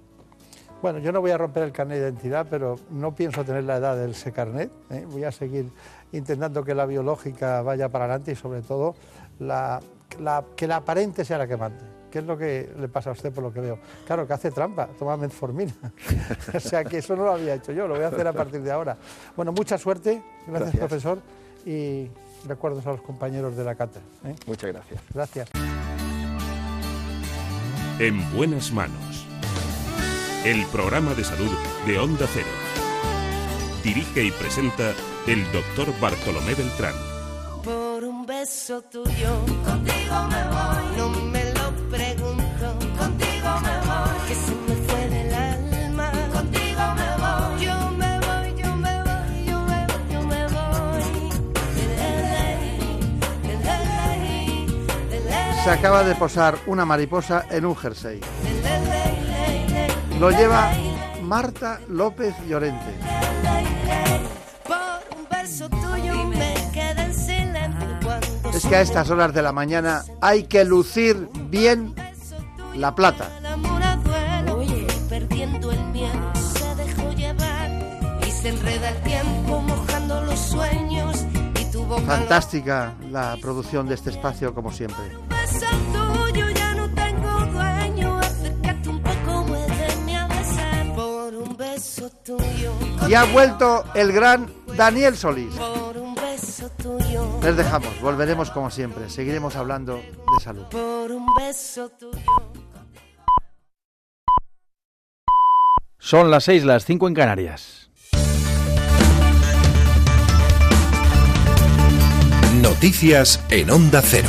Bueno, yo no voy a romper el carnet de identidad, pero no pienso tener la edad del ese carnet. ¿eh? Voy a seguir intentando que la biológica vaya para adelante y sobre todo que la aparente sea la que mande. ¿Qué es lo que le pasa a usted por lo que veo? Claro, que hace trampa, toma metformina. o sea que eso no lo había hecho yo, lo voy a hacer a partir de ahora. Bueno, mucha suerte, gracias, profesor, y recuerdos a los compañeros de la cátedra. ¿eh? Muchas gracias. Gracias. En buenas manos. El programa de salud de Onda Cero. Dirige y presenta el doctor Bartolomé Beltrán. Por un beso tuyo, contigo me voy. Se acaba de posar una mariposa en un jersey. Lo lleva Marta López Llorente. Es que a estas horas de la mañana hay que lucir bien la plata. Fantástica la producción de este espacio, como siempre. Beso tuyo ya no tengo dueño acércate un poco muéveme a besar por un beso tuyo Y ha vuelto el gran Daniel Solís. por un beso tuyo Les dejamos, volveremos como siempre, seguiremos hablando de salud. por un beso tuyo Son las 6, las 5 en Canarias. Noticias en Onda Cero.